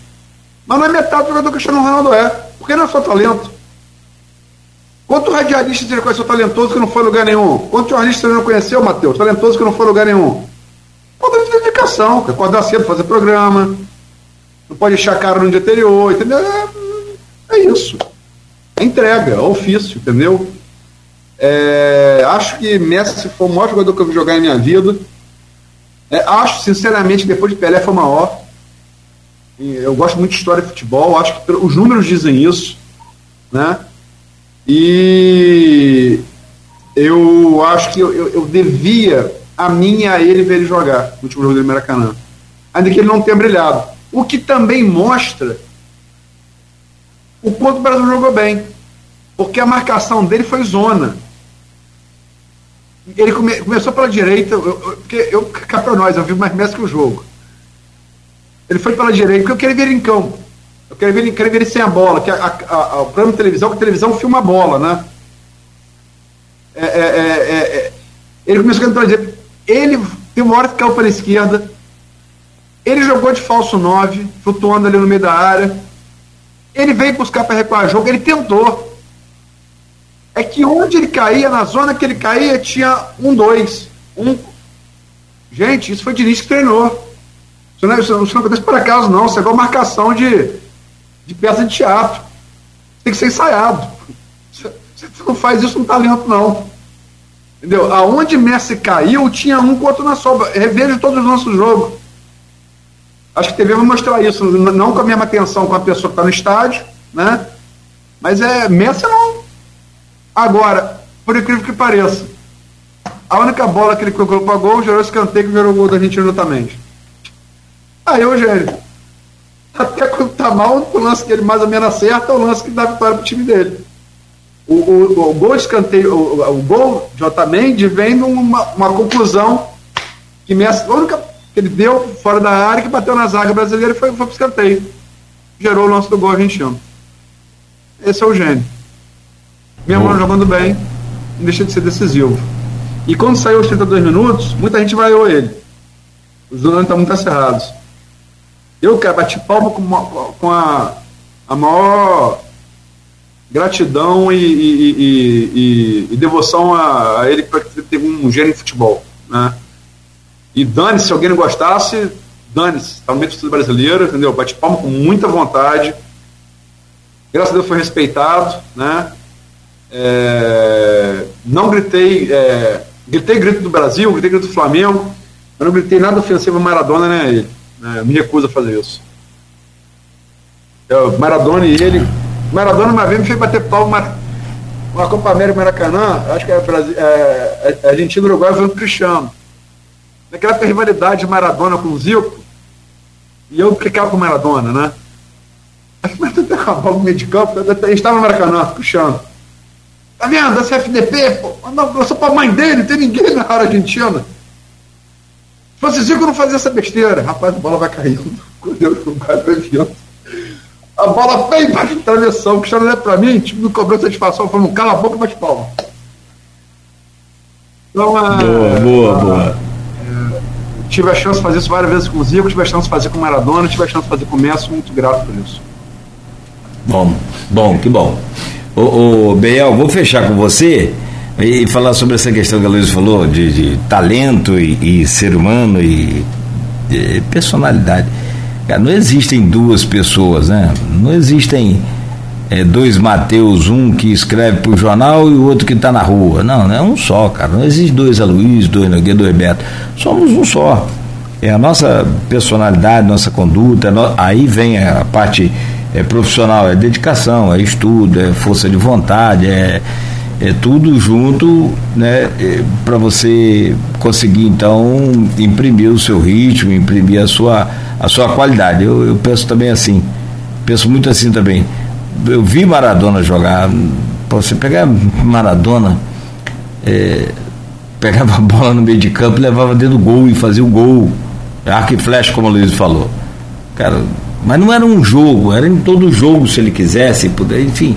D: Mas não é metade do jogador que o Cristiano Ronaldo é. Porque não é só talento. Quanto radialista você conheceu talentoso que não foi lugar nenhum? Quanto jornalista você não conheceu, Matheus? Talentoso que não foi lugar nenhum? Falta de dedicação, que acordar cedo, fazer programa, não pode deixar a cara no dia anterior, entendeu? É, é isso. É entrega, é ofício, entendeu? É, acho que Messi foi o maior jogador que eu vi jogar em minha vida. É, acho, sinceramente, depois de Pelé foi o maior. Eu gosto muito de história de futebol, acho que os números dizem isso, né? E eu acho que eu, eu, eu devia a mim e a ele ver ele jogar no último jogo do Maracanã. Ainda que ele não tenha brilhado. O que também mostra o quanto o Brasil jogou bem. Porque a marcação dele foi zona. Ele come, começou pela direita, eu, eu, porque eu, cá para nós, eu vi mais Messi que o jogo. Ele foi pela direita, porque eu queria ver ele em campo. Eu queria ver ele, queria ver ele sem a bola, que a, a, a, o programa de televisão, que a televisão filma a bola, né? É, é, é, é ele começou a direita. Ele tem uma hora que caiu pela esquerda. Ele jogou de falso 9, flutuando ali no meio da área. Ele veio buscar para recuar jogo, ele tentou é que onde ele caía, na zona que ele caía, tinha um, dois. Um. Gente, isso foi o Diniz que treinou. Isso não, é, isso não acontece por acaso, não. Isso é igual marcação de, de peça de teatro. Tem que ser ensaiado. Você não faz isso no talento, não. Entendeu? Aonde Messi caiu, tinha um com outro na sobra. Reveja todos os nossos jogos. Acho que a TV vai mostrar isso, não com a mesma atenção com a pessoa que está no estádio, né? Mas é Messi não Agora, por incrível que pareça, a única bola que ele colocou para gol gerou escanteio que gerou gol da Argentina notamente. Aí, Eugênio, até quando tá mal, o lance que ele mais ou menos acerta é o lance que dá vitória pro time dele. O, o, o gol de escanteio, o, o gol de Otamendi vem numa uma conclusão que Messi, a única que ele deu fora da área que bateu na zaga brasileira e foi, foi pro escanteio. Gerou o lance do gol argentino. Esse é o gênio. Mesmo não jogando bem, não deixa de ser decisivo. E quando saiu os 32 minutos, muita gente vaiou ele. Os donos estão muito acerrados. Eu, cara, bati palma com, uma, com a, a maior gratidão e, e, e, e devoção a, a ele para ter um gênio de futebol. Né? E dane-se, se alguém não gostasse, dane-se, tá no meio do brasileiro, entendeu? Bate palma com muita vontade. Graças a Deus foi respeitado, né? É, não gritei, é, gritei grito do Brasil, gritei grito do Flamengo, mas não gritei nada ofensivo a Maradona a ele. Né, me recuso a fazer isso. Eu, Maradona e ele. Maradona uma vez me fez bater pau uma, Copa América Maracanã, acho que era Brasil, é, é, Argentina Uruguai foi o Cristiano. Naquela rivalidade de Maradona com o Zico, e eu ficava com Maradona, né? Mas até com a bola no meio de campo, a gente estava no Maracanã, Cristiano. Tá vendo? Essa FDP, pô, eu sou pra mãe dele, não tem ninguém na argentina. Se fosse Zico, não fazia essa besteira. Rapaz, a bola vai caindo. Quando eu vai vindo. A bola vem embaixo de travessão. O Cristiano olha pra mim, tipo, me cobrou satisfação, falando, cala a boca e bate palma. Então, é,
B: boa, boa,
D: é,
B: boa.
D: É, tive a chance de fazer isso várias vezes com o Zico, tive a chance de fazer com o Maradona, tive a chance de fazer com o Messi, muito grato por isso.
B: Bom, bom, que bom. Ô, ô Bel, vou fechar com você e falar sobre essa questão que a Luiz falou, de, de talento e, e, ser humano e, e personalidade. Cara, não existem duas pessoas, né? Não existem é, dois Mateus, um que escreve para o jornal e o outro que está na rua. Não, não é um só, cara. Não existe dois Aloysio, dois Nogueira, dois Beto. Somos um só. É a nossa personalidade, nossa conduta, no... aí vem a parte é profissional, é dedicação, é estudo, é força de vontade, é, é tudo junto, né, é, para você conseguir então imprimir o seu ritmo, imprimir a sua, a sua qualidade. Eu, eu penso também assim, penso muito assim também. Eu vi Maradona jogar, você pegar Maradona, é, pegava a bola no meio de campo, levava dentro do gol e fazia o gol, arco e flecha, como o Luiz falou. Cara, mas não era um jogo, era em todo jogo se ele quisesse, puder, enfim.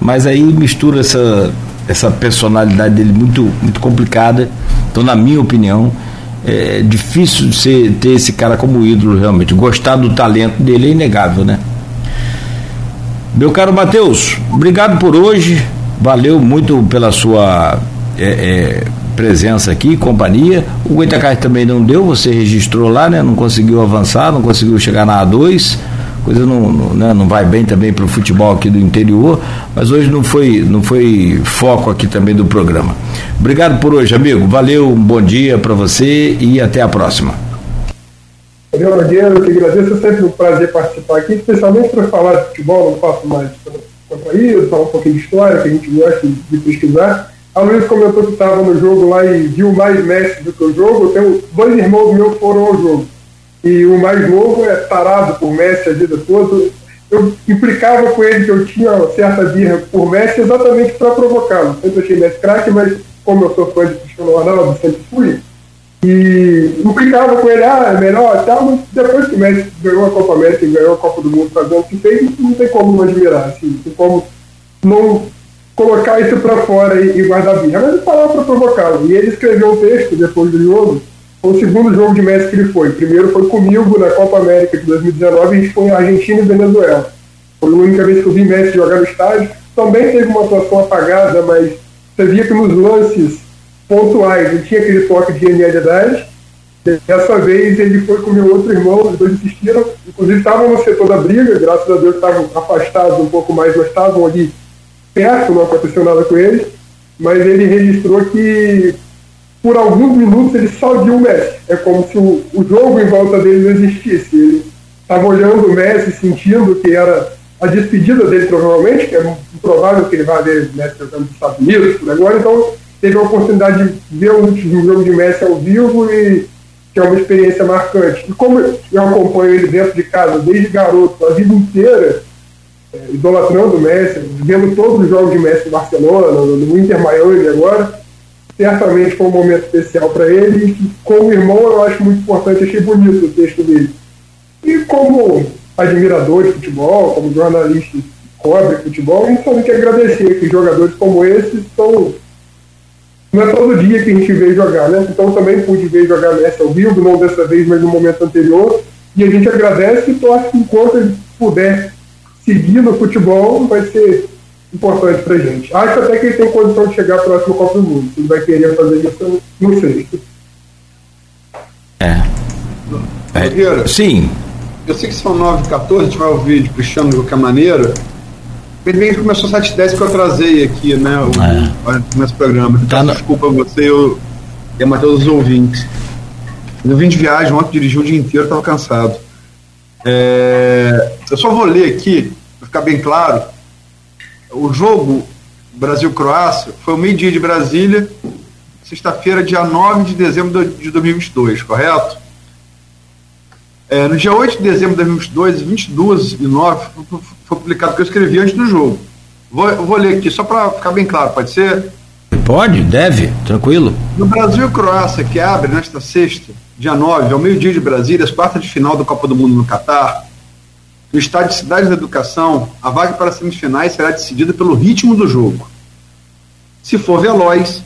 B: Mas aí mistura essa, essa personalidade dele muito, muito complicada. Então, na minha opinião, é difícil ser, ter esse cara como ídolo realmente. Gostar do talento dele é inegável, né? Meu caro Matheus, obrigado por hoje. Valeu muito pela sua é, é, presença aqui, companhia. O Goitacás também não deu, você registrou lá, né? Não conseguiu avançar, não conseguiu chegar na A2 coisa não, não, né, não vai bem também para o futebol aqui do interior, mas hoje não foi, não foi foco aqui também do programa. Obrigado por hoje, amigo. Valeu, um bom dia para você e até a próxima.
C: Valeu, Nogueira, eu que agradeço, é sempre um prazer participar aqui, especialmente para falar de futebol, não faço mais contraído, falar um pouquinho de história, que a gente gosta de pesquisar. A Luiz comentou que estava no jogo lá e viu mais mestres do que o jogo. Eu tenho dois irmãos meus que foram ao jogo e o mais novo é tarado por Messi a vida toda. Eu implicava com ele que eu tinha uma certa birra por Messi exatamente para provocá-lo. Sempre achei Messi craque, mas como eu sou fã de Cristiano Ronaldo, sempre fui. E implicava com ele, ah, é melhor tal, mas depois que o Messi ganhou a Copa América e ganhou a Copa do Mundo fazendo o que fez, não tem como não admirar, assim, não tem como não colocar isso para fora e, e guardar birra. Mas eu falava para provocá-lo. E ele escreveu um texto depois do jogo foi o segundo jogo de Messi que ele foi. O primeiro foi comigo na Copa América de 2019, a gente foi Argentina e Venezuela. Foi a única vez que eu vi Messi jogar no estádio. Também teve uma atuação apagada, mas você via que nos lances pontuais ele tinha aquele toque de genialidade. Dessa vez ele foi com meu outro irmão, os dois insistiram, inclusive estavam no setor da briga, graças a Deus estavam afastados um pouco mais, mas estavam ali perto, não aconteceu nada com eles. Mas ele registrou que por alguns minutos ele só viu o Messi. É como se o, o jogo em volta dele não existisse. Ele estava olhando o Messi, sentindo que era a despedida dele, provavelmente, que é improvável que ele vá ver Messi jogando nos Estados Unidos por agora, então teve a oportunidade de ver o último jogo de Messi ao vivo e que é uma experiência marcante. E como eu acompanho ele dentro de casa desde garoto, a vida inteira, idolatrando o Messi, vendo todos os jogos de Messi no Barcelona, no, Inter Miami agora, certamente foi um momento especial para ele e como irmão eu acho muito importante, achei bonito o texto dele. E como admirador de futebol, como jornalista que cobre futebol, a gente só tem que agradecer que jogadores como esses estão não é todo dia que a gente vê jogar, né? Então também pude ver jogar Messi ao vivo, não dessa vez, mas no momento anterior. E a gente agradece e torce enquanto puder seguir no futebol, vai ser importante pra gente. Acho até que ele tem condição de chegar próximo ao Copa do Mundo. Se ele vai querer fazer isso, não sei.
B: É.
D: é.
B: Sim.
D: Eu sei que são 9 14 a gente vai ouvir de Cristiano de qualquer maneira. Ele começou 7 10 que eu atrasei aqui, né? O, é. Nesse programa. Então, tá no... desculpa você eu, e a Matheus os ouvintes. Eu vim de viagem, ontem dirigi o dia inteiro, estava cansado. É, eu só vou ler aqui, para ficar bem claro, o jogo Brasil-Croácia foi o meio-dia de Brasília, sexta-feira, dia 9 de dezembro de 2022, correto? É, no dia 8 de dezembro de 2022, 22 e 9, foi publicado o que eu escrevi antes do jogo. Vou, vou ler aqui só para ficar bem claro, pode ser?
B: Pode, deve, tranquilo.
D: No Brasil-Croácia, que abre nesta sexta, dia 9, ao meio-dia de Brasília, as quartas de final da Copa do Mundo no Catar, no estádio Cidade da Educação, a vaga para as semifinais será decidida pelo ritmo do jogo. Se for veloz,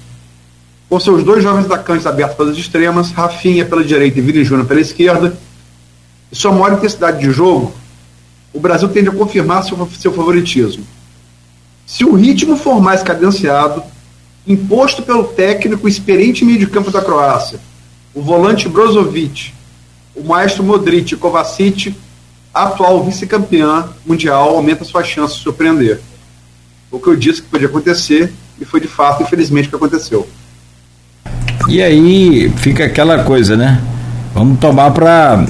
D: com seus dois jovens atacantes abertos pelas extremas, Rafinha pela direita e Vini Júnior pela esquerda, e sua maior intensidade de jogo, o Brasil tende a confirmar seu, seu favoritismo. Se o ritmo for mais cadenciado, imposto pelo técnico experiente meio de campo da Croácia, o volante Brozovic, o maestro Modric e Kovacic atual vice-campeã mundial aumenta suas chances de surpreender. O que eu disse que podia acontecer e foi de fato, infelizmente, o que aconteceu.
B: E aí fica aquela coisa, né? Vamos tomar para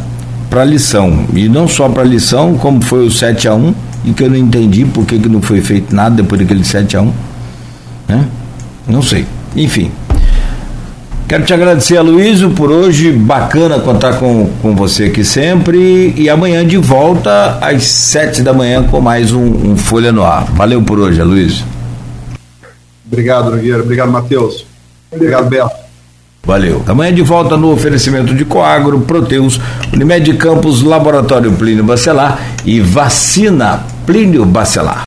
B: para lição. E não só para lição, como foi o 7 a 1 e que eu não entendi por que, que não foi feito nada depois daquele 7 a 1 né? Não sei. Enfim, Quero te agradecer, Aloysio, por hoje. Bacana contar com, com você aqui sempre. E amanhã de volta às sete da manhã com mais um, um Folha no Ar. Valeu por hoje, Aloysio.
D: Obrigado, Nogueira. Obrigado, Matheus. Obrigado, Beto.
B: Valeu. Amanhã de volta no oferecimento de Coagro, Proteus, Unimed Campos, Laboratório Plínio Bacelar e Vacina Plínio Bacelar.